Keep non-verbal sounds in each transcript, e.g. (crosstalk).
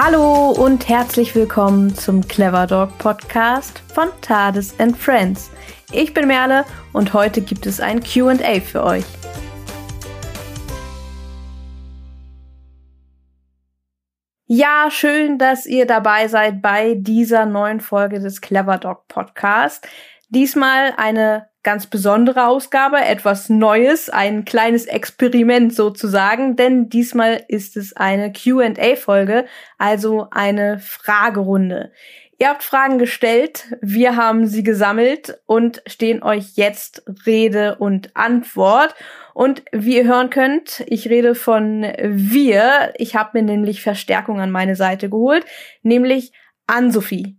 Hallo und herzlich willkommen zum Clever Dog Podcast von Tades and Friends. Ich bin Merle und heute gibt es ein QA für euch. Ja, schön, dass ihr dabei seid bei dieser neuen Folge des Clever Dog Podcast. Diesmal eine ganz besondere Ausgabe, etwas Neues, ein kleines Experiment sozusagen, denn diesmal ist es eine QA-Folge, also eine Fragerunde. Ihr habt Fragen gestellt, wir haben sie gesammelt und stehen euch jetzt Rede und Antwort. Und wie ihr hören könnt, ich rede von wir. Ich habe mir nämlich Verstärkung an meine Seite geholt, nämlich Ann-Sophie.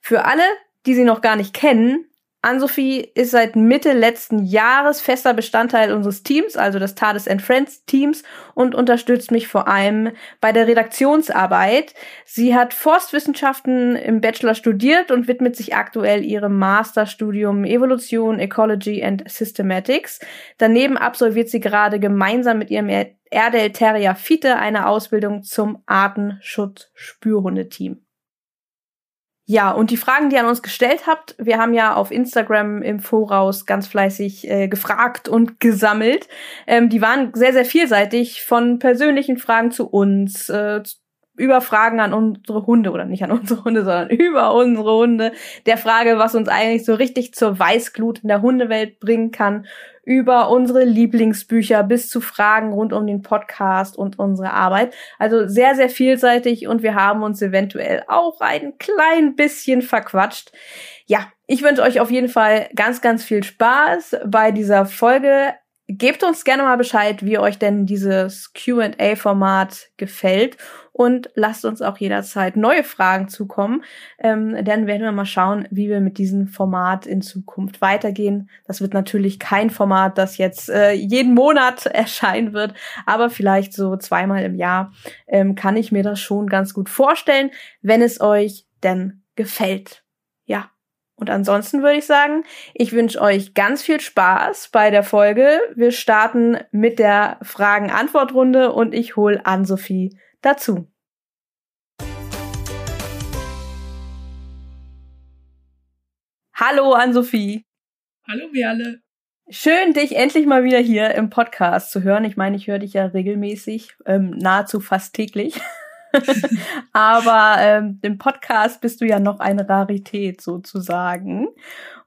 Für alle, die sie noch gar nicht kennen, Ann-Sophie ist seit Mitte letzten Jahres fester Bestandteil unseres Teams, also des Tades and Friends Teams und unterstützt mich vor allem bei der Redaktionsarbeit. Sie hat Forstwissenschaften im Bachelor studiert und widmet sich aktuell ihrem Masterstudium Evolution, Ecology and Systematics. Daneben absolviert sie gerade gemeinsam mit ihrem Erdel Terrier Fiete eine Ausbildung zum Artenschutz-Spürhundeteam. Ja, und die Fragen, die ihr an uns gestellt habt, wir haben ja auf Instagram im Voraus ganz fleißig äh, gefragt und gesammelt. Ähm, die waren sehr, sehr vielseitig, von persönlichen Fragen zu uns, äh, über Fragen an unsere Hunde oder nicht an (laughs) unsere Hunde, sondern über unsere Hunde, der Frage, was uns eigentlich so richtig zur Weißglut in der Hundewelt bringen kann, über unsere Lieblingsbücher bis zu Fragen rund um den Podcast und unsere Arbeit. Also sehr, sehr vielseitig und wir haben uns eventuell auch ein klein bisschen verquatscht. Ja, ich wünsche euch auf jeden Fall ganz, ganz viel Spaß bei dieser Folge. Gebt uns gerne mal Bescheid, wie euch denn dieses QA-Format gefällt und lasst uns auch jederzeit neue Fragen zukommen. Ähm, dann werden wir mal schauen, wie wir mit diesem Format in Zukunft weitergehen. Das wird natürlich kein Format, das jetzt äh, jeden Monat (laughs) erscheinen wird, aber vielleicht so zweimal im Jahr ähm, kann ich mir das schon ganz gut vorstellen, wenn es euch denn gefällt. Ja, und ansonsten würde ich sagen, ich wünsche euch ganz viel Spaß bei der Folge. Wir starten mit der Fragen-Antwort-Runde und ich hole Ann-Sophie dazu. Hallo Ann-Sophie. Hallo wir alle. Schön, dich endlich mal wieder hier im Podcast zu hören. Ich meine, ich höre dich ja regelmäßig, ähm, nahezu fast täglich. (laughs) Aber ähm, im Podcast bist du ja noch eine Rarität sozusagen.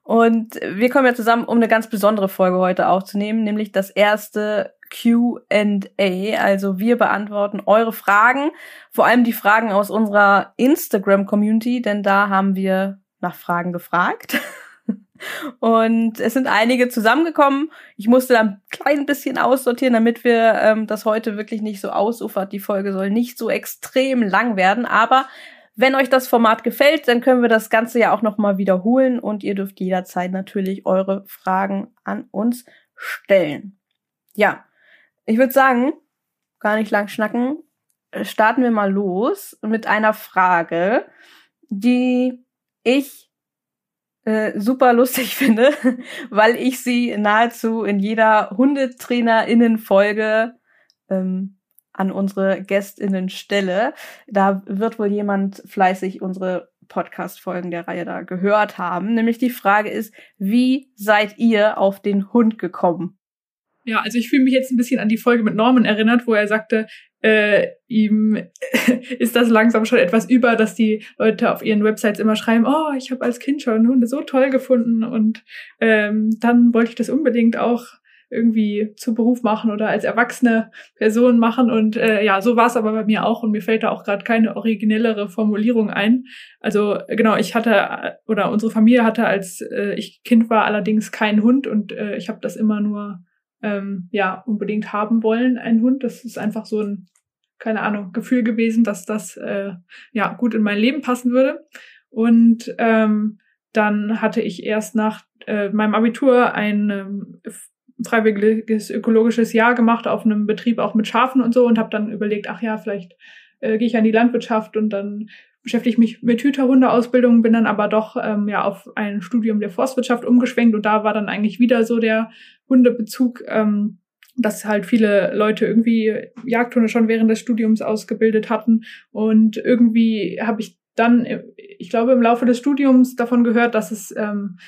Und wir kommen ja zusammen, um eine ganz besondere Folge heute aufzunehmen, nämlich das erste QA. Also wir beantworten eure Fragen, vor allem die Fragen aus unserer Instagram-Community, denn da haben wir nach Fragen gefragt. (laughs) Und es sind einige zusammengekommen. Ich musste dann ein klein bisschen aussortieren, damit wir ähm, das heute wirklich nicht so ausufert. Die Folge soll nicht so extrem lang werden. Aber wenn euch das Format gefällt, dann können wir das Ganze ja auch nochmal wiederholen und ihr dürft jederzeit natürlich eure Fragen an uns stellen. Ja, ich würde sagen, gar nicht lang schnacken, starten wir mal los mit einer Frage, die ich äh, super lustig (laughs) finde, weil ich sie nahezu in jeder Hundetrainerinnen-Folge ähm, an unsere GästInnen stelle. Da wird wohl jemand fleißig unsere Podcast-Folgen der Reihe da gehört haben. Nämlich die Frage ist, wie seid ihr auf den Hund gekommen? Ja, also ich fühle mich jetzt ein bisschen an die Folge mit Norman erinnert, wo er sagte, äh, ihm (laughs) ist das langsam schon etwas über, dass die Leute auf ihren Websites immer schreiben, oh, ich habe als Kind schon Hunde so toll gefunden und ähm, dann wollte ich das unbedingt auch irgendwie zu Beruf machen oder als erwachsene Person machen. Und äh, ja, so war es aber bei mir auch und mir fällt da auch gerade keine originellere Formulierung ein. Also genau, ich hatte oder unsere Familie hatte, als äh, ich Kind war, allerdings keinen Hund und äh, ich habe das immer nur ähm, ja unbedingt haben wollen, einen Hund. Das ist einfach so ein, keine Ahnung, Gefühl gewesen, dass das äh, ja gut in mein Leben passen würde. Und ähm, dann hatte ich erst nach äh, meinem Abitur ein ähm, freiwilliges ökologisches Jahr gemacht auf einem Betrieb auch mit Schafen und so und habe dann überlegt, ach ja, vielleicht äh, gehe ich an die Landwirtschaft und dann beschäftige ich mich mit Hüterhundeausbildung, bin dann aber doch ähm, ja auf ein Studium der Forstwirtschaft umgeschwenkt und da war dann eigentlich wieder so der Hundebezug ähm, dass halt viele Leute irgendwie Jagdhunde schon während des Studiums ausgebildet hatten. Und irgendwie habe ich dann, ich glaube, im Laufe des Studiums davon gehört, dass es ähm,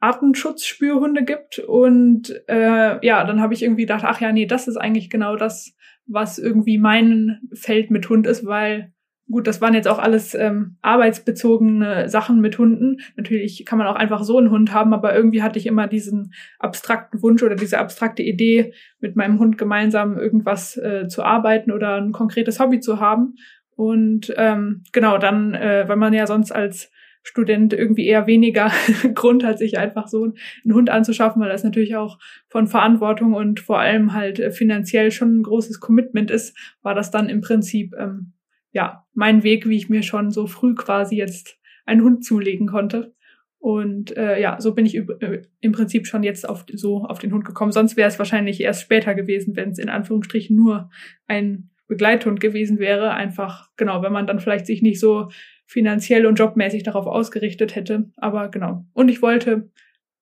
Artenschutzspürhunde gibt. Und äh, ja, dann habe ich irgendwie gedacht, ach ja, nee, das ist eigentlich genau das, was irgendwie mein Feld mit Hund ist, weil gut, das waren jetzt auch alles ähm, arbeitsbezogene Sachen mit Hunden. Natürlich kann man auch einfach so einen Hund haben, aber irgendwie hatte ich immer diesen abstrakten Wunsch oder diese abstrakte Idee, mit meinem Hund gemeinsam irgendwas äh, zu arbeiten oder ein konkretes Hobby zu haben. Und ähm, genau, dann, äh, weil man ja sonst als Student irgendwie eher weniger (laughs) Grund hat, sich einfach so einen Hund anzuschaffen, weil das natürlich auch von Verantwortung und vor allem halt äh, finanziell schon ein großes Commitment ist, war das dann im Prinzip ähm, ja mein Weg, wie ich mir schon so früh quasi jetzt einen Hund zulegen konnte. Und äh, ja, so bin ich äh, im Prinzip schon jetzt auf so auf den Hund gekommen. Sonst wäre es wahrscheinlich erst später gewesen, wenn es in Anführungsstrichen nur ein Begleithund gewesen wäre. Einfach, genau, wenn man dann vielleicht sich nicht so finanziell und jobmäßig darauf ausgerichtet hätte. Aber genau. Und ich wollte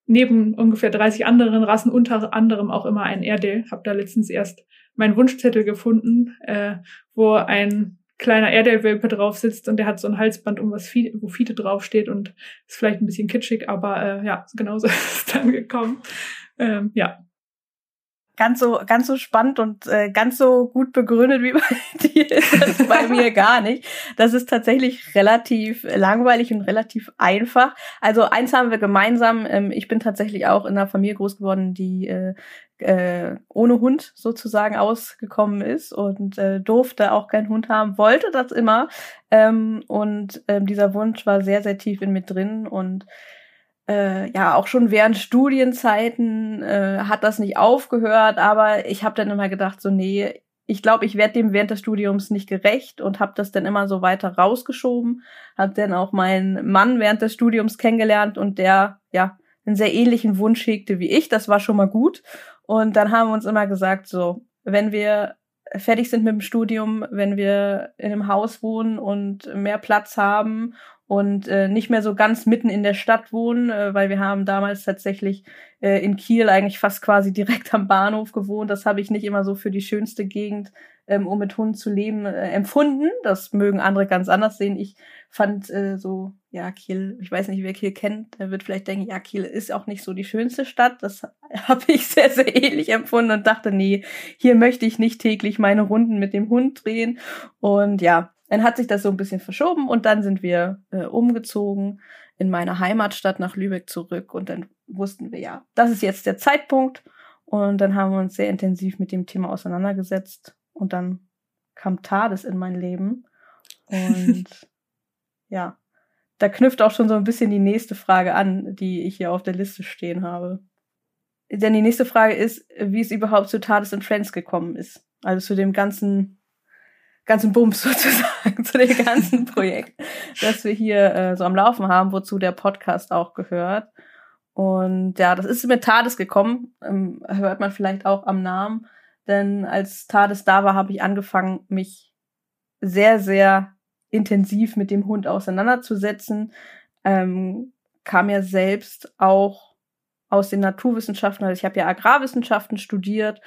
neben ungefähr 30 anderen Rassen unter anderem auch immer einen Airedale. Hab da letztens erst meinen Wunschzettel gefunden, äh, wo ein kleiner Airedale-Welpe drauf sitzt und der hat so ein Halsband, um was Fiete, wo Fiete draufsteht und ist vielleicht ein bisschen kitschig, aber äh, ja, genauso (laughs) ist es dann gekommen. Ähm, ja, ganz so ganz so spannend und äh, ganz so gut begründet wie (laughs) bei dir ist das bei mir (laughs) gar nicht. Das ist tatsächlich relativ langweilig und relativ einfach. Also eins haben wir gemeinsam. Ähm, ich bin tatsächlich auch in einer Familie groß geworden, die äh, äh, ohne Hund sozusagen ausgekommen ist und äh, durfte auch keinen Hund haben, wollte das immer. Ähm, und ähm, dieser Wunsch war sehr, sehr tief in mir drin und äh, ja, auch schon während Studienzeiten äh, hat das nicht aufgehört, aber ich habe dann immer gedacht, so nee, ich glaube, ich werde dem während des Studiums nicht gerecht und habe das dann immer so weiter rausgeschoben. Habe dann auch meinen Mann während des Studiums kennengelernt und der ja einen sehr ähnlichen Wunsch hegte wie ich. Das war schon mal gut. Und dann haben wir uns immer gesagt, so wenn wir fertig sind mit dem Studium, wenn wir in einem Haus wohnen und mehr Platz haben und äh, nicht mehr so ganz mitten in der Stadt wohnen, äh, weil wir haben damals tatsächlich äh, in Kiel eigentlich fast quasi direkt am Bahnhof gewohnt. Das habe ich nicht immer so für die schönste Gegend, ähm, um mit Hunden zu leben, äh, empfunden. Das mögen andere ganz anders sehen. Ich fand äh, so, ja, Kiel, ich weiß nicht, wer Kiel kennt, der wird vielleicht denken, ja, Kiel ist auch nicht so die schönste Stadt. Das (laughs) habe ich sehr, sehr ähnlich empfunden und dachte, nee, hier möchte ich nicht täglich meine Runden mit dem Hund drehen. Und ja, dann hat sich das so ein bisschen verschoben und dann sind wir äh, umgezogen in meine Heimatstadt nach Lübeck zurück und dann wussten wir ja, das ist jetzt der Zeitpunkt und dann haben wir uns sehr intensiv mit dem Thema auseinandergesetzt und dann kam Tades in mein Leben und (laughs) ja, da knüpft auch schon so ein bisschen die nächste Frage an, die ich hier auf der Liste stehen habe. Denn die nächste Frage ist, wie es überhaupt zu Tades und Friends gekommen ist. Also zu dem ganzen ganzen Bums (laughs) sozusagen, zu dem ganzen Projekt, das wir hier äh, so am Laufen haben, wozu der Podcast auch gehört. Und ja, das ist mit Tades gekommen, ähm, hört man vielleicht auch am Namen. Denn als Tades da war, habe ich angefangen, mich sehr, sehr intensiv mit dem Hund auseinanderzusetzen. Ähm, kam ja selbst auch aus den Naturwissenschaften, also ich habe ja Agrarwissenschaften studiert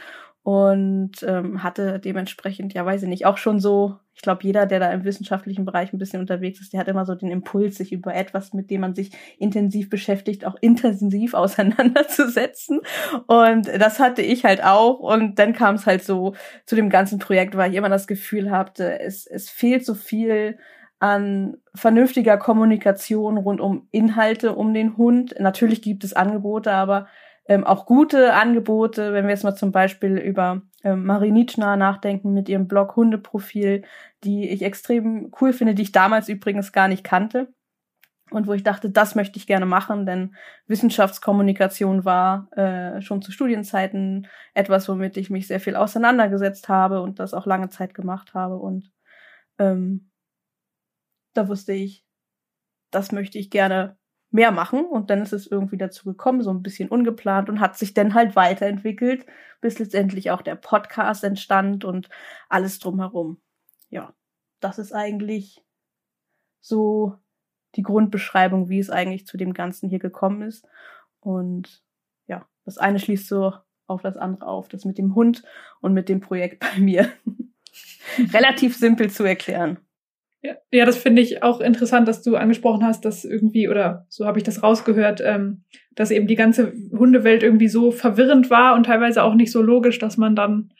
und ähm, hatte dementsprechend, ja weiß ich nicht, auch schon so, ich glaube, jeder, der da im wissenschaftlichen Bereich ein bisschen unterwegs ist, der hat immer so den Impuls, sich über etwas, mit dem man sich intensiv beschäftigt, auch intensiv (laughs) auseinanderzusetzen. Und das hatte ich halt auch. Und dann kam es halt so zu dem ganzen Projekt, weil ich immer das Gefühl hatte, es, es fehlt so viel an vernünftiger Kommunikation rund um Inhalte um den Hund. Natürlich gibt es Angebote, aber ähm, auch gute Angebote, wenn wir jetzt mal zum Beispiel über ähm, Marie Nitschner nachdenken mit ihrem Blog Hundeprofil, die ich extrem cool finde, die ich damals übrigens gar nicht kannte. Und wo ich dachte, das möchte ich gerne machen, denn Wissenschaftskommunikation war äh, schon zu Studienzeiten etwas, womit ich mich sehr viel auseinandergesetzt habe und das auch lange Zeit gemacht habe. Und ähm, da wusste ich, das möchte ich gerne mehr machen. Und dann ist es irgendwie dazu gekommen, so ein bisschen ungeplant und hat sich dann halt weiterentwickelt, bis letztendlich auch der Podcast entstand und alles drumherum. Ja, das ist eigentlich so die Grundbeschreibung, wie es eigentlich zu dem Ganzen hier gekommen ist. Und ja, das eine schließt so auf das andere auf. Das mit dem Hund und mit dem Projekt bei mir. (laughs) Relativ simpel zu erklären. Ja, das finde ich auch interessant, dass du angesprochen hast, dass irgendwie, oder so habe ich das rausgehört, ähm, dass eben die ganze Hundewelt irgendwie so verwirrend war und teilweise auch nicht so logisch, dass man dann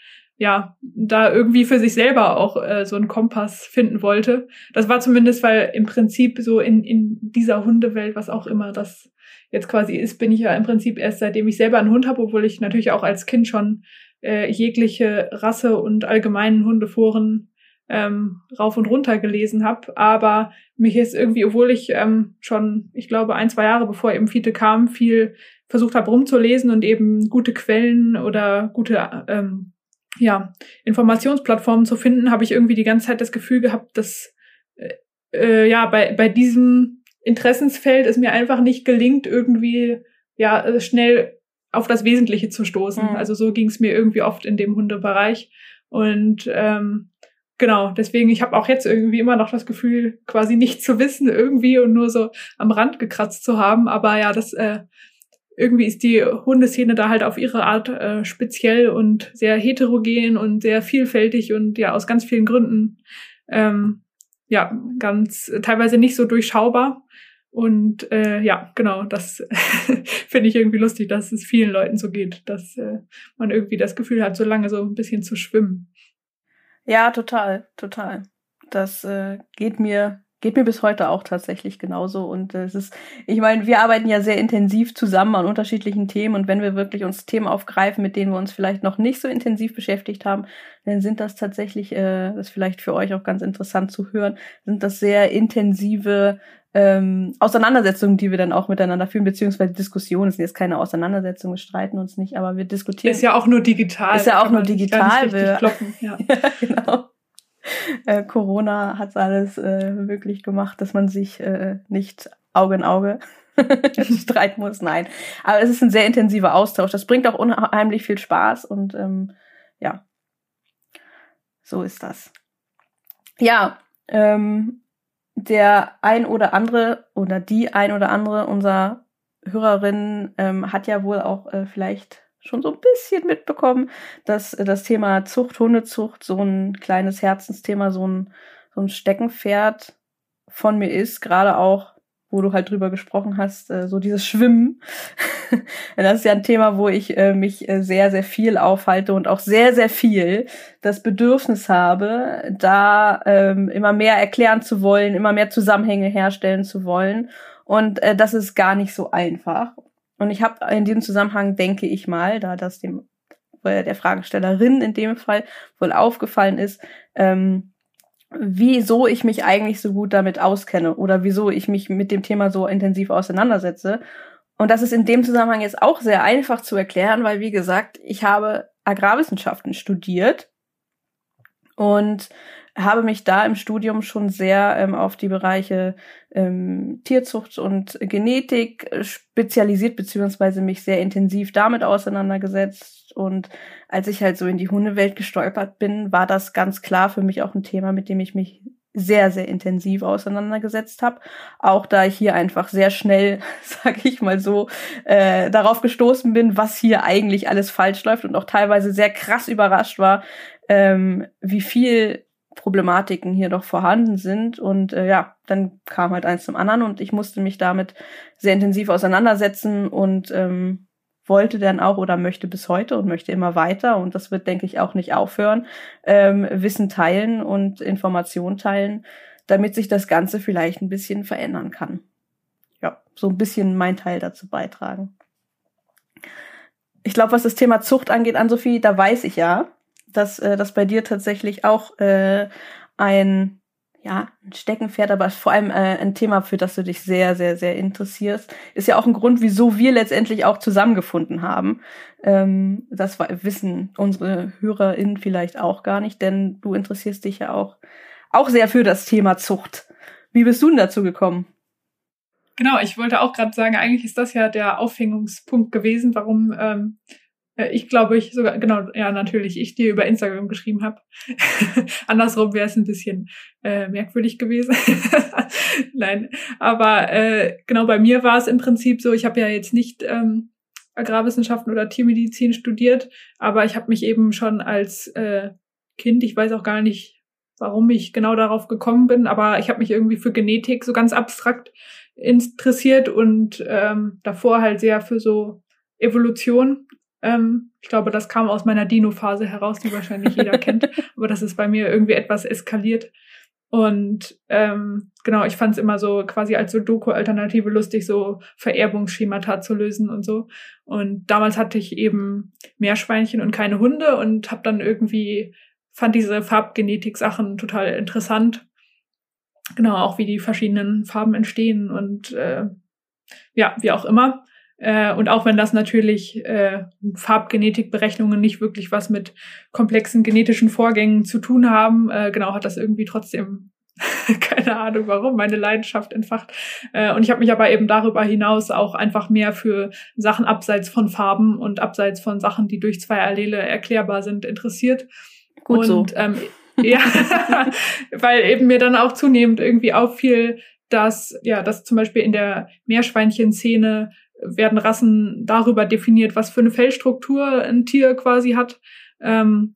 ja, da irgendwie für sich selber auch äh, so einen Kompass finden wollte. Das war zumindest, weil im Prinzip so in, in dieser Hundewelt, was auch immer das jetzt quasi ist, bin ich ja im Prinzip erst seitdem ich selber einen Hund habe, obwohl ich natürlich auch als Kind schon äh, jegliche Rasse und allgemeinen Hundeforen ähm, rauf und runter gelesen habe. Aber mich ist irgendwie, obwohl ich ähm, schon, ich glaube, ein, zwei Jahre bevor eben Fiete kam, viel versucht habe rumzulesen und eben gute Quellen oder gute ähm, ja, Informationsplattformen zu finden, habe ich irgendwie die ganze Zeit das Gefühl gehabt, dass äh, äh, ja bei, bei diesem Interessensfeld es mir einfach nicht gelingt, irgendwie ja schnell auf das Wesentliche zu stoßen. Mhm. Also so ging es mir irgendwie oft in dem Hundebereich. Und ähm, genau, deswegen, ich habe auch jetzt irgendwie immer noch das Gefühl, quasi nicht zu wissen irgendwie und nur so am Rand gekratzt zu haben. Aber ja, das äh, irgendwie ist die Hundeszene da halt auf ihre Art äh, speziell und sehr heterogen und sehr vielfältig und ja aus ganz vielen Gründen ähm, ja ganz teilweise nicht so durchschaubar. Und äh, ja, genau, das (laughs) finde ich irgendwie lustig, dass es vielen Leuten so geht, dass äh, man irgendwie das Gefühl hat, so lange so ein bisschen zu schwimmen. Ja, total, total. Das äh, geht mir Geht mir bis heute auch tatsächlich genauso. Und es ist, ich meine, wir arbeiten ja sehr intensiv zusammen an unterschiedlichen Themen. Und wenn wir wirklich uns Themen aufgreifen, mit denen wir uns vielleicht noch nicht so intensiv beschäftigt haben, dann sind das tatsächlich, äh, das ist vielleicht für euch auch ganz interessant zu hören, sind das sehr intensive ähm, Auseinandersetzungen, die wir dann auch miteinander führen, beziehungsweise Diskussionen. Es sind jetzt keine Auseinandersetzungen, wir streiten uns nicht, aber wir diskutieren. Ist ja auch nur digital. Ist ja auch nur digital. Wir, kloppen, (laughs) ja. genau. Äh, Corona hat alles äh, möglich gemacht, dass man sich äh, nicht Auge in Auge (laughs) streiten muss. Nein, aber es ist ein sehr intensiver Austausch. Das bringt auch unheimlich viel Spaß und ähm, ja, so ist das. Ja, ähm, der ein oder andere oder die ein oder andere unserer Hörerinnen ähm, hat ja wohl auch äh, vielleicht schon so ein bisschen mitbekommen, dass äh, das Thema Zucht, Hundezucht so ein kleines Herzensthema, so ein, so ein Steckenpferd von mir ist, gerade auch, wo du halt drüber gesprochen hast, äh, so dieses Schwimmen. (laughs) das ist ja ein Thema, wo ich äh, mich sehr, sehr viel aufhalte und auch sehr, sehr viel das Bedürfnis habe, da ähm, immer mehr erklären zu wollen, immer mehr Zusammenhänge herstellen zu wollen. Und das ist gar nicht so einfach. Und ich habe in diesem Zusammenhang, denke ich mal, da das dem äh, der Fragestellerin in dem Fall wohl aufgefallen ist, ähm, wieso ich mich eigentlich so gut damit auskenne oder wieso ich mich mit dem Thema so intensiv auseinandersetze. Und das ist in dem Zusammenhang jetzt auch sehr einfach zu erklären, weil wie gesagt, ich habe Agrarwissenschaften studiert und habe mich da im Studium schon sehr ähm, auf die Bereiche ähm, Tierzucht und Genetik äh, spezialisiert, beziehungsweise mich sehr intensiv damit auseinandergesetzt. Und als ich halt so in die Hundewelt gestolpert bin, war das ganz klar für mich auch ein Thema, mit dem ich mich sehr, sehr intensiv auseinandergesetzt habe. Auch da ich hier einfach sehr schnell, (laughs) sag ich mal so, äh, darauf gestoßen bin, was hier eigentlich alles falsch läuft und auch teilweise sehr krass überrascht war, ähm, wie viel Problematiken hier doch vorhanden sind. Und äh, ja, dann kam halt eins zum anderen und ich musste mich damit sehr intensiv auseinandersetzen und ähm, wollte dann auch oder möchte bis heute und möchte immer weiter und das wird, denke ich, auch nicht aufhören, ähm, Wissen teilen und Information teilen, damit sich das Ganze vielleicht ein bisschen verändern kann. Ja, so ein bisschen mein Teil dazu beitragen. Ich glaube, was das Thema Zucht angeht, an Sophie, da weiß ich ja, dass äh, das bei dir tatsächlich auch äh, ein ja, ein Steckenpferd, aber vor allem äh, ein Thema, für das du dich sehr, sehr, sehr interessierst. Ist ja auch ein Grund, wieso wir letztendlich auch zusammengefunden haben. Ähm, das wissen unsere HörerInnen vielleicht auch gar nicht, denn du interessierst dich ja auch, auch sehr für das Thema Zucht. Wie bist du denn dazu gekommen? Genau, ich wollte auch gerade sagen, eigentlich ist das ja der Aufhängungspunkt gewesen, warum ähm, äh, ich glaube, ich sogar, genau, ja, natürlich, ich dir über Instagram geschrieben habe. (laughs) Andersrum wäre es ein bisschen äh, merkwürdig gewesen. (laughs) Nein, aber äh, genau bei mir war es im Prinzip so, ich habe ja jetzt nicht ähm, Agrarwissenschaften oder Tiermedizin studiert, aber ich habe mich eben schon als äh, Kind, ich weiß auch gar nicht, warum ich genau darauf gekommen bin, aber ich habe mich irgendwie für Genetik so ganz abstrakt interessiert und ähm, davor halt sehr für so Evolution. Ähm, ich glaube, das kam aus meiner Dino-Phase heraus, die wahrscheinlich jeder (laughs) kennt, aber das ist bei mir irgendwie etwas eskaliert. Und ähm, genau, ich fand es immer so quasi als Sudoku-Alternative lustig, so Vererbungsschemata zu lösen und so. Und damals hatte ich eben Meerschweinchen und keine Hunde und habe dann irgendwie fand diese Farbgenetik-Sachen total interessant. Genau, auch wie die verschiedenen Farben entstehen und äh, ja, wie auch immer. Äh, und auch wenn das natürlich äh, Farbgenetikberechnungen nicht wirklich was mit komplexen genetischen Vorgängen zu tun haben, äh, genau, hat das irgendwie trotzdem (laughs) keine Ahnung warum, meine Leidenschaft entfacht. Äh, und ich habe mich aber eben darüber hinaus auch einfach mehr für Sachen abseits von Farben und abseits von Sachen, die durch zwei Allele erklärbar sind, interessiert. Gut und, so. Ähm, ja, (laughs) weil eben mir dann auch zunehmend irgendwie auffiel, dass, ja, dass zum Beispiel in der Meerschweinchen-Szene werden Rassen darüber definiert, was für eine Fellstruktur ein Tier quasi hat. Ähm,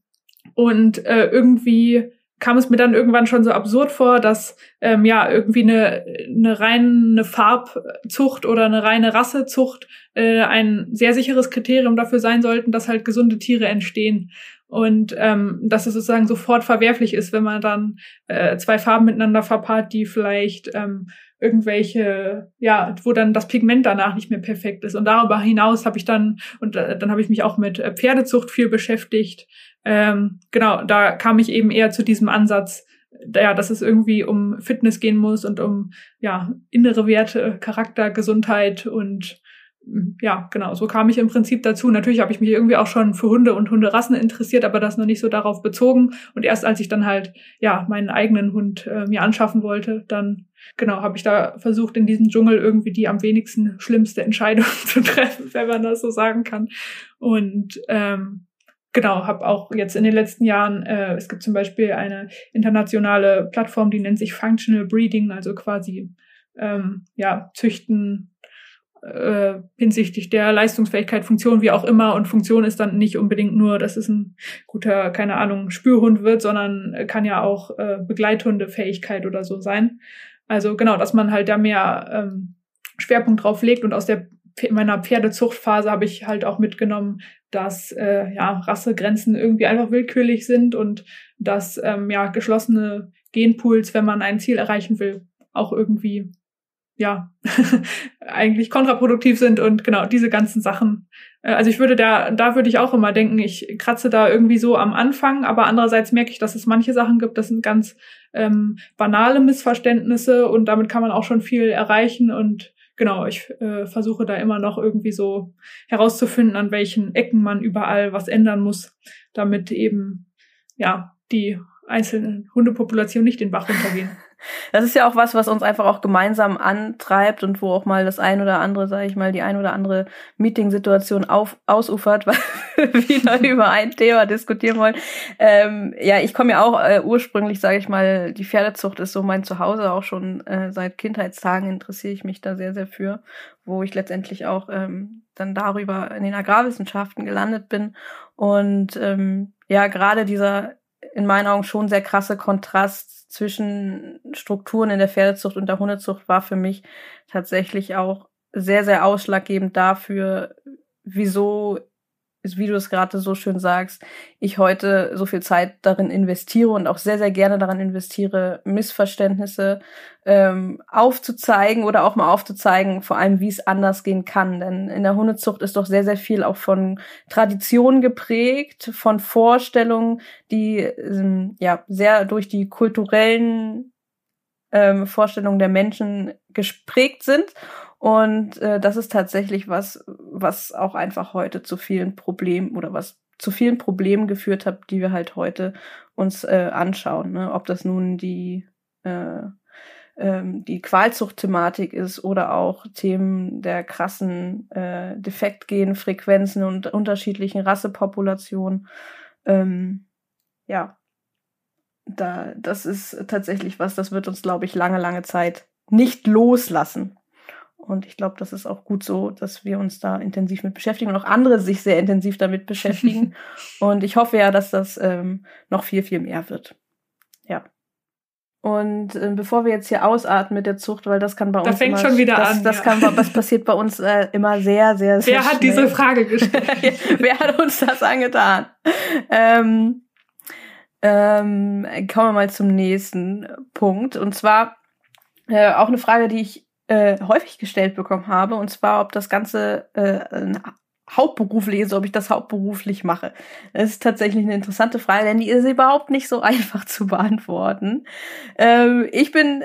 und äh, irgendwie kam es mir dann irgendwann schon so absurd vor, dass ähm, ja irgendwie eine, eine reine Farbzucht oder eine reine Rassezucht äh, ein sehr sicheres Kriterium dafür sein sollten, dass halt gesunde Tiere entstehen. Und ähm, dass es sozusagen sofort verwerflich ist, wenn man dann äh, zwei Farben miteinander verpaart, die vielleicht ähm, irgendwelche, ja, wo dann das Pigment danach nicht mehr perfekt ist. Und darüber hinaus habe ich dann, und äh, dann habe ich mich auch mit äh, Pferdezucht viel beschäftigt. Ähm, genau, da kam ich eben eher zu diesem Ansatz, ja, dass es irgendwie um Fitness gehen muss und um ja innere Werte, Charakter, Gesundheit und ja, genau, so kam ich im Prinzip dazu. Natürlich habe ich mich irgendwie auch schon für Hunde und Hunderassen interessiert, aber das noch nicht so darauf bezogen. Und erst als ich dann halt, ja, meinen eigenen Hund äh, mir anschaffen wollte, dann, genau, habe ich da versucht, in diesem Dschungel irgendwie die am wenigsten schlimmste Entscheidung (laughs) zu treffen, wenn man das so sagen kann. Und ähm, genau, habe auch jetzt in den letzten Jahren, äh, es gibt zum Beispiel eine internationale Plattform, die nennt sich Functional Breeding, also quasi ähm, ja, züchten äh, hinsichtlich der Leistungsfähigkeit, Funktion, wie auch immer. Und Funktion ist dann nicht unbedingt nur, dass es ein guter, keine Ahnung, Spürhund wird, sondern kann ja auch äh, Begleithundefähigkeit oder so sein. Also genau, dass man halt da mehr ähm, Schwerpunkt drauf legt. Und aus der in meiner Pferdezuchtphase habe ich halt auch mitgenommen, dass äh, ja Rassegrenzen irgendwie einfach willkürlich sind und dass ähm, ja geschlossene Genpools, wenn man ein Ziel erreichen will, auch irgendwie ja, (laughs) eigentlich kontraproduktiv sind und genau diese ganzen Sachen. Äh, also ich würde da, da würde ich auch immer denken, ich kratze da irgendwie so am Anfang, aber andererseits merke ich, dass es manche Sachen gibt, das sind ganz ähm, banale Missverständnisse und damit kann man auch schon viel erreichen und genau, ich äh, versuche da immer noch irgendwie so herauszufinden, an welchen Ecken man überall was ändern muss, damit eben ja die einzelnen Hundepopulationen nicht den Bach runtergehen. Das ist ja auch was, was uns einfach auch gemeinsam antreibt und wo auch mal das ein oder andere, sage ich mal, die ein oder andere Meeting-Situation ausufert, (laughs) weil wir wieder über ein Thema diskutieren wollen. Ähm, ja, ich komme ja auch äh, ursprünglich, sage ich mal, die Pferdezucht ist so mein Zuhause, auch schon äh, seit Kindheitstagen interessiere ich mich da sehr, sehr für, wo ich letztendlich auch ähm, dann darüber in den Agrarwissenschaften gelandet bin. Und ähm, ja, gerade dieser in meinen Augen schon sehr krasse Kontrast zwischen Strukturen in der Pferdezucht und der Hundezucht war für mich tatsächlich auch sehr, sehr ausschlaggebend dafür, wieso wie du es gerade so schön sagst, ich heute so viel Zeit darin investiere und auch sehr, sehr gerne daran investiere, Missverständnisse ähm, aufzuzeigen oder auch mal aufzuzeigen, vor allem wie es anders gehen kann. Denn in der Hundezucht ist doch sehr, sehr viel auch von Tradition geprägt, von Vorstellungen, die ähm, ja sehr durch die kulturellen ähm, Vorstellungen der Menschen gesprägt sind und äh, das ist tatsächlich was, was auch einfach heute zu vielen Problemen oder was zu vielen Problemen geführt hat, die wir halt heute uns äh, anschauen. Ne? Ob das nun die äh, ähm, die Qualzucht-Thematik ist oder auch Themen der krassen äh, Defektgenfrequenzen und unterschiedlichen Rassepopulationen. Ähm, ja, da, das ist tatsächlich was, das wird uns, glaube ich, lange, lange Zeit nicht loslassen. Und ich glaube, das ist auch gut so, dass wir uns da intensiv mit beschäftigen und auch andere sich sehr intensiv damit beschäftigen. (laughs) und ich hoffe ja, dass das ähm, noch viel, viel mehr wird. Ja. Und äh, bevor wir jetzt hier ausatmen mit der Zucht, weil das kann bei da uns fängt immer, schon wieder das, an. das ja. kann das passiert bei uns äh, immer sehr sehr sehr Wer hat schnell. diese Frage (laughs) gestellt? Wer hat uns das angetan? Ähm, ähm, kommen wir mal zum nächsten Punkt. Und zwar äh, auch eine Frage, die ich äh, häufig gestellt bekommen habe. Und zwar, ob das Ganze äh, hauptberuflich ist, ob ich das hauptberuflich mache. Das ist tatsächlich eine interessante Frage, denn die ist überhaupt nicht so (laughs) einfach zu beantworten. Ähm, ich bin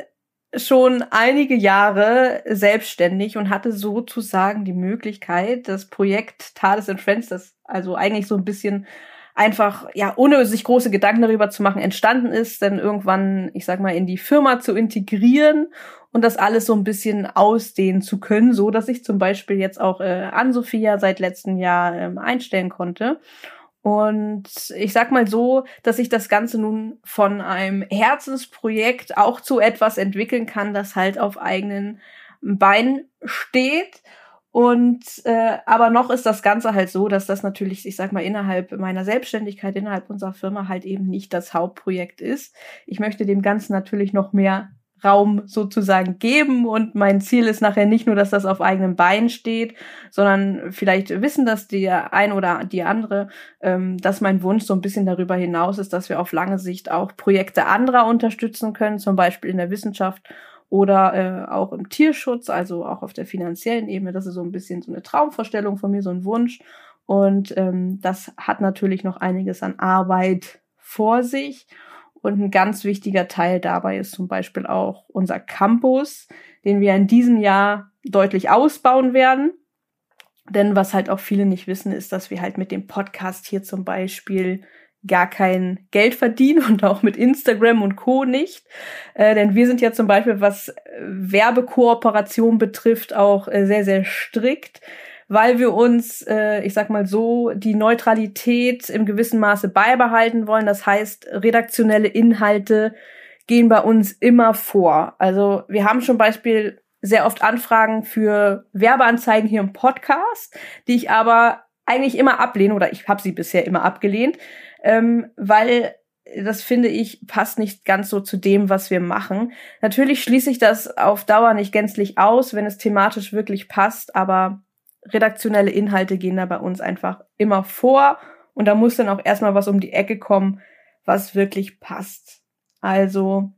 schon einige Jahre selbstständig und hatte sozusagen die Möglichkeit, das Projekt Thales and Friends, das also eigentlich so ein bisschen einfach, ja, ohne sich große Gedanken darüber zu machen, entstanden ist, dann irgendwann, ich sag mal, in die Firma zu integrieren und das alles so ein bisschen ausdehnen zu können, so dass ich zum Beispiel jetzt auch äh, an Sophia seit letztem Jahr ähm, einstellen konnte. Und ich sag mal so, dass ich das Ganze nun von einem Herzensprojekt auch zu etwas entwickeln kann, das halt auf eigenen Beinen steht. Und äh, aber noch ist das Ganze halt so, dass das natürlich, ich sag mal, innerhalb meiner Selbstständigkeit, innerhalb unserer Firma halt eben nicht das Hauptprojekt ist. Ich möchte dem Ganzen natürlich noch mehr Raum sozusagen geben und mein Ziel ist nachher nicht nur, dass das auf eigenen Beinen steht, sondern vielleicht wissen das der ein oder die andere, ähm, dass mein Wunsch so ein bisschen darüber hinaus ist, dass wir auf lange Sicht auch Projekte anderer unterstützen können, zum Beispiel in der Wissenschaft oder äh, auch im Tierschutz, also auch auf der finanziellen Ebene. Das ist so ein bisschen so eine Traumvorstellung von mir, so ein Wunsch. Und ähm, das hat natürlich noch einiges an Arbeit vor sich. Und ein ganz wichtiger Teil dabei ist zum Beispiel auch unser Campus, den wir in diesem Jahr deutlich ausbauen werden. Denn was halt auch viele nicht wissen, ist, dass wir halt mit dem Podcast hier zum Beispiel gar kein Geld verdienen (laughs) und auch mit Instagram und Co. nicht. Äh, denn wir sind ja zum Beispiel, was Werbekooperation betrifft, auch äh, sehr, sehr strikt weil wir uns, äh, ich sag mal so, die Neutralität im gewissen Maße beibehalten wollen. Das heißt, redaktionelle Inhalte gehen bei uns immer vor. Also wir haben schon Beispiel sehr oft Anfragen für Werbeanzeigen hier im Podcast, die ich aber eigentlich immer ablehne oder ich habe sie bisher immer abgelehnt, ähm, weil das finde ich passt nicht ganz so zu dem, was wir machen. Natürlich schließe ich das auf Dauer nicht gänzlich aus, wenn es thematisch wirklich passt, aber redaktionelle Inhalte gehen da bei uns einfach immer vor und da muss dann auch erstmal was um die Ecke kommen, was wirklich passt. Also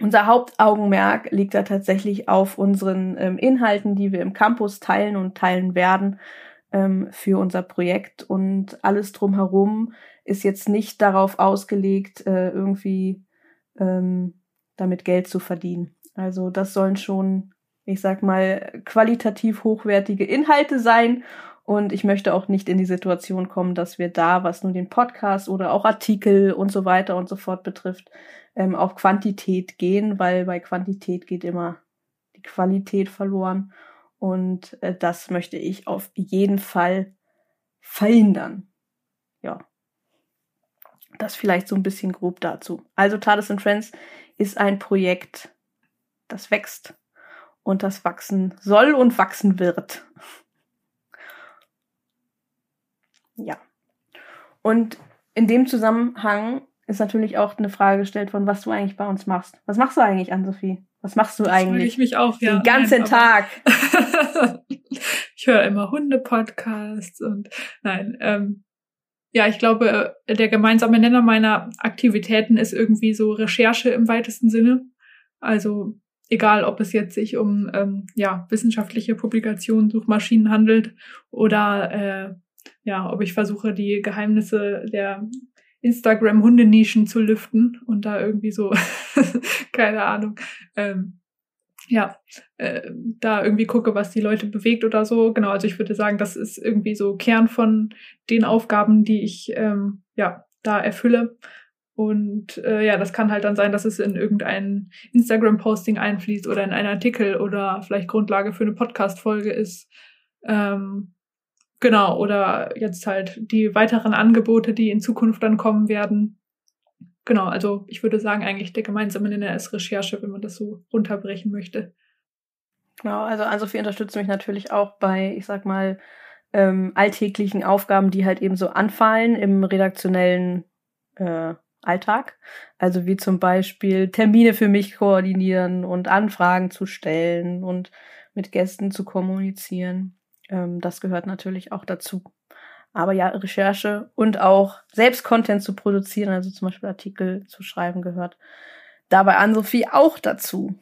unser Hauptaugenmerk liegt da tatsächlich auf unseren ähm, Inhalten, die wir im Campus teilen und teilen werden ähm, für unser Projekt und alles drumherum ist jetzt nicht darauf ausgelegt, äh, irgendwie ähm, damit Geld zu verdienen. Also das sollen schon ich sag mal, qualitativ hochwertige Inhalte sein. Und ich möchte auch nicht in die Situation kommen, dass wir da, was nun den Podcast oder auch Artikel und so weiter und so fort betrifft, ähm, auf Quantität gehen, weil bei Quantität geht immer die Qualität verloren. Und äh, das möchte ich auf jeden Fall verhindern. Ja. Das vielleicht so ein bisschen grob dazu. Also Tades and Friends ist ein Projekt, das wächst und das wachsen soll und wachsen wird. Ja. Und in dem Zusammenhang ist natürlich auch eine Frage gestellt von, was du eigentlich bei uns machst. Was machst du eigentlich, Ann-Sophie? Was machst du das eigentlich? Ich mich auch, ja. Den ganzen nein, Tag. (laughs) ich höre immer Hunde-Podcasts und nein, ähm, ja, ich glaube, der gemeinsame Nenner meiner Aktivitäten ist irgendwie so Recherche im weitesten Sinne. Also egal ob es jetzt sich um ähm, ja, wissenschaftliche Publikationen, Suchmaschinen handelt oder äh, ja, ob ich versuche, die Geheimnisse der Instagram-Hundenischen zu lüften und da irgendwie so, (laughs) keine Ahnung, ähm, ja, äh, da irgendwie gucke, was die Leute bewegt oder so. Genau, also ich würde sagen, das ist irgendwie so Kern von den Aufgaben, die ich ähm, ja da erfülle. Und äh, ja, das kann halt dann sein, dass es in irgendein Instagram-Posting einfließt oder in einen Artikel oder vielleicht Grundlage für eine Podcast-Folge ist. Ähm, genau, oder jetzt halt die weiteren Angebote, die in Zukunft dann kommen werden. Genau, also ich würde sagen, eigentlich der gemeinsame Nenner ist Recherche, wenn man das so runterbrechen möchte. Genau, also Ann-Sophie unterstützt mich natürlich auch bei, ich sag mal, ähm, alltäglichen Aufgaben, die halt eben so anfallen im redaktionellen äh, Alltag. Also wie zum Beispiel Termine für mich koordinieren und Anfragen zu stellen und mit Gästen zu kommunizieren. Ähm, das gehört natürlich auch dazu. Aber ja, Recherche und auch selbst Content zu produzieren, also zum Beispiel Artikel zu schreiben, gehört dabei an Sophie auch dazu.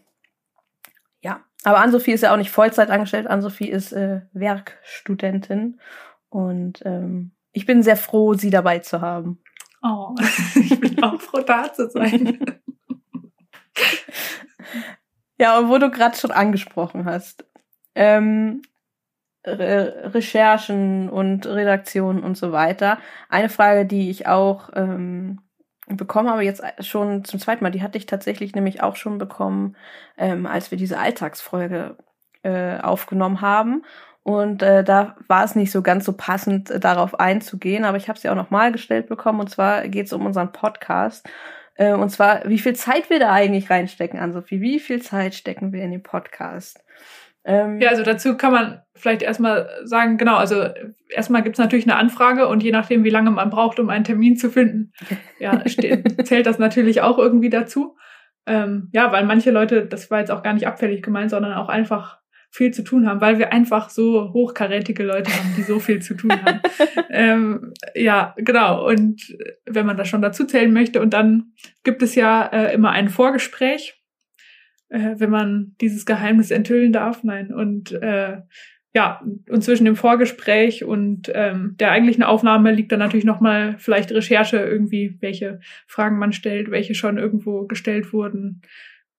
Ja, aber Ann-Sophie ist ja auch nicht Vollzeit angestellt. Ann-Sophie ist äh, Werkstudentin. Und ähm, ich bin sehr froh, sie dabei zu haben. Oh, (laughs) ich bin auch froh, da zu sein. (laughs) ja, und wo du gerade schon angesprochen hast. Ähm, Re Recherchen und Redaktionen und so weiter. Eine Frage, die ich auch ähm, bekommen habe jetzt schon zum zweiten Mal. Die hatte ich tatsächlich nämlich auch schon bekommen, ähm, als wir diese Alltagsfolge äh, aufgenommen haben. Und äh, da war es nicht so ganz so passend, äh, darauf einzugehen, aber ich habe sie auch nochmal gestellt bekommen. Und zwar geht es um unseren Podcast. Äh, und zwar, wie viel Zeit wir da eigentlich reinstecken, an Sophie? Wie viel Zeit stecken wir in den Podcast? Ähm, ja, also dazu kann man vielleicht erstmal sagen, genau, also erstmal gibt's natürlich eine Anfrage und je nachdem, wie lange man braucht, um einen Termin zu finden, (laughs) ja, zählt das natürlich auch irgendwie dazu. Ähm, ja, weil manche Leute, das war jetzt auch gar nicht abfällig gemeint, sondern auch einfach viel zu tun haben, weil wir einfach so hochkarätige Leute haben, die so viel zu tun haben. (laughs) ähm, ja, genau. Und wenn man das schon dazu zählen möchte, und dann gibt es ja äh, immer ein Vorgespräch, äh, wenn man dieses Geheimnis enthüllen darf. Nein. Und äh, ja, und zwischen dem Vorgespräch und ähm, der eigentlichen Aufnahme liegt dann natürlich nochmal vielleicht Recherche irgendwie, welche Fragen man stellt, welche schon irgendwo gestellt wurden.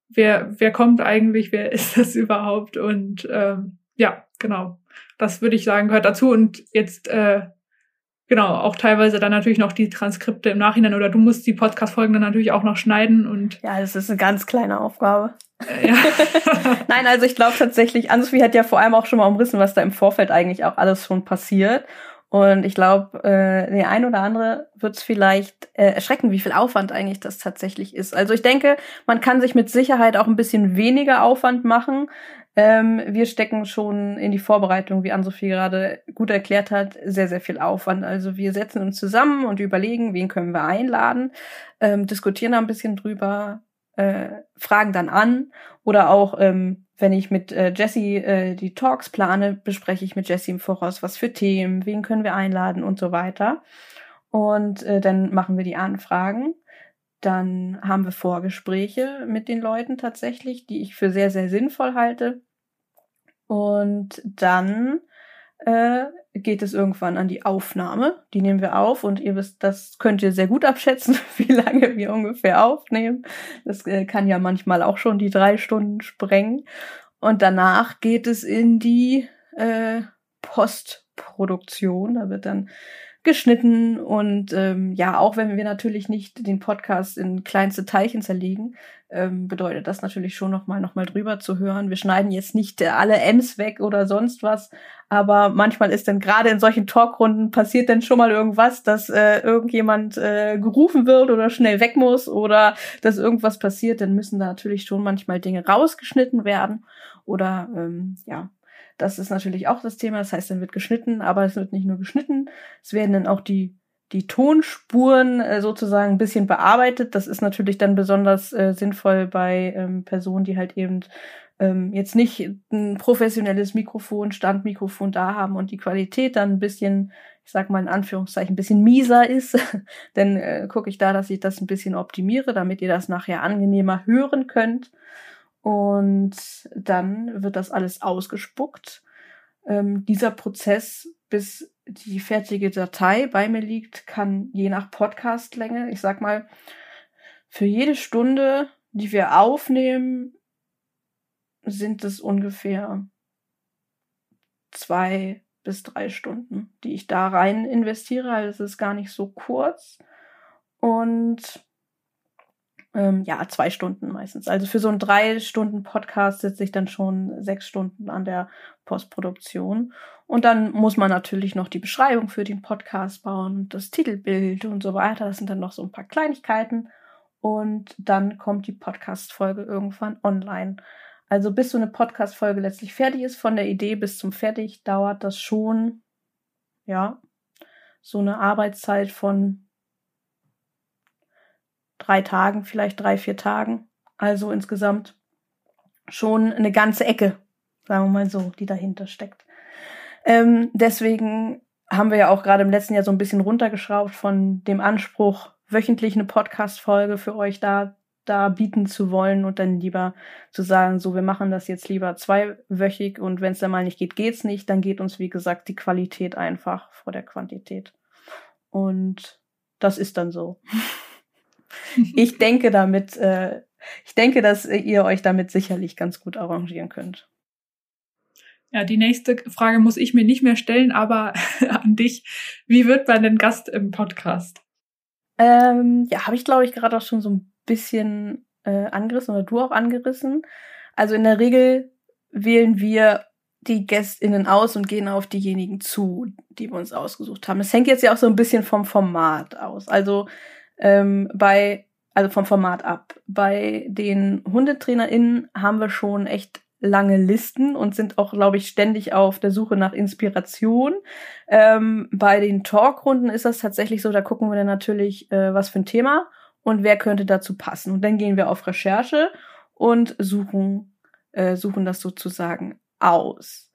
Wer, wer kommt eigentlich, wer (laughs) ist das überhaupt? Und ähm, ja, genau. Das würde ich sagen, gehört dazu. Und jetzt äh, genau, auch teilweise dann natürlich noch die Transkripte im Nachhinein oder du musst die Podcast-Folgen dann natürlich auch noch schneiden und. Ja, das ist eine ganz kleine Aufgabe. Äh, ja. (laughs) (laughs) Nein, also ich glaube tatsächlich, Ansvi hat ja vor allem auch schon mal umrissen, was da im Vorfeld eigentlich auch alles schon passiert. Und ich glaube, äh, der ein oder andere wird es vielleicht äh, erschrecken, wie viel Aufwand eigentlich das tatsächlich ist. Also ich denke, man kann sich mit Sicherheit auch ein bisschen weniger Aufwand machen, ähm, wir stecken schon in die Vorbereitung, wie Ann-Sophie gerade gut erklärt hat, sehr, sehr viel Aufwand. Also wir setzen uns zusammen und überlegen, wen können wir einladen, ähm, diskutieren da ein bisschen drüber, äh, fragen dann an oder auch, ähm, wenn ich mit äh, Jesse äh, die Talks plane, bespreche ich mit Jesse im Voraus, was für Themen, wen können wir einladen und so weiter. Und äh, dann machen wir die Anfragen. Dann haben wir Vorgespräche mit den Leuten tatsächlich, die ich für sehr, sehr sinnvoll halte. Und dann äh, geht es irgendwann an die Aufnahme. Die nehmen wir auf und ihr wisst, das könnt ihr sehr gut abschätzen, (laughs) wie lange wir ungefähr aufnehmen. Das äh, kann ja manchmal auch schon die drei Stunden sprengen. Und danach geht es in die äh, Postproduktion. Da wird dann geschnitten und ähm, ja, auch wenn wir natürlich nicht den Podcast in kleinste Teilchen zerlegen, ähm, bedeutet das natürlich schon nochmal noch mal drüber zu hören. Wir schneiden jetzt nicht alle M's weg oder sonst was, aber manchmal ist dann gerade in solchen Talkrunden passiert dann schon mal irgendwas, dass äh, irgendjemand äh, gerufen wird oder schnell weg muss oder dass irgendwas passiert, dann müssen da natürlich schon manchmal Dinge rausgeschnitten werden oder ähm, ja, das ist natürlich auch das Thema. Das heißt, dann wird geschnitten, aber es wird nicht nur geschnitten, es werden dann auch die die Tonspuren äh, sozusagen ein bisschen bearbeitet. Das ist natürlich dann besonders äh, sinnvoll bei ähm, Personen, die halt eben ähm, jetzt nicht ein professionelles Mikrofon, Standmikrofon da haben und die Qualität dann ein bisschen, ich sag mal in Anführungszeichen, ein bisschen mieser ist. (laughs) dann äh, gucke ich da, dass ich das ein bisschen optimiere, damit ihr das nachher angenehmer hören könnt. Und dann wird das alles ausgespuckt. Ähm, dieser Prozess, bis die fertige Datei bei mir liegt, kann je nach Podcastlänge, ich sag mal, für jede Stunde, die wir aufnehmen, sind es ungefähr zwei bis drei Stunden, die ich da rein investiere. Also es ist gar nicht so kurz. Und ähm, ja, zwei Stunden meistens. Also für so einen drei Stunden Podcast sitze ich dann schon sechs Stunden an der Postproduktion. Und dann muss man natürlich noch die Beschreibung für den Podcast bauen, das Titelbild und so weiter. Das sind dann noch so ein paar Kleinigkeiten. Und dann kommt die Podcast-Folge irgendwann online. Also bis so eine Podcast-Folge letztlich fertig ist, von der Idee bis zum Fertig, dauert das schon, ja, so eine Arbeitszeit von drei Tagen, vielleicht drei, vier Tagen. Also insgesamt schon eine ganze Ecke, sagen wir mal so, die dahinter steckt. Ähm, deswegen haben wir ja auch gerade im letzten Jahr so ein bisschen runtergeschraubt von dem Anspruch, wöchentlich eine Podcast-Folge für euch da, da bieten zu wollen und dann lieber zu sagen, so, wir machen das jetzt lieber zweiwöchig und wenn es dann mal nicht geht, geht's nicht, dann geht uns, wie gesagt, die Qualität einfach vor der Quantität. Und das ist dann so. (laughs) (laughs) ich denke damit, äh, ich denke, dass ihr euch damit sicherlich ganz gut arrangieren könnt. Ja, die nächste Frage muss ich mir nicht mehr stellen, aber (laughs) an dich. Wie wird man denn Gast im Podcast? Ähm, ja, habe ich, glaube ich, gerade auch schon so ein bisschen äh, angerissen oder du auch angerissen. Also in der Regel wählen wir die GästInnen aus und gehen auf diejenigen zu, die wir uns ausgesucht haben. Es hängt jetzt ja auch so ein bisschen vom Format aus. Also ähm, bei, also vom Format ab. Bei den HundetrainerInnen haben wir schon echt lange Listen und sind auch, glaube ich, ständig auf der Suche nach Inspiration. Ähm, bei den Talkrunden ist das tatsächlich so, da gucken wir dann natürlich, äh, was für ein Thema und wer könnte dazu passen. Und dann gehen wir auf Recherche und suchen, äh, suchen das sozusagen aus.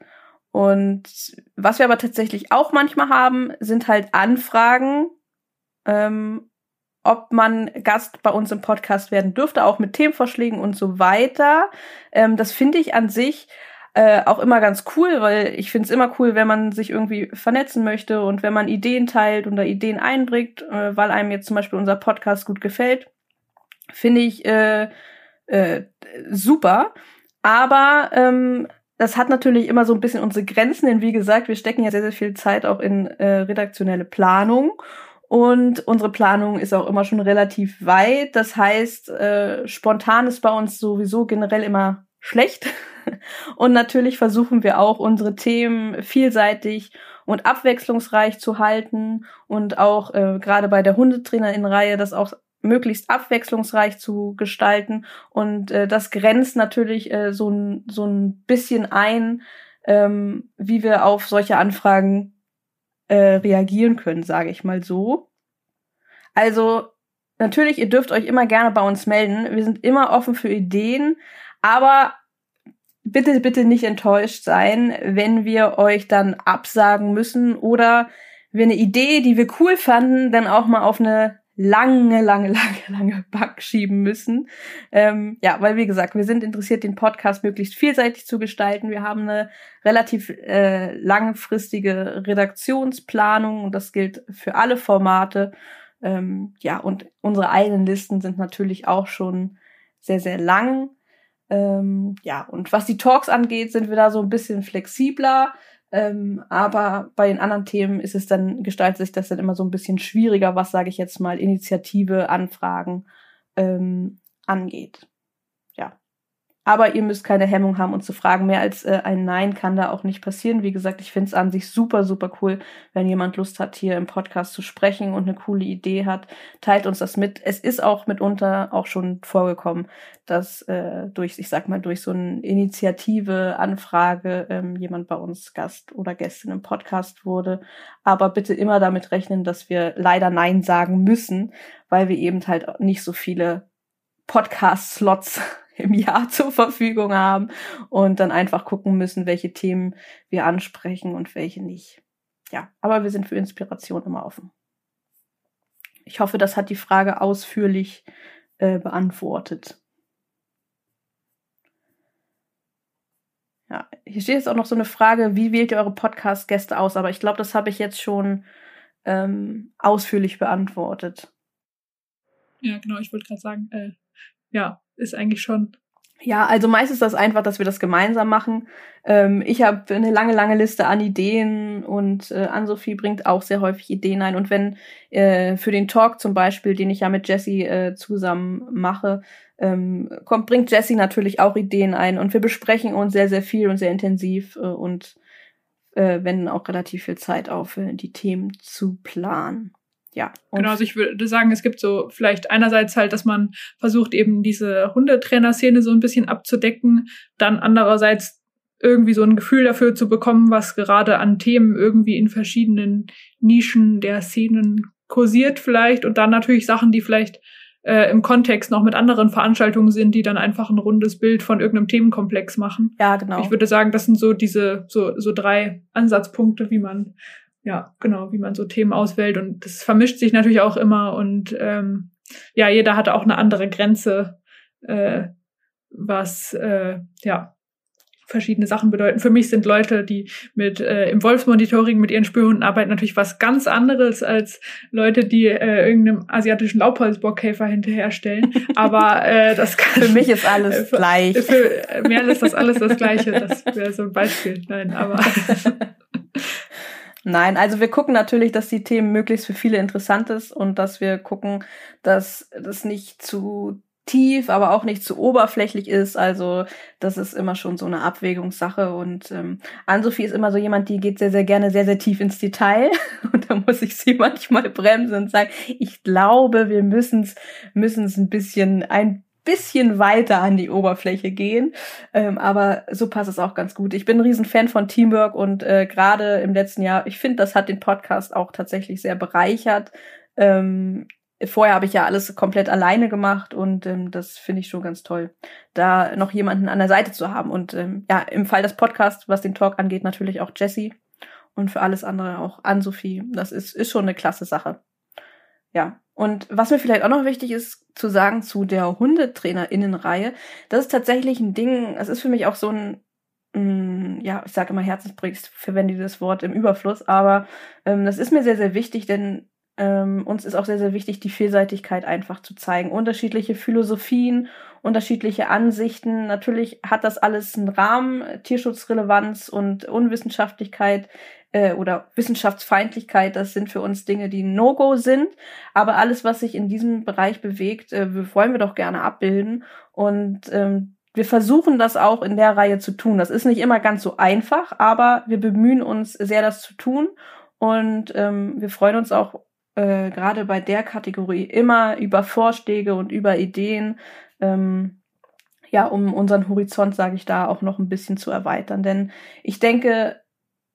Und was wir aber tatsächlich auch manchmal haben, sind halt Anfragen ähm, ob man Gast bei uns im Podcast werden dürfte, auch mit Themenvorschlägen und so weiter. Ähm, das finde ich an sich äh, auch immer ganz cool, weil ich finde es immer cool, wenn man sich irgendwie vernetzen möchte und wenn man Ideen teilt und da Ideen einbringt, äh, weil einem jetzt zum Beispiel unser Podcast gut gefällt. Finde ich äh, äh, super. Aber ähm, das hat natürlich immer so ein bisschen unsere Grenzen, denn wie gesagt, wir stecken ja sehr, sehr viel Zeit auch in äh, redaktionelle Planung. Und unsere Planung ist auch immer schon relativ weit. Das heißt, äh, spontan ist bei uns sowieso generell immer schlecht. (laughs) Und natürlich versuchen wir auch, unsere Themen vielseitig und abwechslungsreich zu halten und auch äh, gerade bei der Hundetrainer-In-Reihe das auch möglichst abwechslungsreich zu gestalten. Und äh, das grenzt natürlich äh, so, ein, so ein bisschen ein, ähm, wie wir auf solche Anfragen äh, reagieren können, sage ich mal so. Also natürlich, ihr dürft euch immer gerne bei uns melden. Wir sind immer offen für Ideen, aber bitte, bitte nicht enttäuscht sein, wenn wir euch dann absagen müssen oder wir eine Idee, die wir cool fanden, dann auch mal auf eine lange, lange, (laughs) lange, lange Back schieben müssen. Ähm, ja, weil wie gesagt, wir sind interessiert, den Podcast möglichst vielseitig zu gestalten. Wir haben eine relativ äh, langfristige Redaktionsplanung und das gilt für alle Formate. Ähm, ja, und unsere eigenen Listen sind natürlich auch schon sehr, sehr lang. Ähm, ja, und was die Talks angeht, sind wir da so ein bisschen flexibler. Ähm, aber bei den anderen Themen ist es dann, gestaltet sich das dann immer so ein bisschen schwieriger, was, sage ich jetzt mal, Initiative, Anfragen ähm, angeht. Aber ihr müsst keine Hemmung haben, uns zu fragen. Mehr als äh, ein Nein kann da auch nicht passieren. Wie gesagt, ich finde es an sich super, super cool, wenn jemand Lust hat, hier im Podcast zu sprechen und eine coole Idee hat. Teilt uns das mit. Es ist auch mitunter auch schon vorgekommen, dass äh, durch, ich sag mal, durch so eine Initiative, Anfrage ähm, jemand bei uns Gast oder Gästin im Podcast wurde. Aber bitte immer damit rechnen, dass wir leider Nein sagen müssen, weil wir eben halt nicht so viele Podcast-Slots im Jahr zur Verfügung haben und dann einfach gucken müssen, welche Themen wir ansprechen und welche nicht. Ja, aber wir sind für Inspiration immer offen. Ich hoffe, das hat die Frage ausführlich äh, beantwortet. Ja, hier steht jetzt auch noch so eine Frage, wie wählt ihr eure Podcast-Gäste aus? Aber ich glaube, das habe ich jetzt schon ähm, ausführlich beantwortet. Ja, genau, ich wollte gerade sagen, äh, ja, ist eigentlich schon. Ja, also meist ist das einfach, dass wir das gemeinsam machen. Ähm, ich habe eine lange, lange Liste an Ideen und äh, Ann-Sophie bringt auch sehr häufig Ideen ein. Und wenn äh, für den Talk zum Beispiel, den ich ja mit Jessie äh, zusammen mache, ähm, kommt, bringt Jessie natürlich auch Ideen ein. Und wir besprechen uns sehr, sehr viel und sehr intensiv äh, und äh, wenden auch relativ viel Zeit auf, äh, die Themen zu planen. Ja. genau, also ich würde sagen, es gibt so vielleicht einerseits halt, dass man versucht, eben diese Hundetrainer-Szene so ein bisschen abzudecken, dann andererseits irgendwie so ein Gefühl dafür zu bekommen, was gerade an Themen irgendwie in verschiedenen Nischen der Szenen kursiert vielleicht und dann natürlich Sachen, die vielleicht äh, im Kontext noch mit anderen Veranstaltungen sind, die dann einfach ein rundes Bild von irgendeinem Themenkomplex machen. Ja, genau. Ich würde sagen, das sind so diese so so drei Ansatzpunkte, wie man ja genau, wie man so Themen auswählt und das vermischt sich natürlich auch immer und ähm, ja, jeder hat auch eine andere Grenze, äh, was äh, ja verschiedene Sachen bedeuten. Für mich sind Leute, die mit äh, im Wolfsmonitoring mit ihren Spürhunden arbeiten, natürlich was ganz anderes als Leute, die äh, irgendeinem asiatischen Laubholzbockkäfer hinterherstellen. Aber äh, (laughs) das kann für mich ist alles äh, (laughs) für, gleich. Für Merle ist das alles das Gleiche. Das wäre so ein Beispiel. Nein, aber (laughs) Nein, also wir gucken natürlich, dass die Themen möglichst für viele interessant ist und dass wir gucken, dass das nicht zu tief, aber auch nicht zu oberflächlich ist. Also das ist immer schon so eine Abwägungssache. Und ähm, Ann-Sophie ist immer so jemand, die geht sehr, sehr gerne sehr, sehr tief ins Detail. (laughs) Und da muss ich sie manchmal bremsen und sagen, ich glaube, wir müssen es ein bisschen ein bisschen weiter an die Oberfläche gehen. Ähm, aber so passt es auch ganz gut. Ich bin ein Riesenfan von Teamwork und äh, gerade im letzten Jahr, ich finde, das hat den Podcast auch tatsächlich sehr bereichert. Ähm, vorher habe ich ja alles komplett alleine gemacht und ähm, das finde ich schon ganz toll, da noch jemanden an der Seite zu haben. Und ähm, ja, im Fall des Podcasts, was den Talk angeht, natürlich auch Jessie und für alles andere auch Ann-Sophie. Das ist, ist schon eine klasse Sache. Ja. Und was mir vielleicht auch noch wichtig ist zu sagen zu der Hundetrainerinnenreihe, das ist tatsächlich ein Ding, es ist für mich auch so ein mm, ja, ich sage immer Herzensprojekt, verwende dieses Wort im Überfluss, aber ähm, das ist mir sehr, sehr wichtig, denn ähm, uns ist auch sehr, sehr wichtig, die Vielseitigkeit einfach zu zeigen. Unterschiedliche Philosophien, unterschiedliche Ansichten. Natürlich hat das alles einen Rahmen, Tierschutzrelevanz und Unwissenschaftlichkeit äh, oder Wissenschaftsfeindlichkeit, das sind für uns Dinge, die No-Go sind. Aber alles, was sich in diesem Bereich bewegt, äh, wollen wir doch gerne abbilden. Und ähm, wir versuchen das auch in der Reihe zu tun. Das ist nicht immer ganz so einfach, aber wir bemühen uns sehr, das zu tun. Und ähm, wir freuen uns auch äh, gerade bei der Kategorie immer über Vorschläge und über Ideen, ähm, ja, um unseren Horizont, sage ich da, auch noch ein bisschen zu erweitern. Denn ich denke,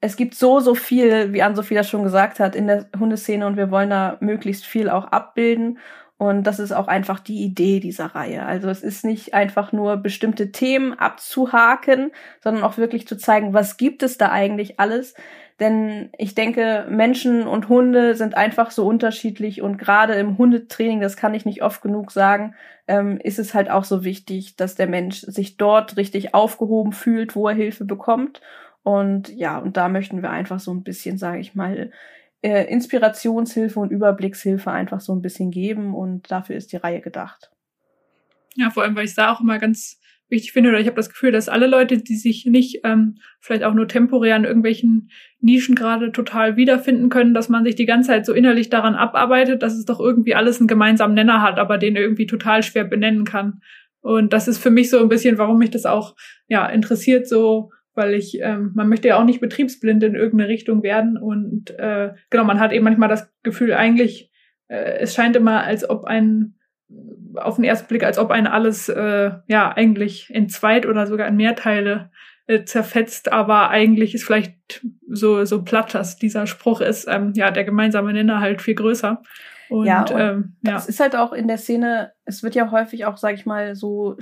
es gibt so, so viel, wie Ann-Sophie das schon gesagt hat, in der Hundeszene und wir wollen da möglichst viel auch abbilden. Und das ist auch einfach die Idee dieser Reihe. Also es ist nicht einfach nur bestimmte Themen abzuhaken, sondern auch wirklich zu zeigen, was gibt es da eigentlich alles. Denn ich denke, Menschen und Hunde sind einfach so unterschiedlich und gerade im Hundetraining, das kann ich nicht oft genug sagen, ähm, ist es halt auch so wichtig, dass der Mensch sich dort richtig aufgehoben fühlt, wo er Hilfe bekommt. Und ja, und da möchten wir einfach so ein bisschen, sage ich mal, äh, Inspirationshilfe und Überblickshilfe einfach so ein bisschen geben und dafür ist die Reihe gedacht. Ja, vor allem, weil ich da auch immer ganz wichtig finde, oder ich habe das Gefühl, dass alle Leute, die sich nicht ähm, vielleicht auch nur temporär in irgendwelchen Nischen gerade total wiederfinden können, dass man sich die ganze Zeit so innerlich daran abarbeitet, dass es doch irgendwie alles einen gemeinsamen Nenner hat, aber den irgendwie total schwer benennen kann. Und das ist für mich so ein bisschen, warum mich das auch ja interessiert, so weil ich, ähm, man möchte ja auch nicht betriebsblind in irgendeine Richtung werden und äh, genau, man hat eben manchmal das Gefühl, eigentlich, äh, es scheint immer, als ob ein auf den ersten Blick, als ob ein alles äh, ja eigentlich in zweit oder sogar in mehr Teile äh, zerfetzt, aber eigentlich ist vielleicht so so platt, dass dieser Spruch ist, ähm, ja der gemeinsame Nenner halt viel größer. Und, ja, und ähm, ja. das ist halt auch in der Szene, es wird ja häufig auch, sag ich mal, so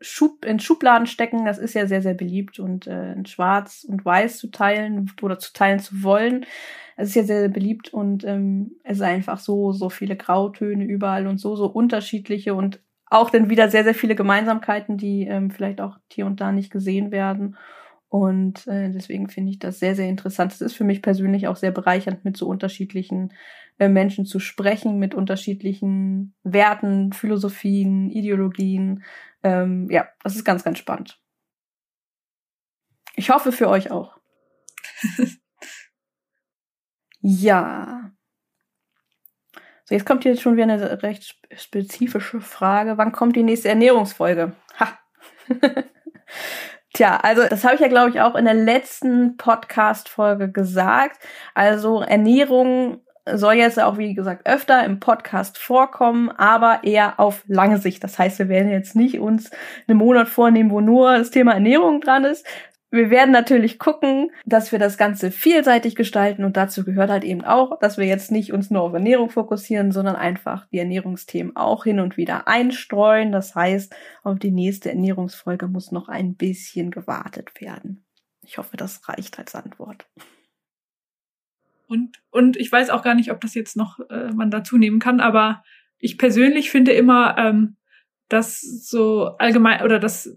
Schub, in Schubladen stecken, das ist ja sehr, sehr beliebt und äh, in Schwarz und Weiß zu teilen oder zu teilen zu wollen. Es ist ja sehr, sehr beliebt und ähm, es ist einfach so, so viele Grautöne überall und so, so unterschiedliche und auch dann wieder sehr, sehr viele Gemeinsamkeiten, die ähm, vielleicht auch hier und da nicht gesehen werden. Und äh, deswegen finde ich das sehr, sehr interessant. Es ist für mich persönlich auch sehr bereichernd, mit so unterschiedlichen äh, Menschen zu sprechen, mit unterschiedlichen Werten, Philosophien, Ideologien. Ähm, ja, das ist ganz, ganz spannend. Ich hoffe für euch auch. (laughs) Ja. So, jetzt kommt hier schon wieder eine recht spezifische Frage. Wann kommt die nächste Ernährungsfolge? Ha. (laughs) Tja, also das habe ich ja, glaube ich, auch in der letzten Podcast-Folge gesagt. Also Ernährung soll jetzt auch, wie gesagt, öfter im Podcast vorkommen, aber eher auf lange Sicht. Das heißt, wir werden jetzt nicht uns einen Monat vornehmen, wo nur das Thema Ernährung dran ist. Wir werden natürlich gucken, dass wir das Ganze vielseitig gestalten und dazu gehört halt eben auch, dass wir jetzt nicht uns nur auf Ernährung fokussieren, sondern einfach die Ernährungsthemen auch hin und wieder einstreuen. Das heißt, auf die nächste Ernährungsfolge muss noch ein bisschen gewartet werden. Ich hoffe, das reicht als Antwort. Und, und ich weiß auch gar nicht, ob das jetzt noch äh, man dazu nehmen kann, aber ich persönlich finde immer, ähm, dass so allgemein oder dass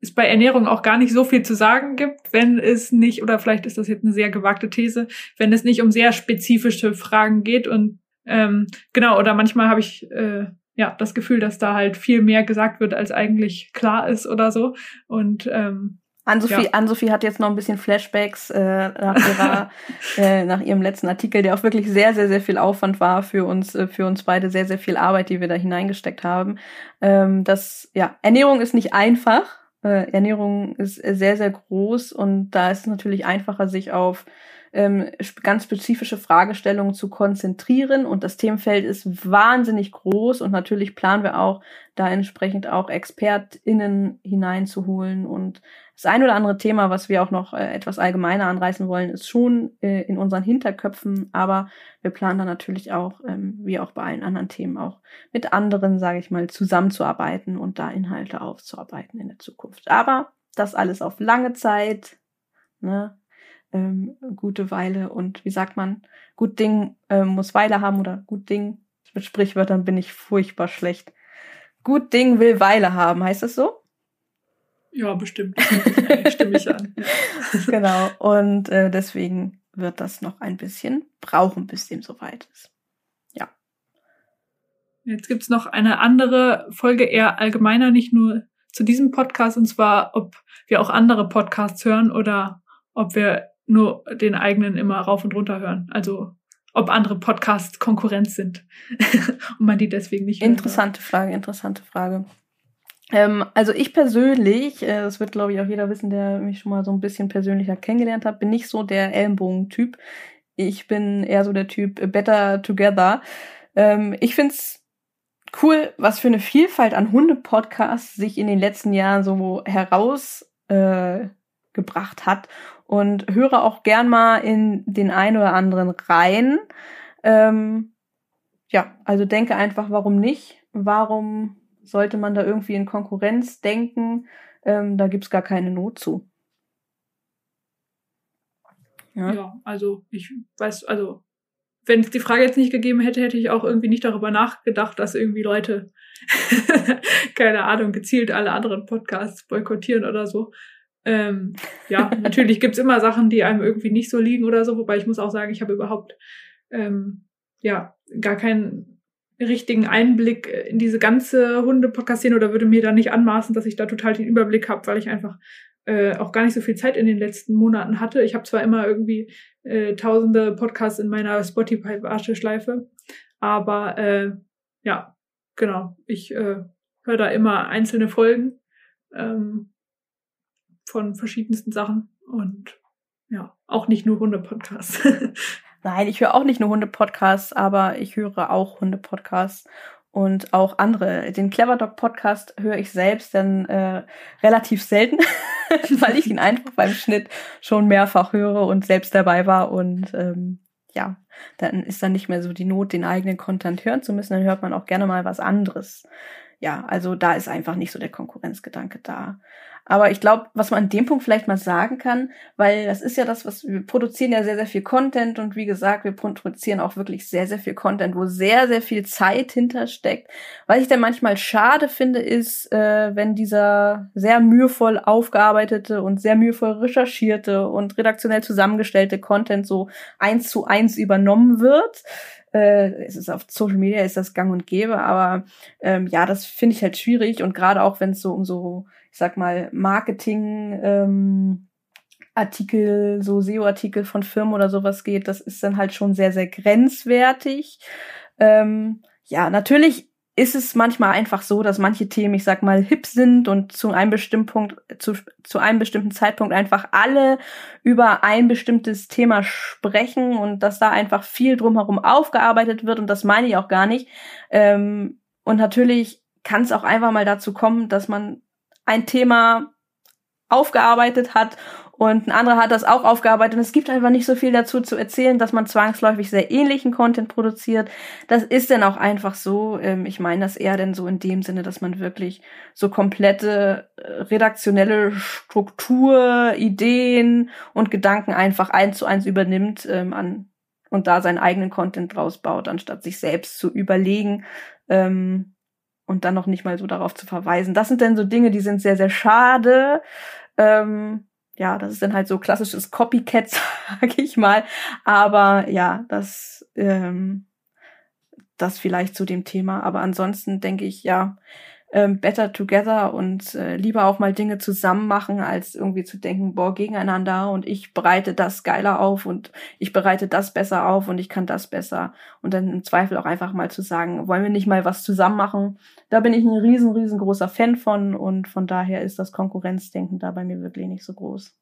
es bei Ernährung auch gar nicht so viel zu sagen gibt, wenn es nicht, oder vielleicht ist das jetzt eine sehr gewagte These, wenn es nicht um sehr spezifische Fragen geht und ähm, genau, oder manchmal habe ich äh, ja das Gefühl, dass da halt viel mehr gesagt wird, als eigentlich klar ist oder so. Und ähm, Ann-Sophie, ja. Ann-Sophie hat jetzt noch ein bisschen Flashbacks äh, nach, ihrer, (laughs) äh, nach ihrem letzten Artikel, der auch wirklich sehr, sehr, sehr viel Aufwand war für uns, äh, für uns beide, sehr, sehr viel Arbeit, die wir da hineingesteckt haben. Ähm, das, ja, Ernährung ist nicht einfach. Äh, Ernährung ist sehr, sehr groß und da ist es natürlich einfacher, sich auf ähm, ganz spezifische Fragestellungen zu konzentrieren. Und das Themenfeld ist wahnsinnig groß und natürlich planen wir auch, da entsprechend auch ExpertInnen hineinzuholen. Und das ein oder andere Thema, was wir auch noch äh, etwas allgemeiner anreißen wollen, ist schon äh, in unseren Hinterköpfen, aber wir planen dann natürlich auch, ähm, wie auch bei allen anderen Themen, auch mit anderen, sage ich mal, zusammenzuarbeiten und da Inhalte aufzuarbeiten in der Zukunft. Aber das alles auf lange Zeit. Ne? ähm, gute Weile und wie sagt man, gut Ding ähm, muss Weile haben oder gut Ding, mit Sprichwörtern bin ich furchtbar schlecht. Gut Ding will Weile haben, heißt das so? Ja, bestimmt. (laughs) Stimme ich an. genau. Und äh, deswegen wird das noch ein bisschen brauchen, bis dem soweit ist. Ja. Jetzt gibt's noch eine andere Folge, eher allgemeiner, nicht nur zu diesem Podcast, und zwar, ob wir auch andere Podcasts hören oder ob wir nur den eigenen immer rauf und runter hören. Also ob andere Podcasts Konkurrenz sind (laughs) und man die deswegen nicht. Interessante hört. Frage, interessante Frage. Ähm, also ich persönlich, äh, das wird glaube ich auch jeder wissen, der mich schon mal so ein bisschen persönlicher kennengelernt hat, bin nicht so der Ellenbogen-Typ. Ich bin eher so der Typ Better Together. Ähm, ich find's cool, was für eine Vielfalt an Hunde-Podcasts sich in den letzten Jahren so heraus äh, hat und höre auch gern mal in den ein oder anderen rein. Ähm, ja, also denke einfach, warum nicht? Warum sollte man da irgendwie in Konkurrenz denken? Ähm, da gibt's gar keine Not zu. Ja. ja, also ich weiß, also wenn es die Frage jetzt nicht gegeben hätte, hätte ich auch irgendwie nicht darüber nachgedacht, dass irgendwie Leute, (laughs) keine Ahnung, gezielt alle anderen Podcasts boykottieren oder so. Ähm, ja, (laughs) natürlich gibt's immer Sachen, die einem irgendwie nicht so liegen oder so, wobei ich muss auch sagen, ich habe überhaupt ähm, ja gar keinen richtigen Einblick in diese ganze Hunde-Podcast-Szene oder würde mir da nicht anmaßen, dass ich da total den Überblick habe, weil ich einfach äh, auch gar nicht so viel Zeit in den letzten Monaten hatte. Ich habe zwar immer irgendwie äh, tausende Podcasts in meiner Spotify-Warteschleife, aber äh, ja, genau, ich äh, höre da immer einzelne Folgen. Ähm, von verschiedensten Sachen und ja, auch nicht nur Hunde-Podcasts. (laughs) Nein, ich höre auch nicht nur Hunde-Podcasts, aber ich höre auch Hunde-Podcasts und auch andere. Den Clever Dog Podcast höre ich selbst dann äh, relativ selten, (laughs) weil ich ihn einfach beim Schnitt schon mehrfach höre und selbst dabei war und ähm, ja, dann ist dann nicht mehr so die Not, den eigenen Content hören zu müssen. Dann hört man auch gerne mal was anderes. Ja, also da ist einfach nicht so der Konkurrenzgedanke da. Aber ich glaube, was man an dem Punkt vielleicht mal sagen kann, weil das ist ja das, was wir produzieren ja sehr, sehr viel Content und wie gesagt, wir produzieren auch wirklich sehr, sehr viel Content, wo sehr, sehr viel Zeit hintersteckt. Was ich dann manchmal schade finde, ist, äh, wenn dieser sehr mühevoll aufgearbeitete und sehr mühevoll recherchierte und redaktionell zusammengestellte Content so eins zu eins übernommen wird äh, es ist auf Social Media ist das gang und gäbe, aber ähm, ja, das finde ich halt schwierig und gerade auch wenn es so um so ich sag mal, Marketing, ähm, Artikel, so SEO-Artikel von Firmen oder sowas geht, das ist dann halt schon sehr, sehr grenzwertig. Ähm, ja, natürlich ist es manchmal einfach so, dass manche Themen, ich sag mal, hip sind und zu einem bestimmten Punkt, zu, zu einem bestimmten Zeitpunkt einfach alle über ein bestimmtes Thema sprechen und dass da einfach viel drumherum aufgearbeitet wird und das meine ich auch gar nicht. Ähm, und natürlich kann es auch einfach mal dazu kommen, dass man ein Thema aufgearbeitet hat und ein anderer hat das auch aufgearbeitet. Und es gibt einfach nicht so viel dazu zu erzählen, dass man zwangsläufig sehr ähnlichen Content produziert. Das ist dann auch einfach so. Ähm, ich meine das eher denn so in dem Sinne, dass man wirklich so komplette äh, redaktionelle Struktur, Ideen und Gedanken einfach eins zu eins übernimmt ähm, an und da seinen eigenen Content draus baut, anstatt sich selbst zu überlegen. Ähm, und dann noch nicht mal so darauf zu verweisen. Das sind dann so Dinge, die sind sehr, sehr schade. Ähm, ja, das ist dann halt so klassisches Copycat, (laughs) sag ich mal. Aber ja, das, ähm, das vielleicht zu dem Thema. Aber ansonsten denke ich, ja, ähm, better together und äh, lieber auch mal Dinge zusammen machen, als irgendwie zu denken, boah, gegeneinander und ich bereite das geiler auf und ich bereite das besser auf und ich kann das besser. Und dann im Zweifel auch einfach mal zu sagen, wollen wir nicht mal was zusammen machen? Da bin ich ein riesen, riesengroßer Fan von und von daher ist das Konkurrenzdenken da bei mir wirklich nicht so groß.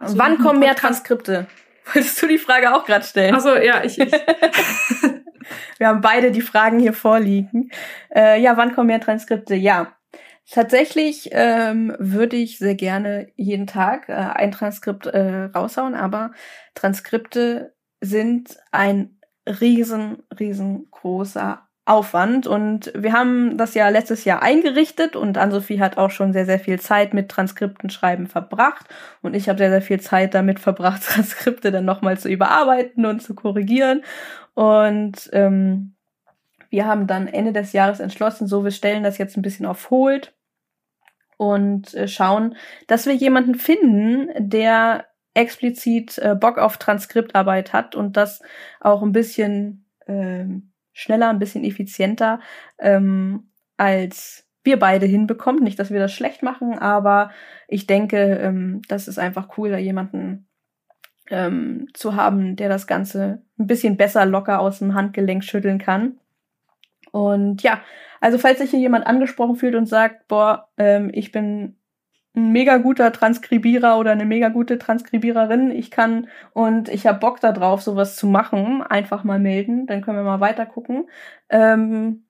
Also Wann kommen mehr Transkripte? (laughs) Wolltest du die Frage auch gerade stellen? Also ja, ich. ich. (laughs) Wir haben beide die Fragen hier vorliegen. Äh, ja, wann kommen mehr Transkripte? Ja. Tatsächlich ähm, würde ich sehr gerne jeden Tag äh, ein Transkript äh, raushauen, aber Transkripte sind ein riesen, riesengroßer Aufwand. Und wir haben das ja letztes Jahr eingerichtet und Ann-Sophie hat auch schon sehr, sehr viel Zeit mit Transkripten schreiben verbracht. Und ich habe sehr, sehr viel Zeit damit verbracht, (laughs) Transkripte dann nochmal zu überarbeiten und zu korrigieren. Und ähm, wir haben dann Ende des Jahres entschlossen, so wir stellen das jetzt ein bisschen auf Hold und äh, schauen, dass wir jemanden finden, der explizit äh, Bock auf Transkriptarbeit hat und das auch ein bisschen ähm, schneller, ein bisschen effizienter ähm, als wir beide hinbekommen. Nicht, dass wir das schlecht machen, aber ich denke, ähm, das ist einfach cool, da jemanden ähm, zu haben, der das Ganze ein bisschen besser locker aus dem Handgelenk schütteln kann. Und ja, also falls sich hier jemand angesprochen fühlt und sagt, boah, ähm, ich bin ein mega guter Transkribierer oder eine mega gute Transkribiererin, ich kann und ich habe Bock darauf, sowas zu machen, einfach mal melden, dann können wir mal weiter gucken. Ähm,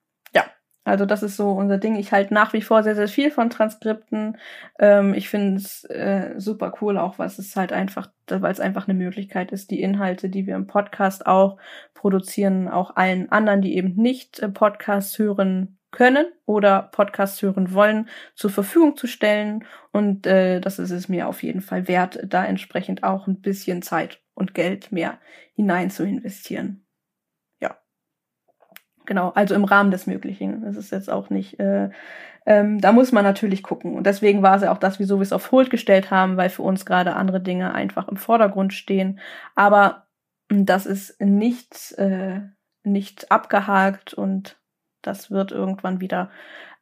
also das ist so unser Ding. Ich halte nach wie vor sehr, sehr viel von Transkripten. Ähm, ich finde es äh, super cool, auch was es halt einfach, weil es einfach eine Möglichkeit ist, die Inhalte, die wir im Podcast auch produzieren, auch allen anderen, die eben nicht äh, Podcasts hören können oder Podcasts hören wollen, zur Verfügung zu stellen. Und äh, das ist es mir auf jeden Fall wert, da entsprechend auch ein bisschen Zeit und Geld mehr hinein zu investieren. Genau, also im Rahmen des Möglichen. Das ist jetzt auch nicht, äh, ähm, da muss man natürlich gucken. Und deswegen war es ja auch das, wieso wir es auf Hold gestellt haben, weil für uns gerade andere Dinge einfach im Vordergrund stehen. Aber das ist nicht, äh, nicht abgehakt und das wird irgendwann wieder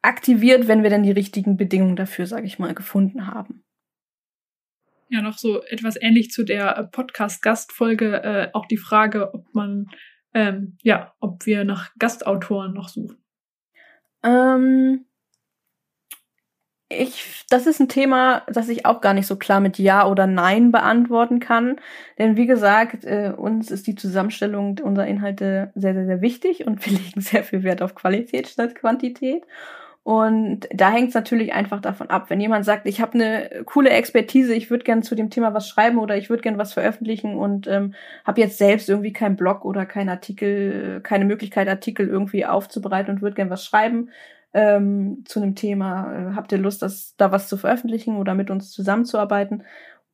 aktiviert, wenn wir dann die richtigen Bedingungen dafür, sage ich mal, gefunden haben. Ja, noch so etwas ähnlich zu der Podcast-Gastfolge, äh, auch die Frage, ob man ähm, ja, ob wir nach Gastautoren noch suchen. Ähm, ich, das ist ein Thema, das ich auch gar nicht so klar mit Ja oder Nein beantworten kann. Denn wie gesagt, äh, uns ist die Zusammenstellung unserer Inhalte sehr, sehr, sehr wichtig und wir (laughs) legen sehr viel Wert auf Qualität statt Quantität. Und da hängt es natürlich einfach davon ab, wenn jemand sagt, ich habe eine coole Expertise, ich würde gerne zu dem Thema was schreiben oder ich würde gerne was veröffentlichen und ähm, habe jetzt selbst irgendwie keinen Blog oder keinen Artikel, keine Möglichkeit, Artikel irgendwie aufzubereiten und würde gerne was schreiben ähm, zu einem Thema. Äh, habt ihr Lust, das, da was zu veröffentlichen oder mit uns zusammenzuarbeiten?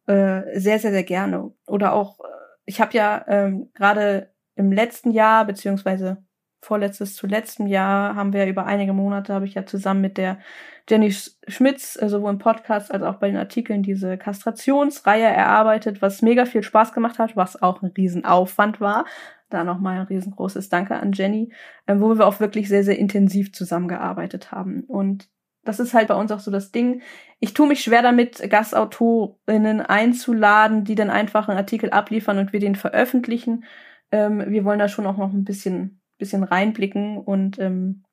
Äh, sehr, sehr, sehr gerne. Oder auch, äh, ich habe ja ähm, gerade im letzten Jahr, beziehungsweise vorletztes zu letztem Jahr haben wir über einige Monate, habe ich ja zusammen mit der Jenny Schmitz, äh, sowohl im Podcast als auch bei den Artikeln, diese Kastrationsreihe erarbeitet, was mega viel Spaß gemacht hat, was auch ein Riesenaufwand war. Da nochmal ein riesengroßes Danke an Jenny, äh, wo wir auch wirklich sehr, sehr intensiv zusammengearbeitet haben. Und das ist halt bei uns auch so das Ding. Ich tue mich schwer damit, Gastautorinnen einzuladen, die dann einfach einen Artikel abliefern und wir den veröffentlichen. Ähm, wir wollen da schon auch noch ein bisschen bisschen reinblicken und ähm,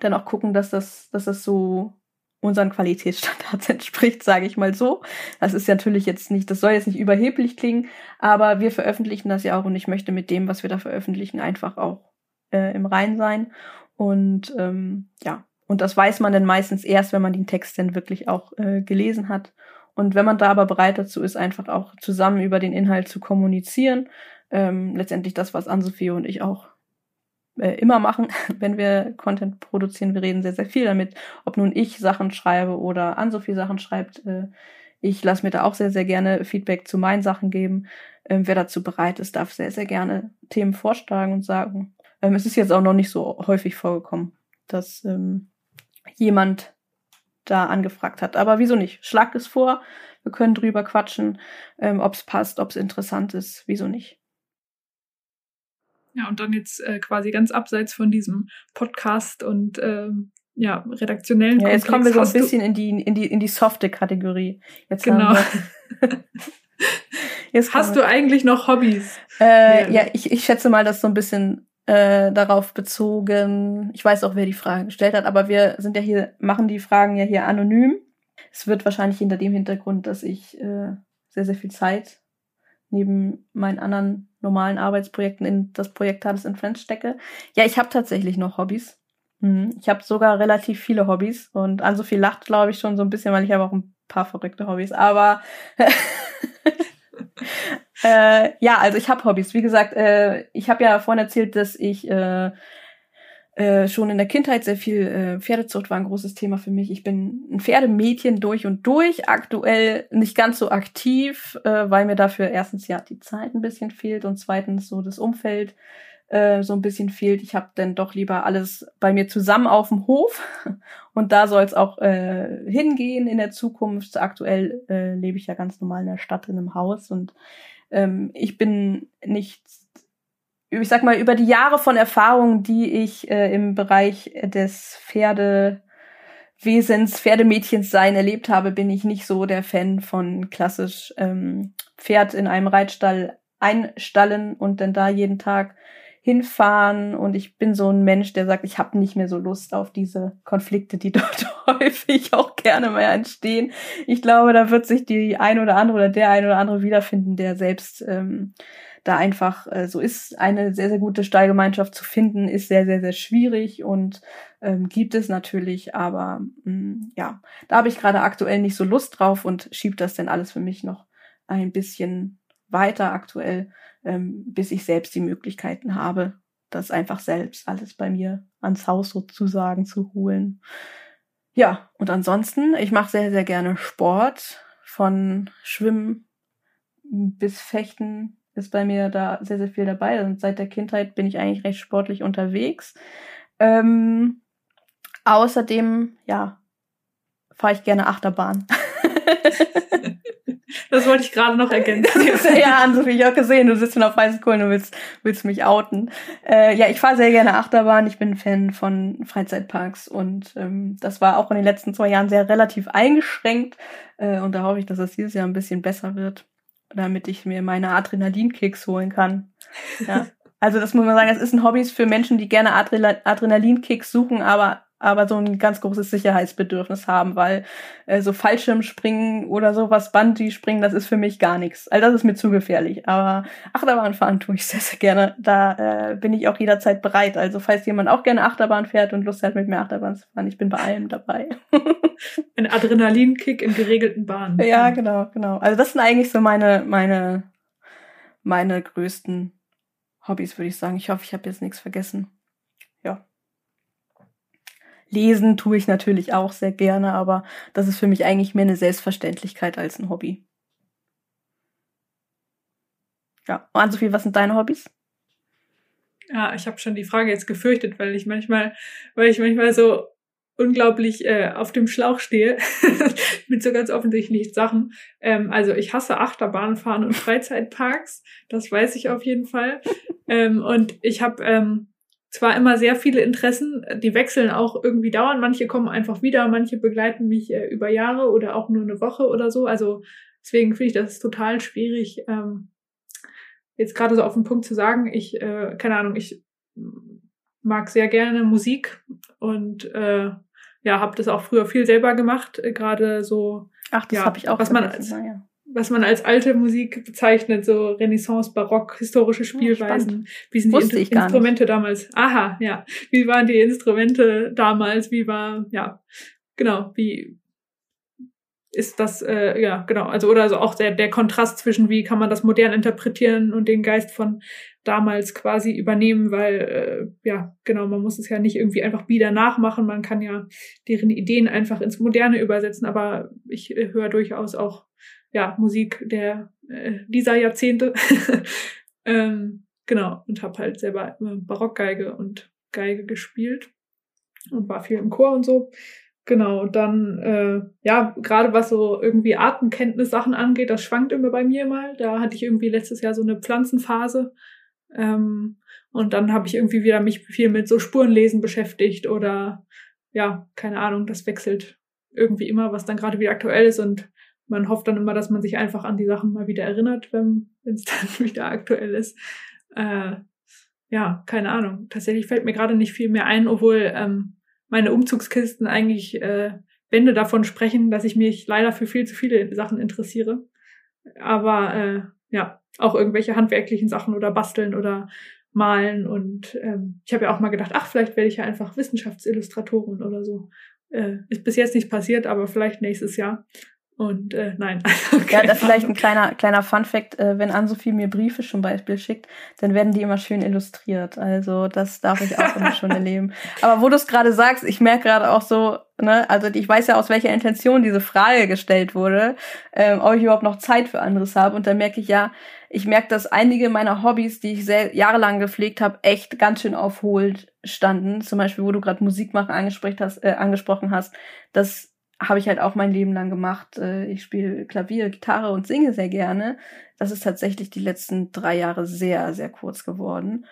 dann auch gucken, dass das, dass das so unseren Qualitätsstandards (laughs) entspricht, sage ich mal so. Das ist natürlich jetzt nicht, das soll jetzt nicht überheblich klingen, aber wir veröffentlichen das ja auch und ich möchte mit dem, was wir da veröffentlichen, einfach auch äh, im Rein sein. Und ähm, ja, und das weiß man dann meistens erst, wenn man den Text dann wirklich auch äh, gelesen hat. Und wenn man da aber bereit dazu ist, einfach auch zusammen über den Inhalt zu kommunizieren, ähm, letztendlich das, was Ann-Sophie und ich auch äh, immer machen, (laughs) wenn wir Content produzieren. Wir reden sehr, sehr viel damit, ob nun ich Sachen schreibe oder Ann-Sophie Sachen schreibt. Äh, ich lasse mir da auch sehr, sehr gerne Feedback zu meinen Sachen geben. Ähm, wer dazu bereit ist, darf sehr, sehr gerne Themen vorschlagen und sagen. Ähm, es ist jetzt auch noch nicht so häufig vorgekommen, dass ähm, jemand da angefragt hat. Aber wieso nicht? Schlag es vor. Wir können drüber quatschen, ähm, ob es passt, ob es interessant ist. Wieso nicht? Ja, und dann jetzt äh, quasi ganz abseits von diesem Podcast und ähm, ja, redaktionellen Ja, jetzt kommen wir so ein bisschen in die, in die, in die softe Kategorie. Jetzt genau. (laughs) jetzt Hast du eigentlich noch Hobbys? Äh, ja, ich, ich schätze mal, dass so ein bisschen äh, darauf bezogen. Ich weiß auch, wer die Frage gestellt hat, aber wir sind ja hier, machen die Fragen ja hier anonym. Es wird wahrscheinlich hinter dem Hintergrund, dass ich äh, sehr, sehr viel Zeit neben meinen anderen normalen Arbeitsprojekten in das Projekt Tales in Friends stecke. Ja, ich habe tatsächlich noch Hobbys. Mhm. Ich habe sogar relativ viele Hobbys und an so viel lacht, glaube ich, schon so ein bisschen, weil ich habe auch ein paar verrückte Hobbys. Aber (laughs) äh, ja, also ich habe Hobbys. Wie gesagt, äh, ich habe ja vorhin erzählt, dass ich äh, äh, schon in der Kindheit sehr viel äh, Pferdezucht war ein großes Thema für mich. Ich bin ein Pferdemädchen durch und durch, aktuell nicht ganz so aktiv, äh, weil mir dafür erstens ja die Zeit ein bisschen fehlt und zweitens so das Umfeld äh, so ein bisschen fehlt. Ich habe dann doch lieber alles bei mir zusammen auf dem Hof (laughs) und da soll es auch äh, hingehen in der Zukunft. Aktuell äh, lebe ich ja ganz normal in der Stadt in einem Haus und ähm, ich bin nicht ich sag mal, über die Jahre von Erfahrungen, die ich äh, im Bereich des Pferdewesens, Pferdemädchens sein erlebt habe, bin ich nicht so der Fan von klassisch ähm, Pferd in einem Reitstall einstallen und dann da jeden Tag hinfahren. Und ich bin so ein Mensch, der sagt, ich habe nicht mehr so Lust auf diese Konflikte, die (laughs) dort (laughs) häufig auch gerne mal entstehen. Ich glaube, da wird sich die ein oder andere oder der ein oder andere wiederfinden, der selbst ähm, da einfach äh, so ist, eine sehr, sehr gute Stallgemeinschaft zu finden, ist sehr, sehr, sehr schwierig und ähm, gibt es natürlich, aber mh, mm, ja, da habe ich gerade aktuell nicht so Lust drauf und schiebe das denn alles für mich noch ein bisschen weiter aktuell, ähm, bis ich selbst die Möglichkeiten habe, das einfach selbst alles bei mir ans Haus sozusagen zu holen. Ja, und ansonsten, ich mache sehr, sehr gerne Sport, von Schwimmen bis Fechten ist bei mir da sehr, sehr viel dabei. Und seit der Kindheit bin ich eigentlich recht sportlich unterwegs. Ähm, außerdem, ja, fahre ich gerne Achterbahn. (laughs) das wollte ich gerade noch ergänzen. (laughs) ja, Ann-Sophie, ich auch gesehen, du sitzt auf weißen Kohlen und willst, willst mich outen. Äh, ja, ich fahre sehr gerne Achterbahn. Ich bin Fan von Freizeitparks und ähm, das war auch in den letzten zwei Jahren sehr relativ eingeschränkt. Äh, und da hoffe ich, dass es dieses Jahr ein bisschen besser wird damit ich mir meine Adrenalinkicks holen kann. Ja. Also das muss man sagen, es ist ein Hobby für Menschen, die gerne Adrenalinkicks suchen, aber aber so ein ganz großes Sicherheitsbedürfnis haben, weil äh, so Fallschirmspringen oder sowas, Bungee springen, das ist für mich gar nichts. Also das ist mir zu gefährlich. Aber Achterbahn fahren tue ich sehr, sehr gerne. Da äh, bin ich auch jederzeit bereit. Also falls jemand auch gerne Achterbahn fährt und Lust hat, mit mir Achterbahn zu fahren, ich bin bei allem dabei. (laughs) Ein Adrenalinkick in geregelten Bahnen. Ja, genau, genau. Also das sind eigentlich so meine, meine, meine größten Hobbys, würde ich sagen. Ich hoffe, ich habe jetzt nichts vergessen. Lesen tue ich natürlich auch sehr gerne, aber das ist für mich eigentlich mehr eine Selbstverständlichkeit als ein Hobby. Ja, und Sophie, was sind deine Hobbys? Ja, ich habe schon die Frage jetzt gefürchtet, weil ich manchmal, weil ich manchmal so unglaublich äh, auf dem Schlauch stehe (laughs) mit so ganz offensichtlichen Sachen. Ähm, also ich hasse Achterbahnfahren und Freizeitparks, das weiß ich auf jeden Fall. Ähm, und ich habe ähm, zwar immer sehr viele Interessen, die wechseln auch irgendwie dauern. Manche kommen einfach wieder, manche begleiten mich äh, über Jahre oder auch nur eine Woche oder so. Also deswegen finde ich das total schwierig, ähm, jetzt gerade so auf den Punkt zu sagen. Ich, äh, keine Ahnung, ich mag sehr gerne Musik und äh, ja, habe das auch früher viel selber gemacht, äh, gerade so. Ach, das ja, habe ich auch was man als, ja. Was man als alte Musik bezeichnet, so Renaissance, Barock, historische Spielweisen. Wie sind die Wusste In ich gar Instrumente damals? Aha, ja. Wie waren die Instrumente damals? Wie war, ja, genau, wie ist das, äh, ja, genau, also oder also auch der, der Kontrast zwischen, wie kann man das modern interpretieren und den Geist von damals quasi übernehmen, weil, äh, ja, genau, man muss es ja nicht irgendwie einfach wieder nachmachen, man kann ja deren Ideen einfach ins Moderne übersetzen, aber ich äh, höre durchaus auch, ja, Musik der äh, dieser Jahrzehnte, (laughs) ähm, genau, und habe halt selber äh, Barockgeige und Geige gespielt und war viel im Chor und so. Genau, dann, äh, ja, gerade was so irgendwie Artenkenntnis-Sachen angeht, das schwankt immer bei mir mal. Da hatte ich irgendwie letztes Jahr so eine Pflanzenphase. Ähm, und dann habe ich irgendwie wieder mich viel mit so Spurenlesen beschäftigt oder ja, keine Ahnung, das wechselt irgendwie immer, was dann gerade wieder aktuell ist und man hofft dann immer, dass man sich einfach an die Sachen mal wieder erinnert, wenn es (laughs) dann wieder aktuell ist. Äh, ja, keine Ahnung. Tatsächlich fällt mir gerade nicht viel mehr ein, obwohl ähm, meine Umzugskisten eigentlich äh, Wände davon sprechen, dass ich mich leider für viel zu viele Sachen interessiere. Aber äh, ja, auch irgendwelche handwerklichen Sachen oder basteln oder malen. Und ähm, ich habe ja auch mal gedacht, ach, vielleicht werde ich ja einfach Wissenschaftsillustratorin oder so. Äh, ist bis jetzt nicht passiert, aber vielleicht nächstes Jahr. Und äh, nein. Okay. (laughs) Ja, da vielleicht ein kleiner, kleiner Fun-Fact, äh, wenn Ann-Sophie mir Briefe zum Beispiel schickt, dann werden die immer schön illustriert. Also das darf ich auch immer schon (laughs) erleben. Aber wo du es gerade sagst, ich merke gerade auch so, ne, also ich weiß ja, aus welcher Intention diese Frage gestellt wurde, ähm, ob ich überhaupt noch Zeit für anderes habe. Und dann merke ich ja, ich merke, dass einige meiner Hobbys, die ich sehr jahrelang gepflegt habe, echt ganz schön aufholt standen. Zum Beispiel, wo du gerade Musik machen angesprochen hast, äh, angesprochen hast, dass habe ich halt auch mein Leben lang gemacht. Äh, ich spiele Klavier, Gitarre und singe sehr gerne. Das ist tatsächlich die letzten drei Jahre sehr, sehr kurz geworden,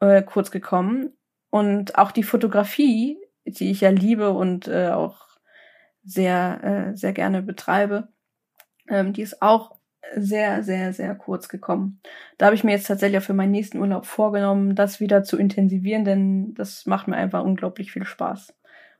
äh, kurz gekommen. Und auch die Fotografie, die ich ja liebe und äh, auch sehr, äh, sehr gerne betreibe, ähm, die ist auch sehr, sehr, sehr kurz gekommen. Da habe ich mir jetzt tatsächlich auch für meinen nächsten Urlaub vorgenommen, das wieder zu intensivieren, denn das macht mir einfach unglaublich viel Spaß.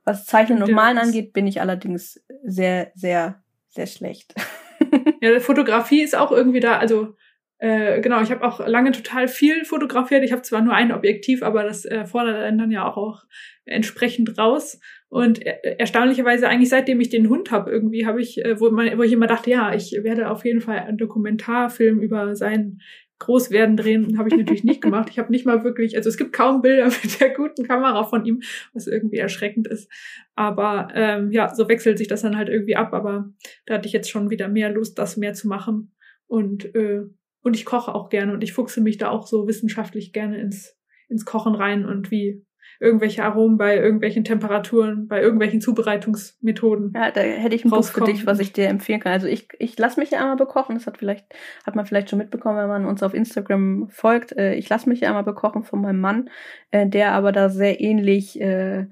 Was Zeichnen und Malen angeht, bin ich allerdings sehr, sehr, sehr schlecht. (laughs) ja, Fotografie ist auch irgendwie da, also äh, genau, ich habe auch lange total viel fotografiert. Ich habe zwar nur ein Objektiv, aber das äh, fordert einen dann ja auch, auch entsprechend raus. Und äh, erstaunlicherweise eigentlich seitdem ich den Hund habe, irgendwie habe ich, äh, wo, man, wo ich immer dachte, ja, ich werde auf jeden Fall einen Dokumentarfilm über sein groß werden drehen, habe ich natürlich nicht gemacht. Ich habe nicht mal wirklich, also es gibt kaum Bilder (laughs) mit der guten Kamera von ihm, was irgendwie erschreckend ist. Aber ähm, ja, so wechselt sich das dann halt irgendwie ab. Aber da hatte ich jetzt schon wieder mehr Lust, das mehr zu machen. Und äh, und ich koche auch gerne und ich fuchse mich da auch so wissenschaftlich gerne ins ins Kochen rein und wie irgendwelche Aromen bei irgendwelchen Temperaturen, bei irgendwelchen Zubereitungsmethoden. Ja, da hätte ich ein Buch für dich, was ich dir empfehlen kann. Also ich, ich lasse mich ja einmal bekochen. Das hat vielleicht, hat man vielleicht schon mitbekommen, wenn man uns auf Instagram folgt. Äh, ich lasse mich ja einmal bekochen von meinem Mann, äh, der aber da sehr ähnlich äh,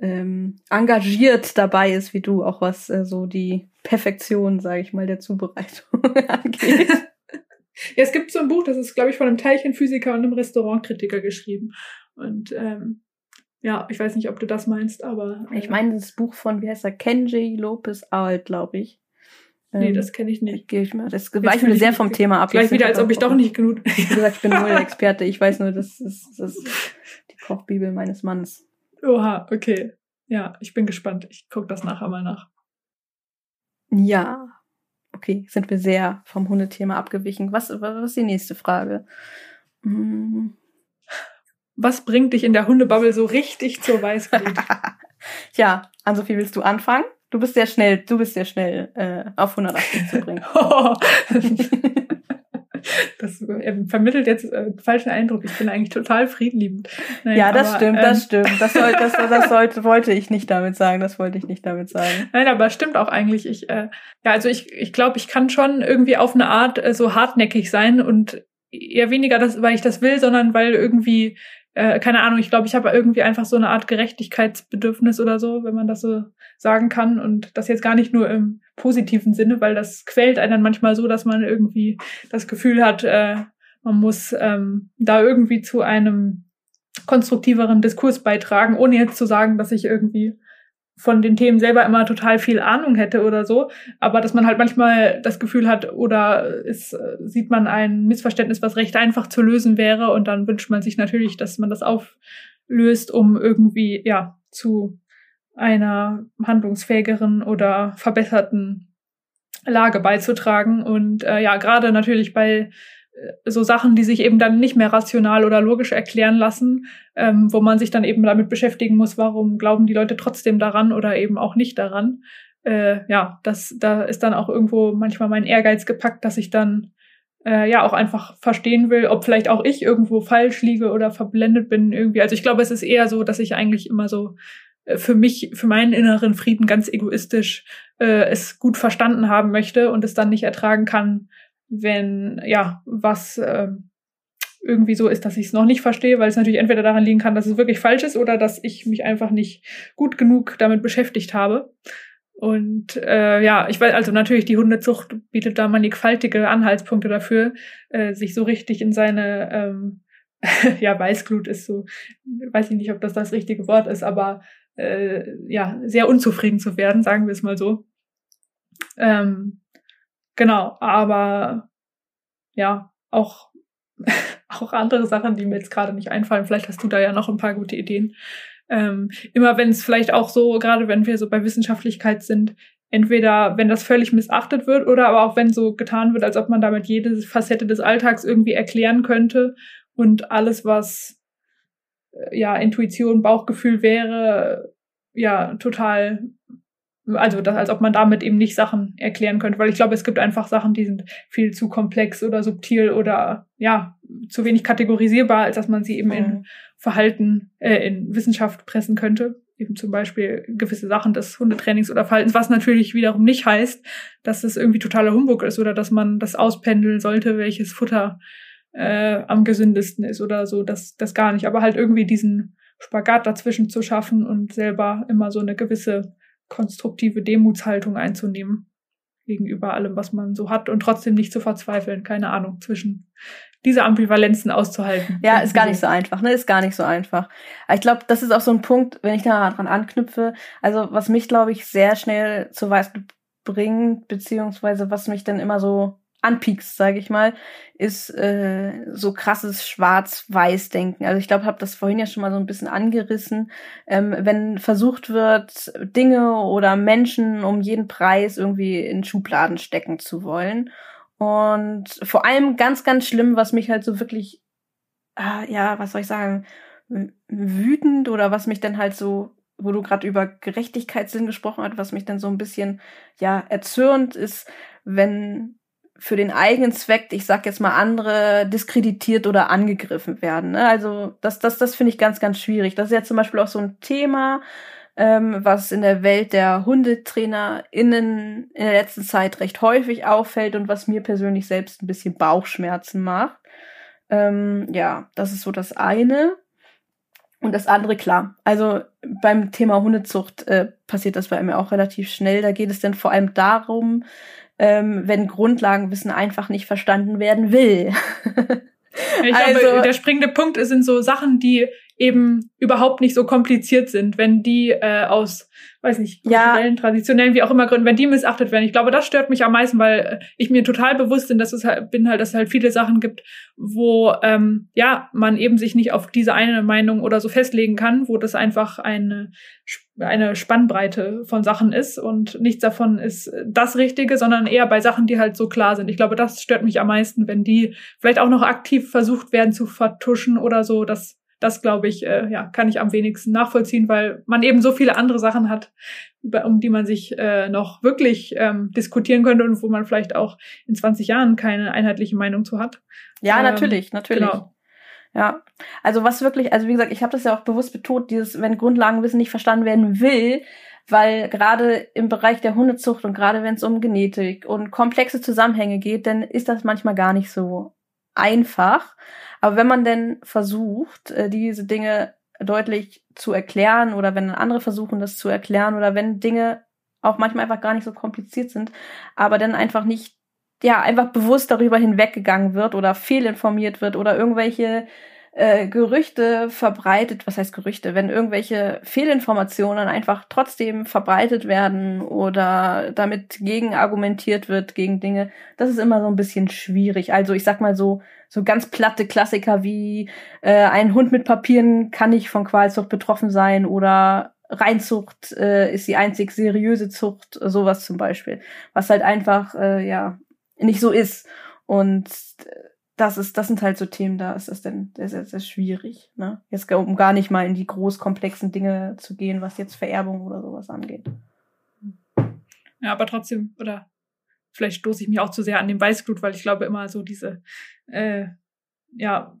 ähm, engagiert dabei ist wie du, auch was äh, so die Perfektion, sage ich mal, der Zubereitung (laughs) angeht. (laughs) Ja, es gibt so ein Buch, das ist, glaube ich, von einem Teilchenphysiker und einem Restaurantkritiker geschrieben. Und ähm, ja, ich weiß nicht, ob du das meinst, aber. Äh, ich meine das Buch von, wie heißt er, Kenji Lopez Alt, glaube ich. Nee, ähm, das kenne ich nicht. Ich mal, das weicht mir sehr vom Thema ab. Gleich wieder, als ob ich doch nicht genug. (laughs) Wie gesagt, ich bin null (laughs) Experte. Ich weiß nur, das ist, das ist die Kochbibel meines Mannes. Oha, okay. Ja, ich bin gespannt. Ich gucke das nachher mal nach. Ja. Okay, sind wir sehr vom Hundethema abgewichen. Was, was ist die nächste Frage? Hm. Was bringt dich in der Hundebubble so richtig zur Weißglut? (laughs) ja, Ann-Sophie, willst du anfangen? Du bist sehr schnell, du bist sehr schnell äh, auf 180 zu bringen. (laughs) das äh, vermittelt jetzt äh, falschen Eindruck. Ich bin eigentlich total friedliebend. Nein, ja, das aber, stimmt, ähm, das stimmt. Das, soll, das, das sollte, wollte ich nicht damit sagen. Das wollte ich nicht damit sagen. Nein, aber stimmt auch eigentlich. Ich, äh, ja, also ich, ich glaube, ich kann schon irgendwie auf eine Art äh, so hartnäckig sein und eher weniger, das, weil ich das will, sondern weil irgendwie äh, keine Ahnung, ich glaube, ich habe irgendwie einfach so eine Art Gerechtigkeitsbedürfnis oder so, wenn man das so sagen kann. Und das jetzt gar nicht nur im positiven Sinne, weil das quält einen manchmal so, dass man irgendwie das Gefühl hat, äh, man muss ähm, da irgendwie zu einem konstruktiveren Diskurs beitragen, ohne jetzt zu sagen, dass ich irgendwie von den Themen selber immer total viel Ahnung hätte oder so, aber dass man halt manchmal das Gefühl hat oder es äh, sieht man ein Missverständnis, was recht einfach zu lösen wäre und dann wünscht man sich natürlich, dass man das auflöst, um irgendwie ja zu einer handlungsfähigeren oder verbesserten Lage beizutragen. Und äh, ja gerade natürlich bei so Sachen, die sich eben dann nicht mehr rational oder logisch erklären lassen, ähm, wo man sich dann eben damit beschäftigen muss, warum glauben die Leute trotzdem daran oder eben auch nicht daran. Äh, ja, das, da ist dann auch irgendwo manchmal mein Ehrgeiz gepackt, dass ich dann äh, ja auch einfach verstehen will, ob vielleicht auch ich irgendwo falsch liege oder verblendet bin irgendwie. Also ich glaube, es ist eher so, dass ich eigentlich immer so äh, für mich, für meinen inneren Frieden ganz egoistisch äh, es gut verstanden haben möchte und es dann nicht ertragen kann, wenn ja was äh, irgendwie so ist, dass ich es noch nicht verstehe, weil es natürlich entweder daran liegen kann, dass es wirklich falsch ist oder dass ich mich einfach nicht gut genug damit beschäftigt habe. Und äh, ja, ich weiß, also natürlich, die Hundezucht bietet da mannigfaltige Anhaltspunkte dafür, äh, sich so richtig in seine, ähm, (laughs) ja, Weißglut ist so, weiß ich nicht, ob das das richtige Wort ist, aber äh, ja, sehr unzufrieden zu werden, sagen wir es mal so. Ähm, Genau, aber ja, auch, (laughs) auch andere Sachen, die mir jetzt gerade nicht einfallen. Vielleicht hast du da ja noch ein paar gute Ideen. Ähm, immer wenn es vielleicht auch so, gerade wenn wir so bei Wissenschaftlichkeit sind, entweder wenn das völlig missachtet wird oder aber auch wenn so getan wird, als ob man damit jede Facette des Alltags irgendwie erklären könnte und alles, was äh, ja Intuition, Bauchgefühl wäre, ja total also das, als ob man damit eben nicht Sachen erklären könnte, weil ich glaube, es gibt einfach Sachen, die sind viel zu komplex oder subtil oder ja, zu wenig kategorisierbar, als dass man sie eben mhm. in Verhalten, äh, in Wissenschaft pressen könnte. Eben zum Beispiel gewisse Sachen des Hundetrainings oder Verhaltens, was natürlich wiederum nicht heißt, dass es irgendwie totaler Humbug ist oder dass man das auspendeln sollte, welches Futter äh, am gesündesten ist oder so, das, das gar nicht. Aber halt irgendwie diesen Spagat dazwischen zu schaffen und selber immer so eine gewisse konstruktive Demutshaltung einzunehmen gegenüber allem, was man so hat und trotzdem nicht zu verzweifeln, keine Ahnung, zwischen diese Ambivalenzen auszuhalten. Ja, ist gar nicht so einfach, ne? Ist gar nicht so einfach. Aber ich glaube, das ist auch so ein Punkt, wenn ich da dran anknüpfe, also was mich, glaube ich, sehr schnell zu Weißglut bringt, beziehungsweise was mich dann immer so anpiekst, sage ich mal, ist äh, so krasses Schwarz-Weiß-Denken. Also ich glaube, habe das vorhin ja schon mal so ein bisschen angerissen. Ähm, wenn versucht wird, Dinge oder Menschen um jeden Preis irgendwie in Schubladen stecken zu wollen. Und vor allem ganz, ganz schlimm, was mich halt so wirklich, äh, ja, was soll ich sagen, wütend oder was mich dann halt so wo du gerade über Gerechtigkeitssinn gesprochen hast, was mich dann so ein bisschen ja erzürnt ist, wenn für den eigenen Zweck, ich sag jetzt mal andere, diskreditiert oder angegriffen werden. Ne? Also das, das, das finde ich ganz, ganz schwierig. Das ist ja zum Beispiel auch so ein Thema, ähm, was in der Welt der HundetrainerInnen in der letzten Zeit recht häufig auffällt und was mir persönlich selbst ein bisschen Bauchschmerzen macht. Ähm, ja, das ist so das eine. Und das andere, klar. Also beim Thema Hundezucht äh, passiert das bei mir auch relativ schnell. Da geht es dann vor allem darum, ähm, wenn Grundlagenwissen einfach nicht verstanden werden will. ich also, glaube, der springende Punkt sind so Sachen, die eben überhaupt nicht so kompliziert sind, wenn die äh, aus weiß nicht, kulturellen, ja. traditionellen, wie auch immer Gründen, wenn die missachtet werden. Ich glaube, das stört mich am meisten, weil äh, ich mir total bewusst bin, dass es halt, bin halt, dass es halt viele Sachen gibt, wo ähm, ja man eben sich nicht auf diese eine Meinung oder so festlegen kann, wo das einfach eine eine Spannbreite von Sachen ist und nichts davon ist das Richtige, sondern eher bei Sachen, die halt so klar sind. Ich glaube, das stört mich am meisten, wenn die vielleicht auch noch aktiv versucht werden zu vertuschen oder so. Das das glaube ich, äh, ja, kann ich am wenigsten nachvollziehen, weil man eben so viele andere Sachen hat, über, um die man sich äh, noch wirklich ähm, diskutieren könnte und wo man vielleicht auch in 20 Jahren keine einheitliche Meinung zu hat. Ja, ähm, natürlich, natürlich. Genau. Ja, also was wirklich, also wie gesagt, ich habe das ja auch bewusst betont, dieses, wenn Grundlagenwissen nicht verstanden werden will, weil gerade im Bereich der Hundezucht und gerade wenn es um Genetik und komplexe Zusammenhänge geht, dann ist das manchmal gar nicht so einfach. Aber wenn man denn versucht, äh, diese Dinge deutlich zu erklären oder wenn andere versuchen, das zu erklären oder wenn Dinge auch manchmal einfach gar nicht so kompliziert sind, aber dann einfach nicht, ja, einfach bewusst darüber hinweggegangen wird oder fehlinformiert wird oder irgendwelche äh, Gerüchte verbreitet, was heißt Gerüchte, wenn irgendwelche Fehlinformationen einfach trotzdem verbreitet werden oder damit gegen argumentiert wird gegen Dinge, das ist immer so ein bisschen schwierig. Also ich sag mal so, so ganz platte Klassiker wie äh, ein Hund mit Papieren kann nicht von Qualzucht betroffen sein oder Reinzucht äh, ist die einzig seriöse Zucht, sowas zum Beispiel, was halt einfach äh, ja nicht so ist. Und das ist, das sind halt so Themen, da ist das dann sehr, sehr, sehr schwierig. Ne? Jetzt um gar nicht mal in die groß komplexen Dinge zu gehen, was jetzt Vererbung oder sowas angeht. Ja, aber trotzdem, oder vielleicht stoße ich mich auch zu sehr an dem Weißglut, weil ich glaube immer so diese, äh, ja,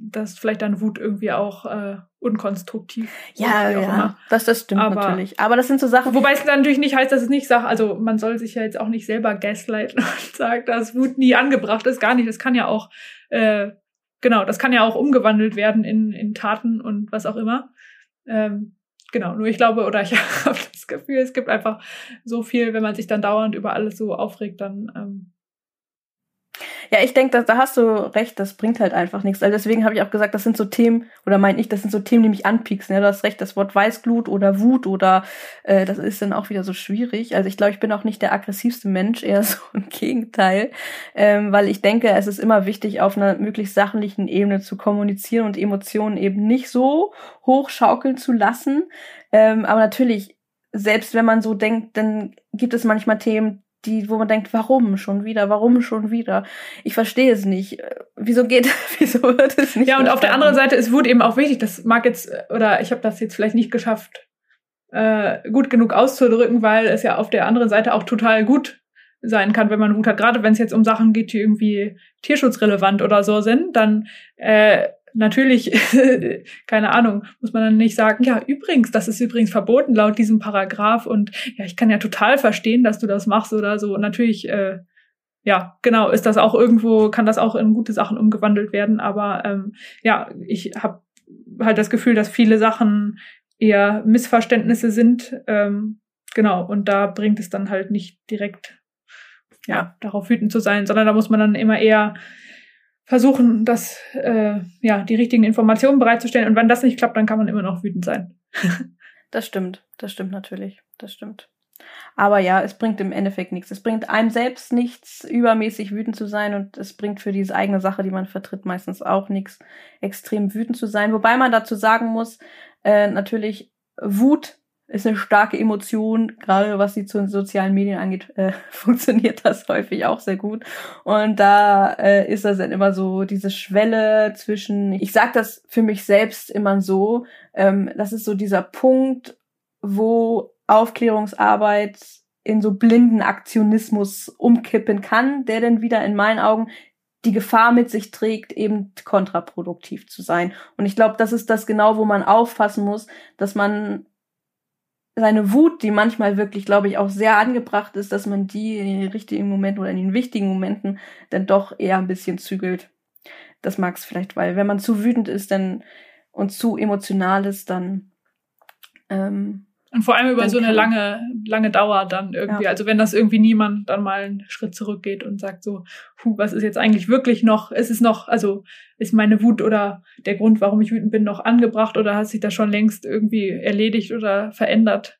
dass vielleicht dann Wut irgendwie auch äh, unkonstruktiv. Ja, ja, immer. das, das stimmt aber, natürlich. Aber das sind so Sachen. Wobei es natürlich nicht heißt, dass es nicht sagt, also man soll sich ja jetzt auch nicht selber gaslighten (laughs) und sagen, dass Wut nie angebracht ist, gar nicht. Das kann ja auch, äh, genau, das kann ja auch umgewandelt werden in, in Taten und was auch immer. Ähm, genau, nur ich glaube, oder ich (laughs) habe das Gefühl, es gibt einfach so viel, wenn man sich dann dauernd über alles so aufregt, dann ähm, ja, ich denke, da, hast du recht, das bringt halt einfach nichts. Also deswegen habe ich auch gesagt, das sind so Themen, oder meine ich, das sind so Themen, die mich anpieksen. Ja, du hast recht, das Wort Weißglut oder Wut oder äh, das ist dann auch wieder so schwierig. Also ich glaube, ich bin auch nicht der aggressivste Mensch, eher (laughs) so im Gegenteil. Ähm, weil ich denke, es ist immer wichtig, auf einer möglichst sachlichen Ebene zu kommunizieren und Emotionen eben nicht so hochschaukeln zu lassen. Ähm, aber natürlich, selbst wenn man so denkt, dann gibt es manchmal Themen, die, wo man denkt, warum schon wieder, warum schon wieder? Ich verstehe es nicht. Wieso geht, (laughs) wieso wird es nicht? Ja, und auf der anderen Seite ist Wut eben auch wichtig. Das mag jetzt, oder ich habe das jetzt vielleicht nicht geschafft, äh, gut genug auszudrücken, weil es ja auf der anderen Seite auch total gut sein kann, wenn man Wut hat. Gerade wenn es jetzt um Sachen geht, die irgendwie tierschutzrelevant oder so sind, dann äh, natürlich, (laughs) keine Ahnung, muss man dann nicht sagen, ja, übrigens, das ist übrigens verboten laut diesem Paragraph und ja, ich kann ja total verstehen, dass du das machst oder so. Natürlich, äh, ja, genau, ist das auch irgendwo, kann das auch in gute Sachen umgewandelt werden, aber ähm, ja, ich habe halt das Gefühl, dass viele Sachen eher Missverständnisse sind, ähm, genau, und da bringt es dann halt nicht direkt, ja, darauf wütend zu sein, sondern da muss man dann immer eher versuchen, das, äh, ja, die richtigen Informationen bereitzustellen. Und wenn das nicht klappt, dann kann man immer noch wütend sein. (laughs) das stimmt, das stimmt natürlich, das stimmt. Aber ja, es bringt im Endeffekt nichts. Es bringt einem selbst nichts, übermäßig wütend zu sein und es bringt für diese eigene Sache, die man vertritt, meistens auch nichts, extrem wütend zu sein. Wobei man dazu sagen muss, äh, natürlich, Wut ist eine starke Emotion, gerade was die zu den sozialen Medien angeht, äh, (laughs) funktioniert das häufig auch sehr gut. Und da äh, ist das dann immer so diese Schwelle zwischen, ich sage das für mich selbst immer so, ähm, das ist so dieser Punkt, wo Aufklärungsarbeit in so blinden Aktionismus umkippen kann, der dann wieder in meinen Augen die Gefahr mit sich trägt, eben kontraproduktiv zu sein. Und ich glaube, das ist das genau, wo man aufpassen muss, dass man seine Wut, die manchmal wirklich, glaube ich, auch sehr angebracht ist, dass man die in den richtigen Momenten oder in den wichtigen Momenten dann doch eher ein bisschen zügelt. Das mag es vielleicht, weil wenn man zu wütend ist dann und zu emotional ist, dann ähm, und vor allem über so eine lange, lange Dauer dann irgendwie. Ja. Also wenn das irgendwie niemand dann mal einen Schritt zurückgeht und sagt so, puh, was ist jetzt eigentlich wirklich noch, ist es noch, also ist meine Wut oder der Grund, warum ich wütend bin, noch angebracht oder hat sich das schon längst irgendwie erledigt oder verändert?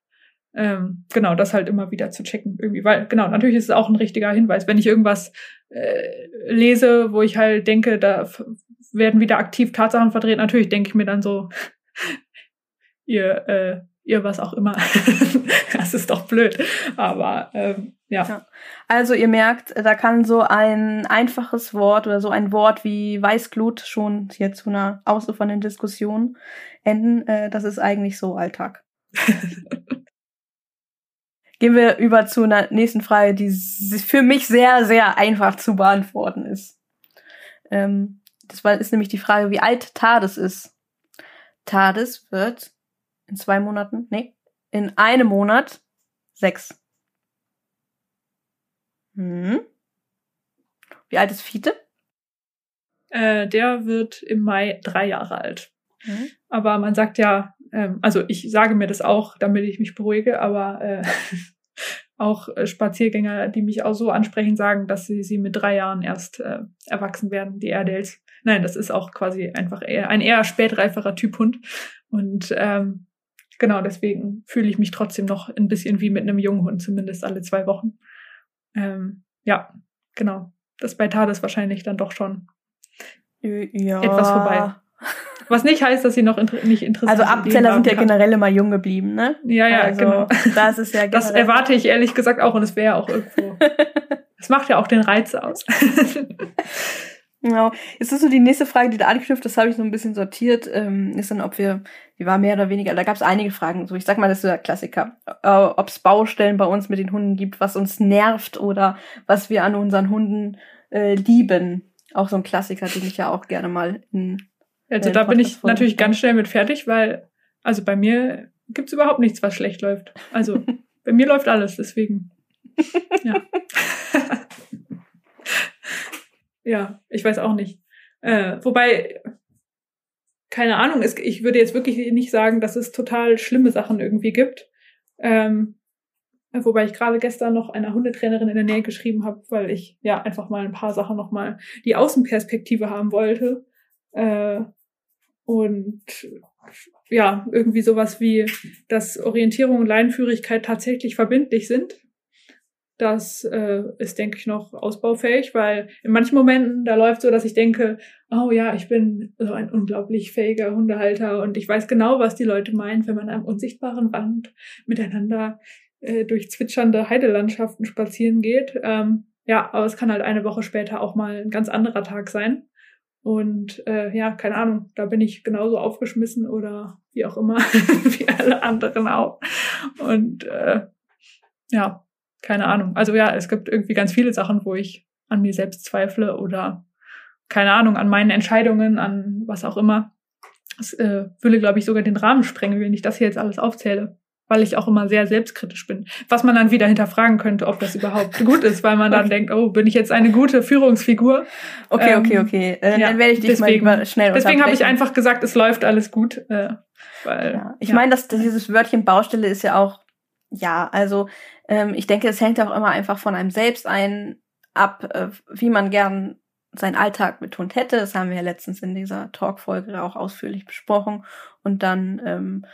Ähm, genau, das halt immer wieder zu checken irgendwie. Weil, genau, natürlich ist es auch ein richtiger Hinweis. Wenn ich irgendwas äh, lese, wo ich halt denke, da werden wieder aktiv Tatsachen verdreht, natürlich denke ich mir dann so, (laughs) ihr äh, ihr was auch immer. (laughs) das ist doch blöd. Aber ähm, ja. ja. Also ihr merkt, da kann so ein einfaches Wort oder so ein Wort wie Weißglut schon hier zu einer ausufernden Diskussion enden. Äh, das ist eigentlich so Alltag. (laughs) Gehen wir über zu einer nächsten Frage, die für mich sehr, sehr einfach zu beantworten ist. Ähm, das ist nämlich die Frage, wie alt Tades ist. Tades wird in zwei Monaten? Nee. In einem Monat sechs. Hm. Wie alt ist Fiete? Äh, der wird im Mai drei Jahre alt. Mhm. Aber man sagt ja, ähm, also ich sage mir das auch, damit ich mich beruhige, aber äh, (laughs) auch äh, Spaziergänger, die mich auch so ansprechen, sagen, dass sie sie mit drei Jahren erst äh, erwachsen werden, die RDLs. nein, das ist auch quasi einfach eher ein eher spätreiferer Typ Hund. Und ähm, genau deswegen fühle ich mich trotzdem noch ein bisschen wie mit einem jungen Hund, zumindest alle zwei Wochen. Ähm, ja, genau. Das bei Tat ist wahrscheinlich dann doch schon ja. etwas vorbei. Was nicht heißt, dass sie noch inter nicht interessiert Also Abzeller sind ja kann. generell immer jung geblieben, ne? Ja, ja, also, genau. Das ist ja (laughs) Das erwarte ich ehrlich gesagt auch und es wäre auch irgendwo. (laughs) Das macht ja auch den Reiz aus. (laughs) Genau. Jetzt ist so die nächste Frage, die da anknüpft, das habe ich so ein bisschen sortiert, ähm, ist dann, ob wir, die war mehr oder weniger, da gab es einige Fragen, so ich sag mal, das ist der Klassiker, äh, ob es Baustellen bei uns mit den Hunden gibt, was uns nervt oder was wir an unseren Hunden äh, lieben. Auch so ein Klassiker, den ich ja auch gerne mal in. Also da bin ich natürlich ganz schnell mit fertig, weil, also bei mir gibt's überhaupt nichts, was schlecht läuft. Also (laughs) bei mir läuft alles, deswegen. Ja. (laughs) ja, ich weiß auch nicht. Äh, wobei, keine Ahnung, es, ich würde jetzt wirklich nicht sagen, dass es total schlimme Sachen irgendwie gibt. Ähm, wobei ich gerade gestern noch einer Hundetrainerin in der Nähe geschrieben habe, weil ich ja einfach mal ein paar Sachen nochmal die Außenperspektive haben wollte. Äh, und ja, irgendwie sowas wie, dass Orientierung und Leinenführigkeit tatsächlich verbindlich sind. Das äh, ist, denke ich, noch ausbaufähig, weil in manchen Momenten da läuft so, dass ich denke, oh ja, ich bin so ein unglaublich fähiger Hundehalter und ich weiß genau, was die Leute meinen, wenn man am unsichtbaren Rand miteinander äh, durch zwitschernde Heidelandschaften spazieren geht. Ähm, ja, aber es kann halt eine Woche später auch mal ein ganz anderer Tag sein. Und äh, ja, keine Ahnung, da bin ich genauso aufgeschmissen oder wie auch immer, (laughs) wie alle anderen auch. Und äh, ja, keine Ahnung. Also ja, es gibt irgendwie ganz viele Sachen, wo ich an mir selbst zweifle oder keine Ahnung, an meinen Entscheidungen, an was auch immer. Das äh, würde, glaube ich, sogar den Rahmen sprengen, wenn ich das hier jetzt alles aufzähle. Weil ich auch immer sehr selbstkritisch bin. Was man dann wieder hinterfragen könnte, ob das überhaupt (laughs) gut ist, weil man dann okay. denkt, oh, bin ich jetzt eine gute Führungsfigur? Okay, okay, ähm, okay. Äh, ja, dann werde ich dich deswegen, mal schnell Deswegen habe ich einfach gesagt, es läuft alles gut. Äh, weil, ja. Ich ja. meine, dass dieses Wörtchen Baustelle ist ja auch, ja, also ähm, ich denke, es hängt auch immer einfach von einem selbst ein ab, äh, wie man gern seinen Alltag Hund hätte. Das haben wir ja letztens in dieser Talkfolge auch ausführlich besprochen. Und dann, ähm,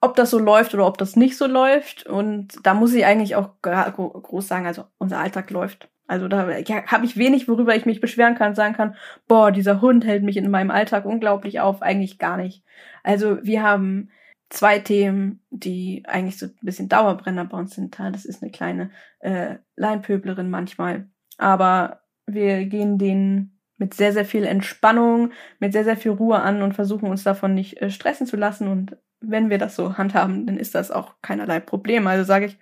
ob das so läuft oder ob das nicht so läuft. Und da muss ich eigentlich auch groß sagen, also unser Alltag läuft. Also da ja, habe ich wenig, worüber ich mich beschweren kann, sagen kann, boah, dieser Hund hält mich in meinem Alltag unglaublich auf. Eigentlich gar nicht. Also wir haben zwei Themen, die eigentlich so ein bisschen Dauerbrenner bei uns sind. Das ist eine kleine äh, Leinpöblerin manchmal. Aber wir gehen denen mit sehr, sehr viel Entspannung, mit sehr, sehr viel Ruhe an und versuchen uns davon nicht äh, stressen zu lassen. Und wenn wir das so handhaben, dann ist das auch keinerlei Problem. Also sage ich,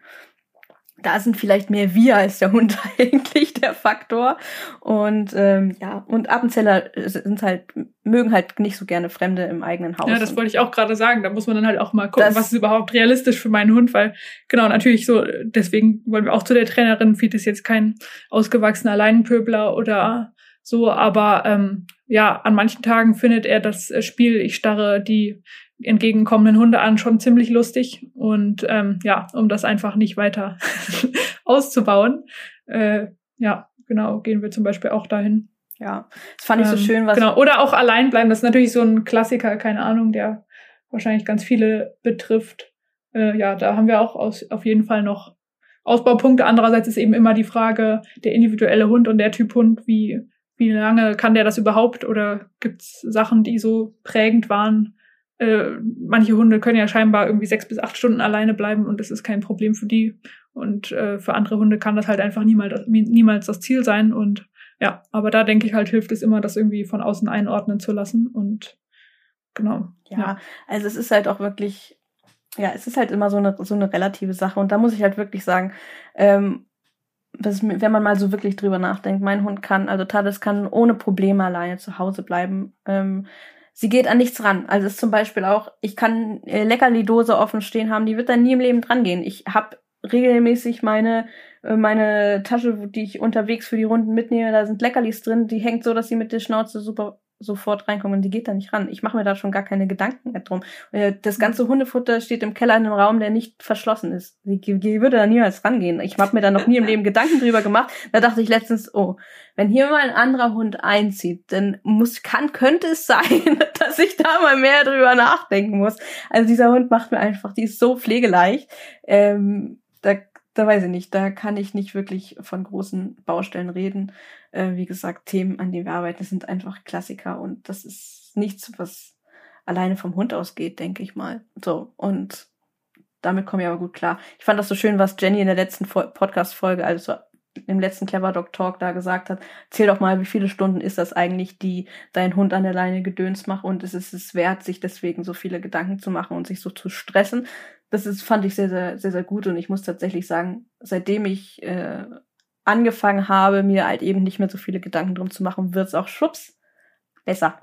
da sind vielleicht mehr wir als der Hund (laughs) eigentlich der Faktor. Und ähm, ja, und Appenzeller sind halt, mögen halt nicht so gerne Fremde im eigenen Haus. Ja, das wollte ich auch gerade sagen. Da muss man dann halt auch mal gucken, was ist überhaupt realistisch für meinen Hund, weil genau, natürlich so, deswegen wollen wir auch zu der Trainerin, Fiet ist jetzt kein ausgewachsener Leinenpöbler oder so, aber ähm, ja, an manchen Tagen findet er das Spiel, ich starre die entgegenkommenden Hunde an schon ziemlich lustig. Und ähm, ja, um das einfach nicht weiter (laughs) auszubauen, äh, ja, genau, gehen wir zum Beispiel auch dahin. Ja, das fand ich so ähm, schön, was. Genau, oder auch allein bleiben, das ist natürlich so ein Klassiker, keine Ahnung, der wahrscheinlich ganz viele betrifft. Äh, ja, da haben wir auch aus, auf jeden Fall noch Ausbaupunkte. Andererseits ist eben immer die Frage, der individuelle Hund und der Typ Hund, wie, wie lange kann der das überhaupt? Oder gibt's Sachen, die so prägend waren, äh, manche Hunde können ja scheinbar irgendwie sechs bis acht Stunden alleine bleiben und das ist kein Problem für die. Und äh, für andere Hunde kann das halt einfach niemals, niemals das Ziel sein. Und ja, aber da denke ich halt, hilft es immer, das irgendwie von außen einordnen zu lassen. Und genau. Ja, ja. also es ist halt auch wirklich, ja, es ist halt immer so eine, so eine relative Sache. Und da muss ich halt wirklich sagen, ähm, das, wenn man mal so wirklich drüber nachdenkt, mein Hund kann, also Talis kann ohne Probleme alleine zu Hause bleiben. Ähm, sie geht an nichts ran. Also ist zum Beispiel auch, ich kann äh, Leckerli-Dose offen stehen haben, die wird dann nie im Leben dran gehen. Ich habe regelmäßig meine äh, meine Tasche, die ich unterwegs für die Runden mitnehme, da sind Leckerlis drin, die hängt so, dass sie mit der Schnauze super sofort reinkommen und die geht da nicht ran. Ich mache mir da schon gar keine Gedanken mehr drum. Äh, das ganze Hundefutter steht im Keller in einem Raum, der nicht verschlossen ist. Die, die würde da niemals rangehen. Ich habe mir da noch nie im Leben (laughs) Gedanken drüber gemacht. Da dachte ich letztens, oh, wenn hier mal ein anderer Hund einzieht, dann muss, kann, könnte es sein, (laughs) dass ich da mal mehr drüber nachdenken muss. Also dieser Hund macht mir einfach, die ist so pflegeleicht. Ähm, da weiß ich nicht, da kann ich nicht wirklich von großen Baustellen reden. Äh, wie gesagt, Themen, an denen wir arbeiten, sind einfach Klassiker und das ist nichts, was alleine vom Hund ausgeht, denke ich mal. So, und damit komme ich aber gut klar. Ich fand das so schön, was Jenny in der letzten Podcast-Folge, also im letzten Clever Dog Talk da gesagt hat, zähl doch mal, wie viele Stunden ist das eigentlich, die dein Hund an der Leine gedöns macht und es ist es wert, sich deswegen so viele Gedanken zu machen und sich so zu stressen. Das ist, fand ich sehr, sehr, sehr, sehr gut und ich muss tatsächlich sagen, seitdem ich äh, angefangen habe, mir halt eben nicht mehr so viele Gedanken drum zu machen, wird's auch schwupps besser.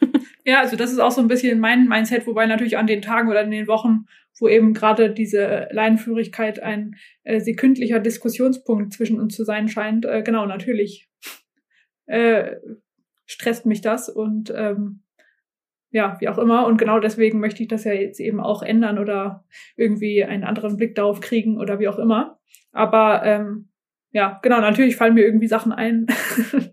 (laughs) ja, also das ist auch so ein bisschen mein Mindset, wobei natürlich an den Tagen oder in den Wochen, wo eben gerade diese Leinenführigkeit ein äh, sekündlicher Diskussionspunkt zwischen uns zu sein scheint, äh, genau, natürlich äh, stresst mich das und ähm, ja, wie auch immer. Und genau deswegen möchte ich das ja jetzt eben auch ändern oder irgendwie einen anderen Blick darauf kriegen oder wie auch immer. Aber ähm, ja, genau, natürlich fallen mir irgendwie Sachen ein,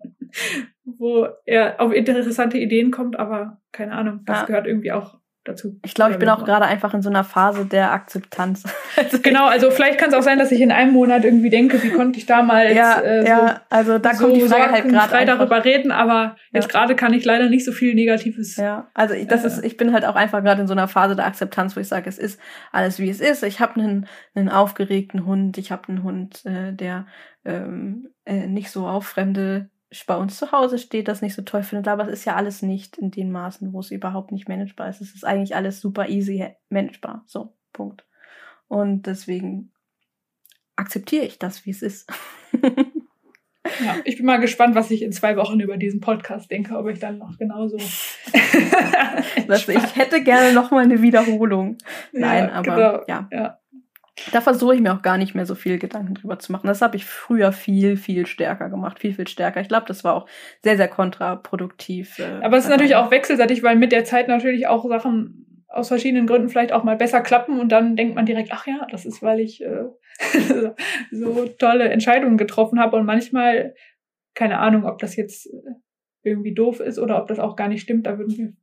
(laughs) wo er auf interessante Ideen kommt, aber keine Ahnung, das ja. gehört irgendwie auch dazu. Ich glaube, ich bin auch gerade einfach in so einer Phase der Akzeptanz. (laughs) Also genau, also vielleicht kann es auch sein, dass ich in einem Monat irgendwie denke, wie konnte ich damals ja, äh, so, ja, also da kommt die Frage halt gerade frei darüber reden, aber jetzt gerade kann ich leider nicht so viel Negatives. Ja, also ich, das äh, ist, ich bin halt auch einfach gerade in so einer Phase der Akzeptanz, wo ich sage, es ist alles wie es ist. Ich habe einen, einen aufgeregten Hund, ich habe einen Hund, äh, der ähm, äh, nicht so auf fremde bei uns zu Hause steht, das nicht so toll findet, aber es ist ja alles nicht in den Maßen, wo es überhaupt nicht managebar ist. Es ist eigentlich alles super easy managebar. So, Punkt. Und deswegen akzeptiere ich das, wie es ist. (laughs) ja, ich bin mal gespannt, was ich in zwei Wochen über diesen Podcast denke, ob ich dann noch genauso. (laughs) ich hätte gerne noch mal eine Wiederholung. Nein, ja, aber genau. ja. ja. Da versuche ich mir auch gar nicht mehr so viel Gedanken drüber zu machen. Das habe ich früher viel, viel stärker gemacht, viel, viel stärker. Ich glaube, das war auch sehr, sehr kontraproduktiv. Äh, Aber es ist natürlich auch wechselseitig, weil mit der Zeit natürlich auch Sachen aus verschiedenen Gründen vielleicht auch mal besser klappen und dann denkt man direkt, ach ja, das ist, weil ich äh, (laughs) so tolle Entscheidungen getroffen habe und manchmal, keine Ahnung, ob das jetzt irgendwie doof ist oder ob das auch gar nicht stimmt, da würden wir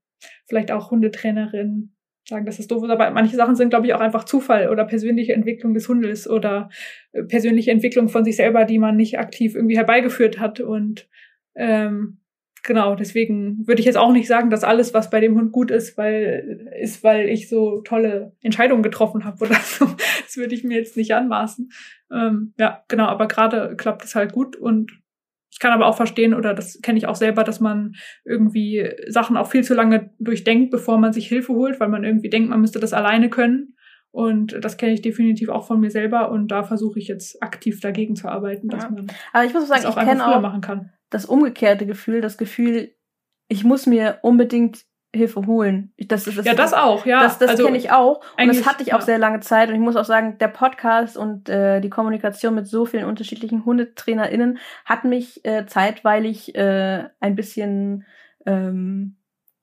vielleicht auch Hundetrainerinnen sagen, das doof ist, aber manche Sachen sind, glaube ich, auch einfach Zufall oder persönliche Entwicklung des Hundes oder äh, persönliche Entwicklung von sich selber, die man nicht aktiv irgendwie herbeigeführt hat. Und ähm, genau, deswegen würde ich jetzt auch nicht sagen, dass alles, was bei dem Hund gut ist, weil ist, weil ich so tolle Entscheidungen getroffen habe oder (laughs) so. Das würde ich mir jetzt nicht anmaßen. Ähm, ja, genau, aber gerade klappt es halt gut und ich kann aber auch verstehen, oder das kenne ich auch selber, dass man irgendwie Sachen auch viel zu lange durchdenkt, bevor man sich Hilfe holt, weil man irgendwie denkt, man müsste das alleine können. Und das kenne ich definitiv auch von mir selber und da versuche ich jetzt aktiv dagegen zu arbeiten, dass ja. man aber ich muss sagen, das auch ich kenne auch machen kann. Das umgekehrte Gefühl, das Gefühl, ich muss mir unbedingt Hilfe holen. Das, das, ja, das auch, ja. Das, das also, kenne ich auch. Und das hatte ich auch ja. sehr lange Zeit. Und ich muss auch sagen, der Podcast und äh, die Kommunikation mit so vielen unterschiedlichen HundetrainerInnen hat mich äh, zeitweilig äh, ein bisschen ähm,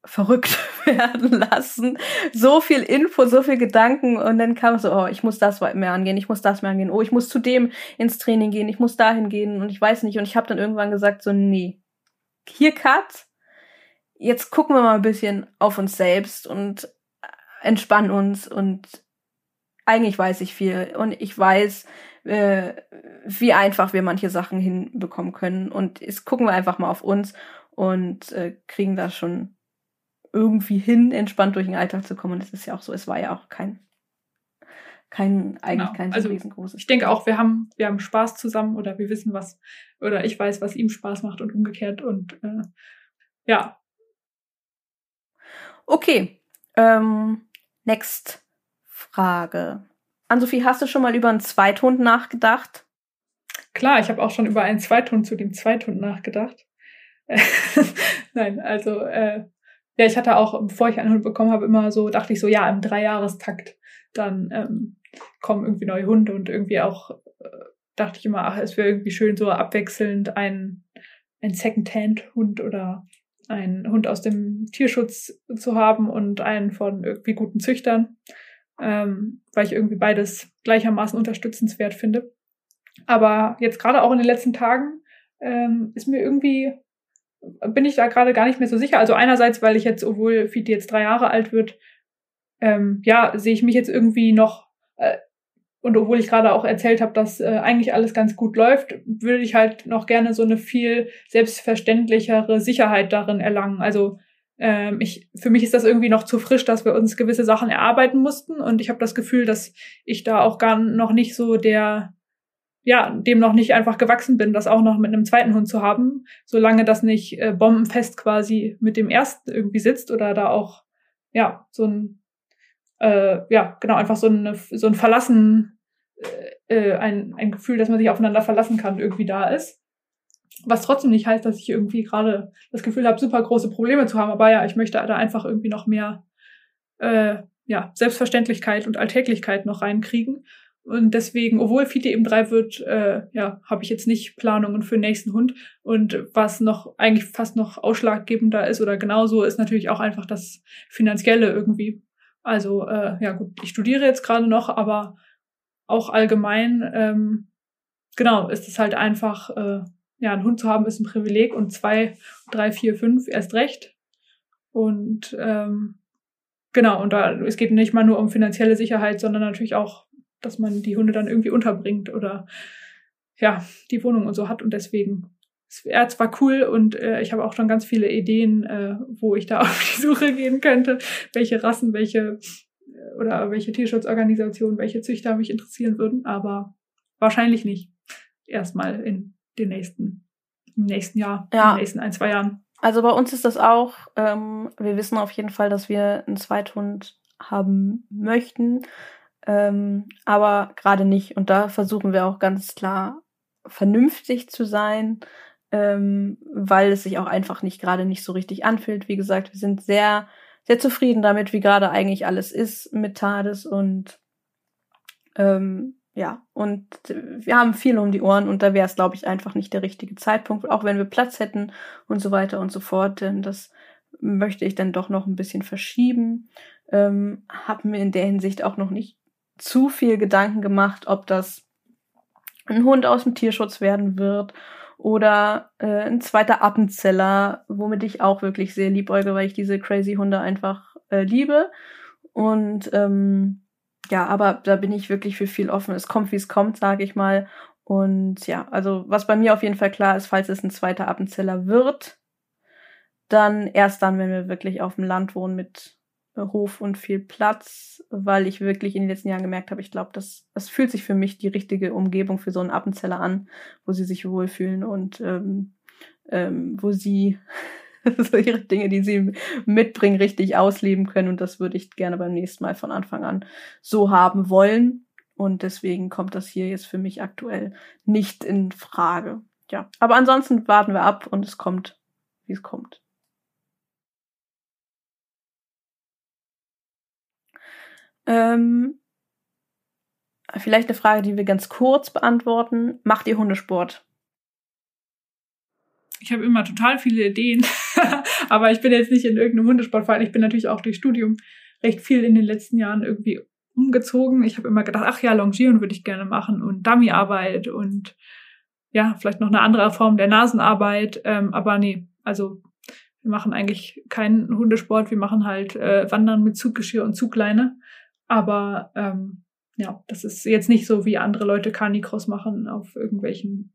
verrückt (laughs) werden lassen. So viel Info, so viel Gedanken und dann kam so, oh, ich muss das mehr angehen, ich muss das mehr angehen, oh, ich muss zu dem ins Training gehen, ich muss dahin gehen und ich weiß nicht. Und ich habe dann irgendwann gesagt, so, nee, hier Cut, jetzt gucken wir mal ein bisschen auf uns selbst und entspannen uns und eigentlich weiß ich viel und ich weiß, äh, wie einfach wir manche Sachen hinbekommen können und jetzt gucken wir einfach mal auf uns und äh, kriegen das schon irgendwie hin, entspannt durch den Alltag zu kommen. Und es ist ja auch so, es war ja auch kein kein eigentlich genau. kein so also, riesengroßes. Ich denke auch, wir haben wir haben Spaß zusammen oder wir wissen was oder ich weiß, was ihm Spaß macht und umgekehrt und äh, ja, Okay. Ähm, next Frage. Ann-Sophie, hast du schon mal über einen Zweithund nachgedacht? Klar, ich habe auch schon über einen Zweithund zu dem Zweithund nachgedacht. (laughs) Nein, also äh, ja, ich hatte auch, bevor ich einen Hund bekommen habe, immer so, dachte ich so, ja, im Dreijahrestakt, dann ähm, kommen irgendwie neue Hunde und irgendwie auch äh, dachte ich immer, ach, es wäre irgendwie schön, so abwechselnd ein, ein Second-Hand-Hund oder einen Hund aus dem Tierschutz zu haben und einen von irgendwie guten Züchtern, ähm, weil ich irgendwie beides gleichermaßen unterstützenswert finde. Aber jetzt gerade auch in den letzten Tagen ähm, ist mir irgendwie, bin ich da gerade gar nicht mehr so sicher. Also einerseits, weil ich jetzt, obwohl Fiete jetzt drei Jahre alt wird, ähm, ja, sehe ich mich jetzt irgendwie noch, äh, und obwohl ich gerade auch erzählt habe, dass äh, eigentlich alles ganz gut läuft, würde ich halt noch gerne so eine viel selbstverständlichere Sicherheit darin erlangen. Also ähm, ich, für mich ist das irgendwie noch zu frisch, dass wir uns gewisse Sachen erarbeiten mussten. Und ich habe das Gefühl, dass ich da auch gar noch nicht so der, ja, dem noch nicht einfach gewachsen bin, das auch noch mit einem zweiten Hund zu haben, solange das nicht äh, bombenfest quasi mit dem ersten irgendwie sitzt oder da auch, ja, so ein, äh, ja, genau, einfach so, eine, so ein Verlassen äh, äh, ein, ein Gefühl, dass man sich aufeinander verlassen kann, irgendwie da ist. Was trotzdem nicht heißt, dass ich irgendwie gerade das Gefühl habe, super große Probleme zu haben. Aber ja, ich möchte da einfach irgendwie noch mehr äh, ja, Selbstverständlichkeit und Alltäglichkeit noch reinkriegen. Und deswegen, obwohl Fiete eben drei wird, äh, ja, habe ich jetzt nicht Planungen für den nächsten Hund. Und was noch eigentlich fast noch ausschlaggebender ist oder genauso, ist natürlich auch einfach das Finanzielle irgendwie. Also, äh, ja gut, ich studiere jetzt gerade noch, aber auch allgemein, ähm, genau, ist es halt einfach, äh, ja, ein Hund zu haben ist ein Privileg und zwei, drei, vier, fünf erst recht. Und ähm, genau, und da es geht nicht mal nur um finanzielle Sicherheit, sondern natürlich auch, dass man die Hunde dann irgendwie unterbringt oder ja, die Wohnung und so hat. Und deswegen, es wäre zwar cool und äh, ich habe auch schon ganz viele Ideen, äh, wo ich da (laughs) auf die Suche gehen könnte, welche Rassen, welche oder welche Tierschutzorganisationen, welche Züchter mich interessieren würden, aber wahrscheinlich nicht. Erstmal in den nächsten, im nächsten Jahr, ja. in den nächsten ein, zwei Jahren. Also bei uns ist das auch, ähm, wir wissen auf jeden Fall, dass wir einen Zweithund haben möchten, ähm, aber gerade nicht. Und da versuchen wir auch ganz klar vernünftig zu sein, ähm, weil es sich auch einfach nicht gerade nicht so richtig anfühlt. Wie gesagt, wir sind sehr sehr zufrieden damit, wie gerade eigentlich alles ist mit TARDIS und ähm, ja, und wir haben viel um die Ohren und da wäre es, glaube ich, einfach nicht der richtige Zeitpunkt, auch wenn wir Platz hätten und so weiter und so fort. Denn das möchte ich dann doch noch ein bisschen verschieben. Ähm, habe mir in der Hinsicht auch noch nicht zu viel Gedanken gemacht, ob das ein Hund aus dem Tierschutz werden wird oder äh, ein zweiter Appenzeller, womit ich auch wirklich sehr liebäuge, weil ich diese crazy Hunde einfach äh, liebe. Und ähm, ja, aber da bin ich wirklich für viel offen. Es kommt, wie es kommt, sage ich mal. Und ja, also was bei mir auf jeden Fall klar ist, falls es ein zweiter Appenzeller wird, dann erst dann, wenn wir wirklich auf dem Land wohnen mit Hof und viel Platz, weil ich wirklich in den letzten Jahren gemerkt habe, ich glaube, das, das fühlt sich für mich die richtige Umgebung für so einen Appenzeller an, wo sie sich wohlfühlen und ähm, ähm, wo sie (laughs) so ihre Dinge, die sie mitbringen, richtig ausleben können. Und das würde ich gerne beim nächsten Mal von Anfang an so haben wollen. Und deswegen kommt das hier jetzt für mich aktuell nicht in Frage. Ja, aber ansonsten warten wir ab und es kommt, wie es kommt. Ähm, vielleicht eine Frage, die wir ganz kurz beantworten. Macht ihr Hundesport? Ich habe immer total viele Ideen, (laughs) aber ich bin jetzt nicht in irgendeinem Hundesportverein. Ich bin natürlich auch durch Studium recht viel in den letzten Jahren irgendwie umgezogen. Ich habe immer gedacht, ach ja, Longieren würde ich gerne machen und Dummyarbeit und ja, vielleicht noch eine andere Form der Nasenarbeit. Ähm, aber nee, also wir machen eigentlich keinen Hundesport. Wir machen halt äh, Wandern mit Zuggeschirr und Zugleine. Aber ähm, ja, das ist jetzt nicht so, wie andere Leute Carnicross machen auf irgendwelchen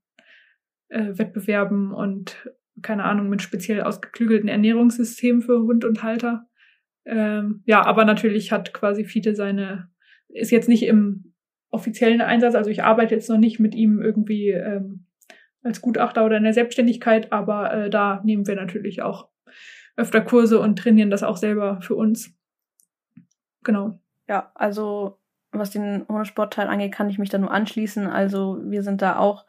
äh, Wettbewerben und keine Ahnung, mit speziell ausgeklügelten Ernährungssystemen für Hund und Halter. Ähm, ja, aber natürlich hat quasi Fiete seine, ist jetzt nicht im offiziellen Einsatz, also ich arbeite jetzt noch nicht mit ihm irgendwie ähm, als Gutachter oder in der Selbstständigkeit, aber äh, da nehmen wir natürlich auch öfter Kurse und trainieren das auch selber für uns. Genau. Ja, also was den Hundesportteil angeht, kann ich mich da nur anschließen. Also wir sind da auch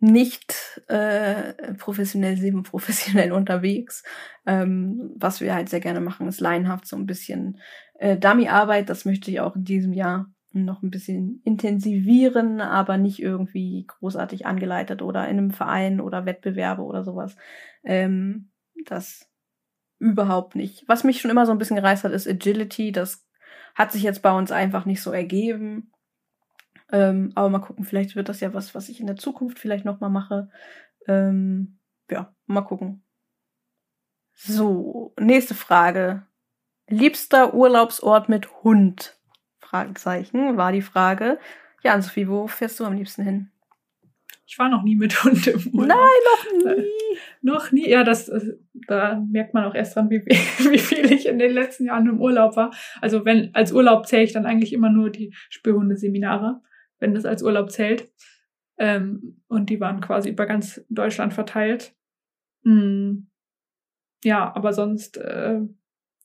nicht äh, professionell, semi-professionell (laughs) unterwegs. Ähm, was wir halt sehr gerne machen, ist laienhaft so ein bisschen äh, Dummy-Arbeit. Das möchte ich auch in diesem Jahr noch ein bisschen intensivieren, aber nicht irgendwie großartig angeleitet oder in einem Verein oder Wettbewerbe oder sowas. Ähm, das überhaupt nicht. Was mich schon immer so ein bisschen gereizt hat, ist Agility. Das hat sich jetzt bei uns einfach nicht so ergeben. Ähm, aber mal gucken, vielleicht wird das ja was, was ich in der Zukunft vielleicht noch mal mache. Ähm, ja, mal gucken. So, nächste Frage. Liebster Urlaubsort mit Hund? Fragezeichen war die Frage. Ja, Ann-Sophie, wo fährst du am liebsten hin? Ich war noch nie mit Hund im Urlaub. Nein, noch (laughs) nie. Noch nie. Ja, das, äh, da merkt man auch erst dran, wie, (laughs) wie viel ich in den letzten Jahren im Urlaub war. Also wenn, als Urlaub zähle ich dann eigentlich immer nur die Spürhundeseminare, wenn das als Urlaub zählt. Ähm, und die waren quasi über ganz Deutschland verteilt. Hm. Ja, aber sonst, äh,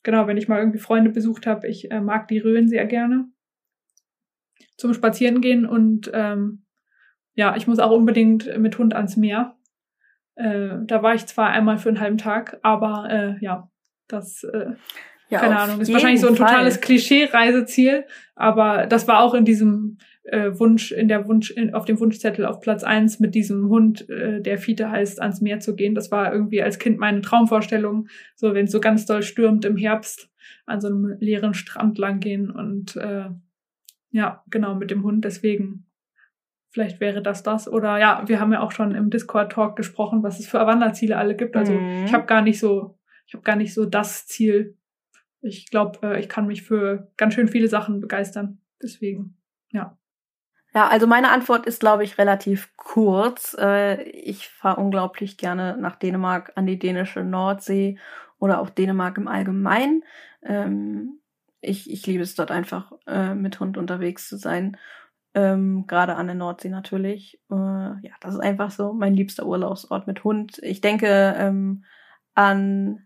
genau, wenn ich mal irgendwie Freunde besucht habe, ich äh, mag die Rhön sehr gerne. Zum Spazieren gehen und ähm, ja, ich muss auch unbedingt mit Hund ans Meer. Äh, da war ich zwar einmal für einen halben Tag, aber äh, ja, das, äh, ja, keine Ahnung, ist wahrscheinlich so ein totales Klischee-Reiseziel, aber das war auch in diesem äh, Wunsch, in der Wunsch, in, auf dem Wunschzettel auf Platz eins mit diesem Hund, äh, der Fiete heißt, ans Meer zu gehen. Das war irgendwie als Kind meine Traumvorstellung, so wenn es so ganz doll stürmt im Herbst an so einem leeren Strand lang gehen und äh, ja, genau, mit dem Hund. Deswegen vielleicht wäre das das. Oder ja, wir haben ja auch schon im Discord-Talk gesprochen, was es für Wanderziele alle gibt. Also mhm. ich habe gar nicht so, ich habe gar nicht so das Ziel. Ich glaube, äh, ich kann mich für ganz schön viele Sachen begeistern. Deswegen, ja. Ja, also meine Antwort ist, glaube ich, relativ kurz. Äh, ich fahre unglaublich gerne nach Dänemark an die dänische Nordsee oder auch Dänemark im Allgemeinen. Ähm, ich, ich liebe es dort einfach, äh, mit Hund unterwegs zu sein. Ähm, Gerade an der Nordsee natürlich. Äh, ja, das ist einfach so mein liebster Urlaubsort mit Hund. Ich denke ähm, an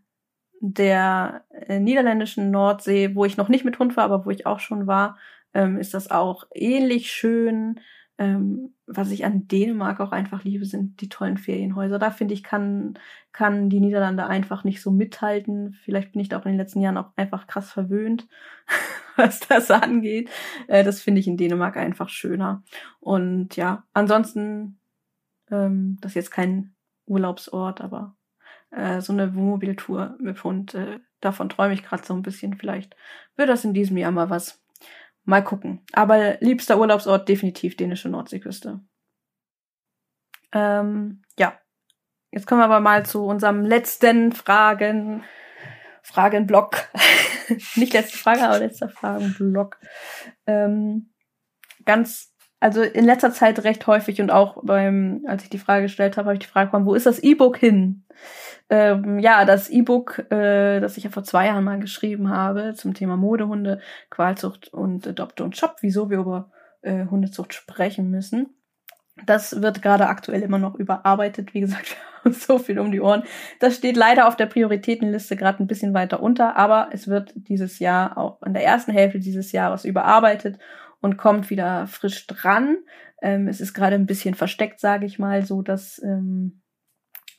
der äh, niederländischen Nordsee, wo ich noch nicht mit Hund war, aber wo ich auch schon war, ähm, ist das auch ähnlich schön. Ähm, was ich an Dänemark auch einfach liebe, sind die tollen Ferienhäuser. Da finde ich, kann, kann die Niederlande einfach nicht so mithalten. Vielleicht bin ich da auch in den letzten Jahren auch einfach krass verwöhnt, (laughs) (laughs) was das angeht. Äh, das finde ich in Dänemark einfach schöner. Und ja, ansonsten, ähm, das ist jetzt kein Urlaubsort, aber äh, so eine Wohnmobiltour mit Hund, äh, davon träume ich gerade so ein bisschen. Vielleicht wird das in diesem Jahr mal was. Mal gucken. Aber liebster Urlaubsort definitiv dänische Nordseeküste. Ähm, ja. Jetzt kommen wir aber mal zu unserem letzten Fragen, Fragenblock. (laughs) Nicht letzte Frage, aber letzter Fragenblock. Ähm, ganz, also in letzter Zeit recht häufig und auch beim, als ich die Frage gestellt habe, habe ich die Frage bekommen, wo ist das E-Book hin? Ähm, ja, das E-Book, äh, das ich ja vor zwei Jahren mal geschrieben habe zum Thema Modehunde, Qualzucht und Adopt und Shop, wieso wir über äh, Hundezucht sprechen müssen. Das wird gerade aktuell immer noch überarbeitet. Wie gesagt, (laughs) wir haben so viel um die Ohren. Das steht leider auf der Prioritätenliste gerade ein bisschen weiter unter, aber es wird dieses Jahr auch in der ersten Hälfte dieses Jahres überarbeitet und kommt wieder frisch dran. Ähm, es ist gerade ein bisschen versteckt, sage ich mal, so dass ähm,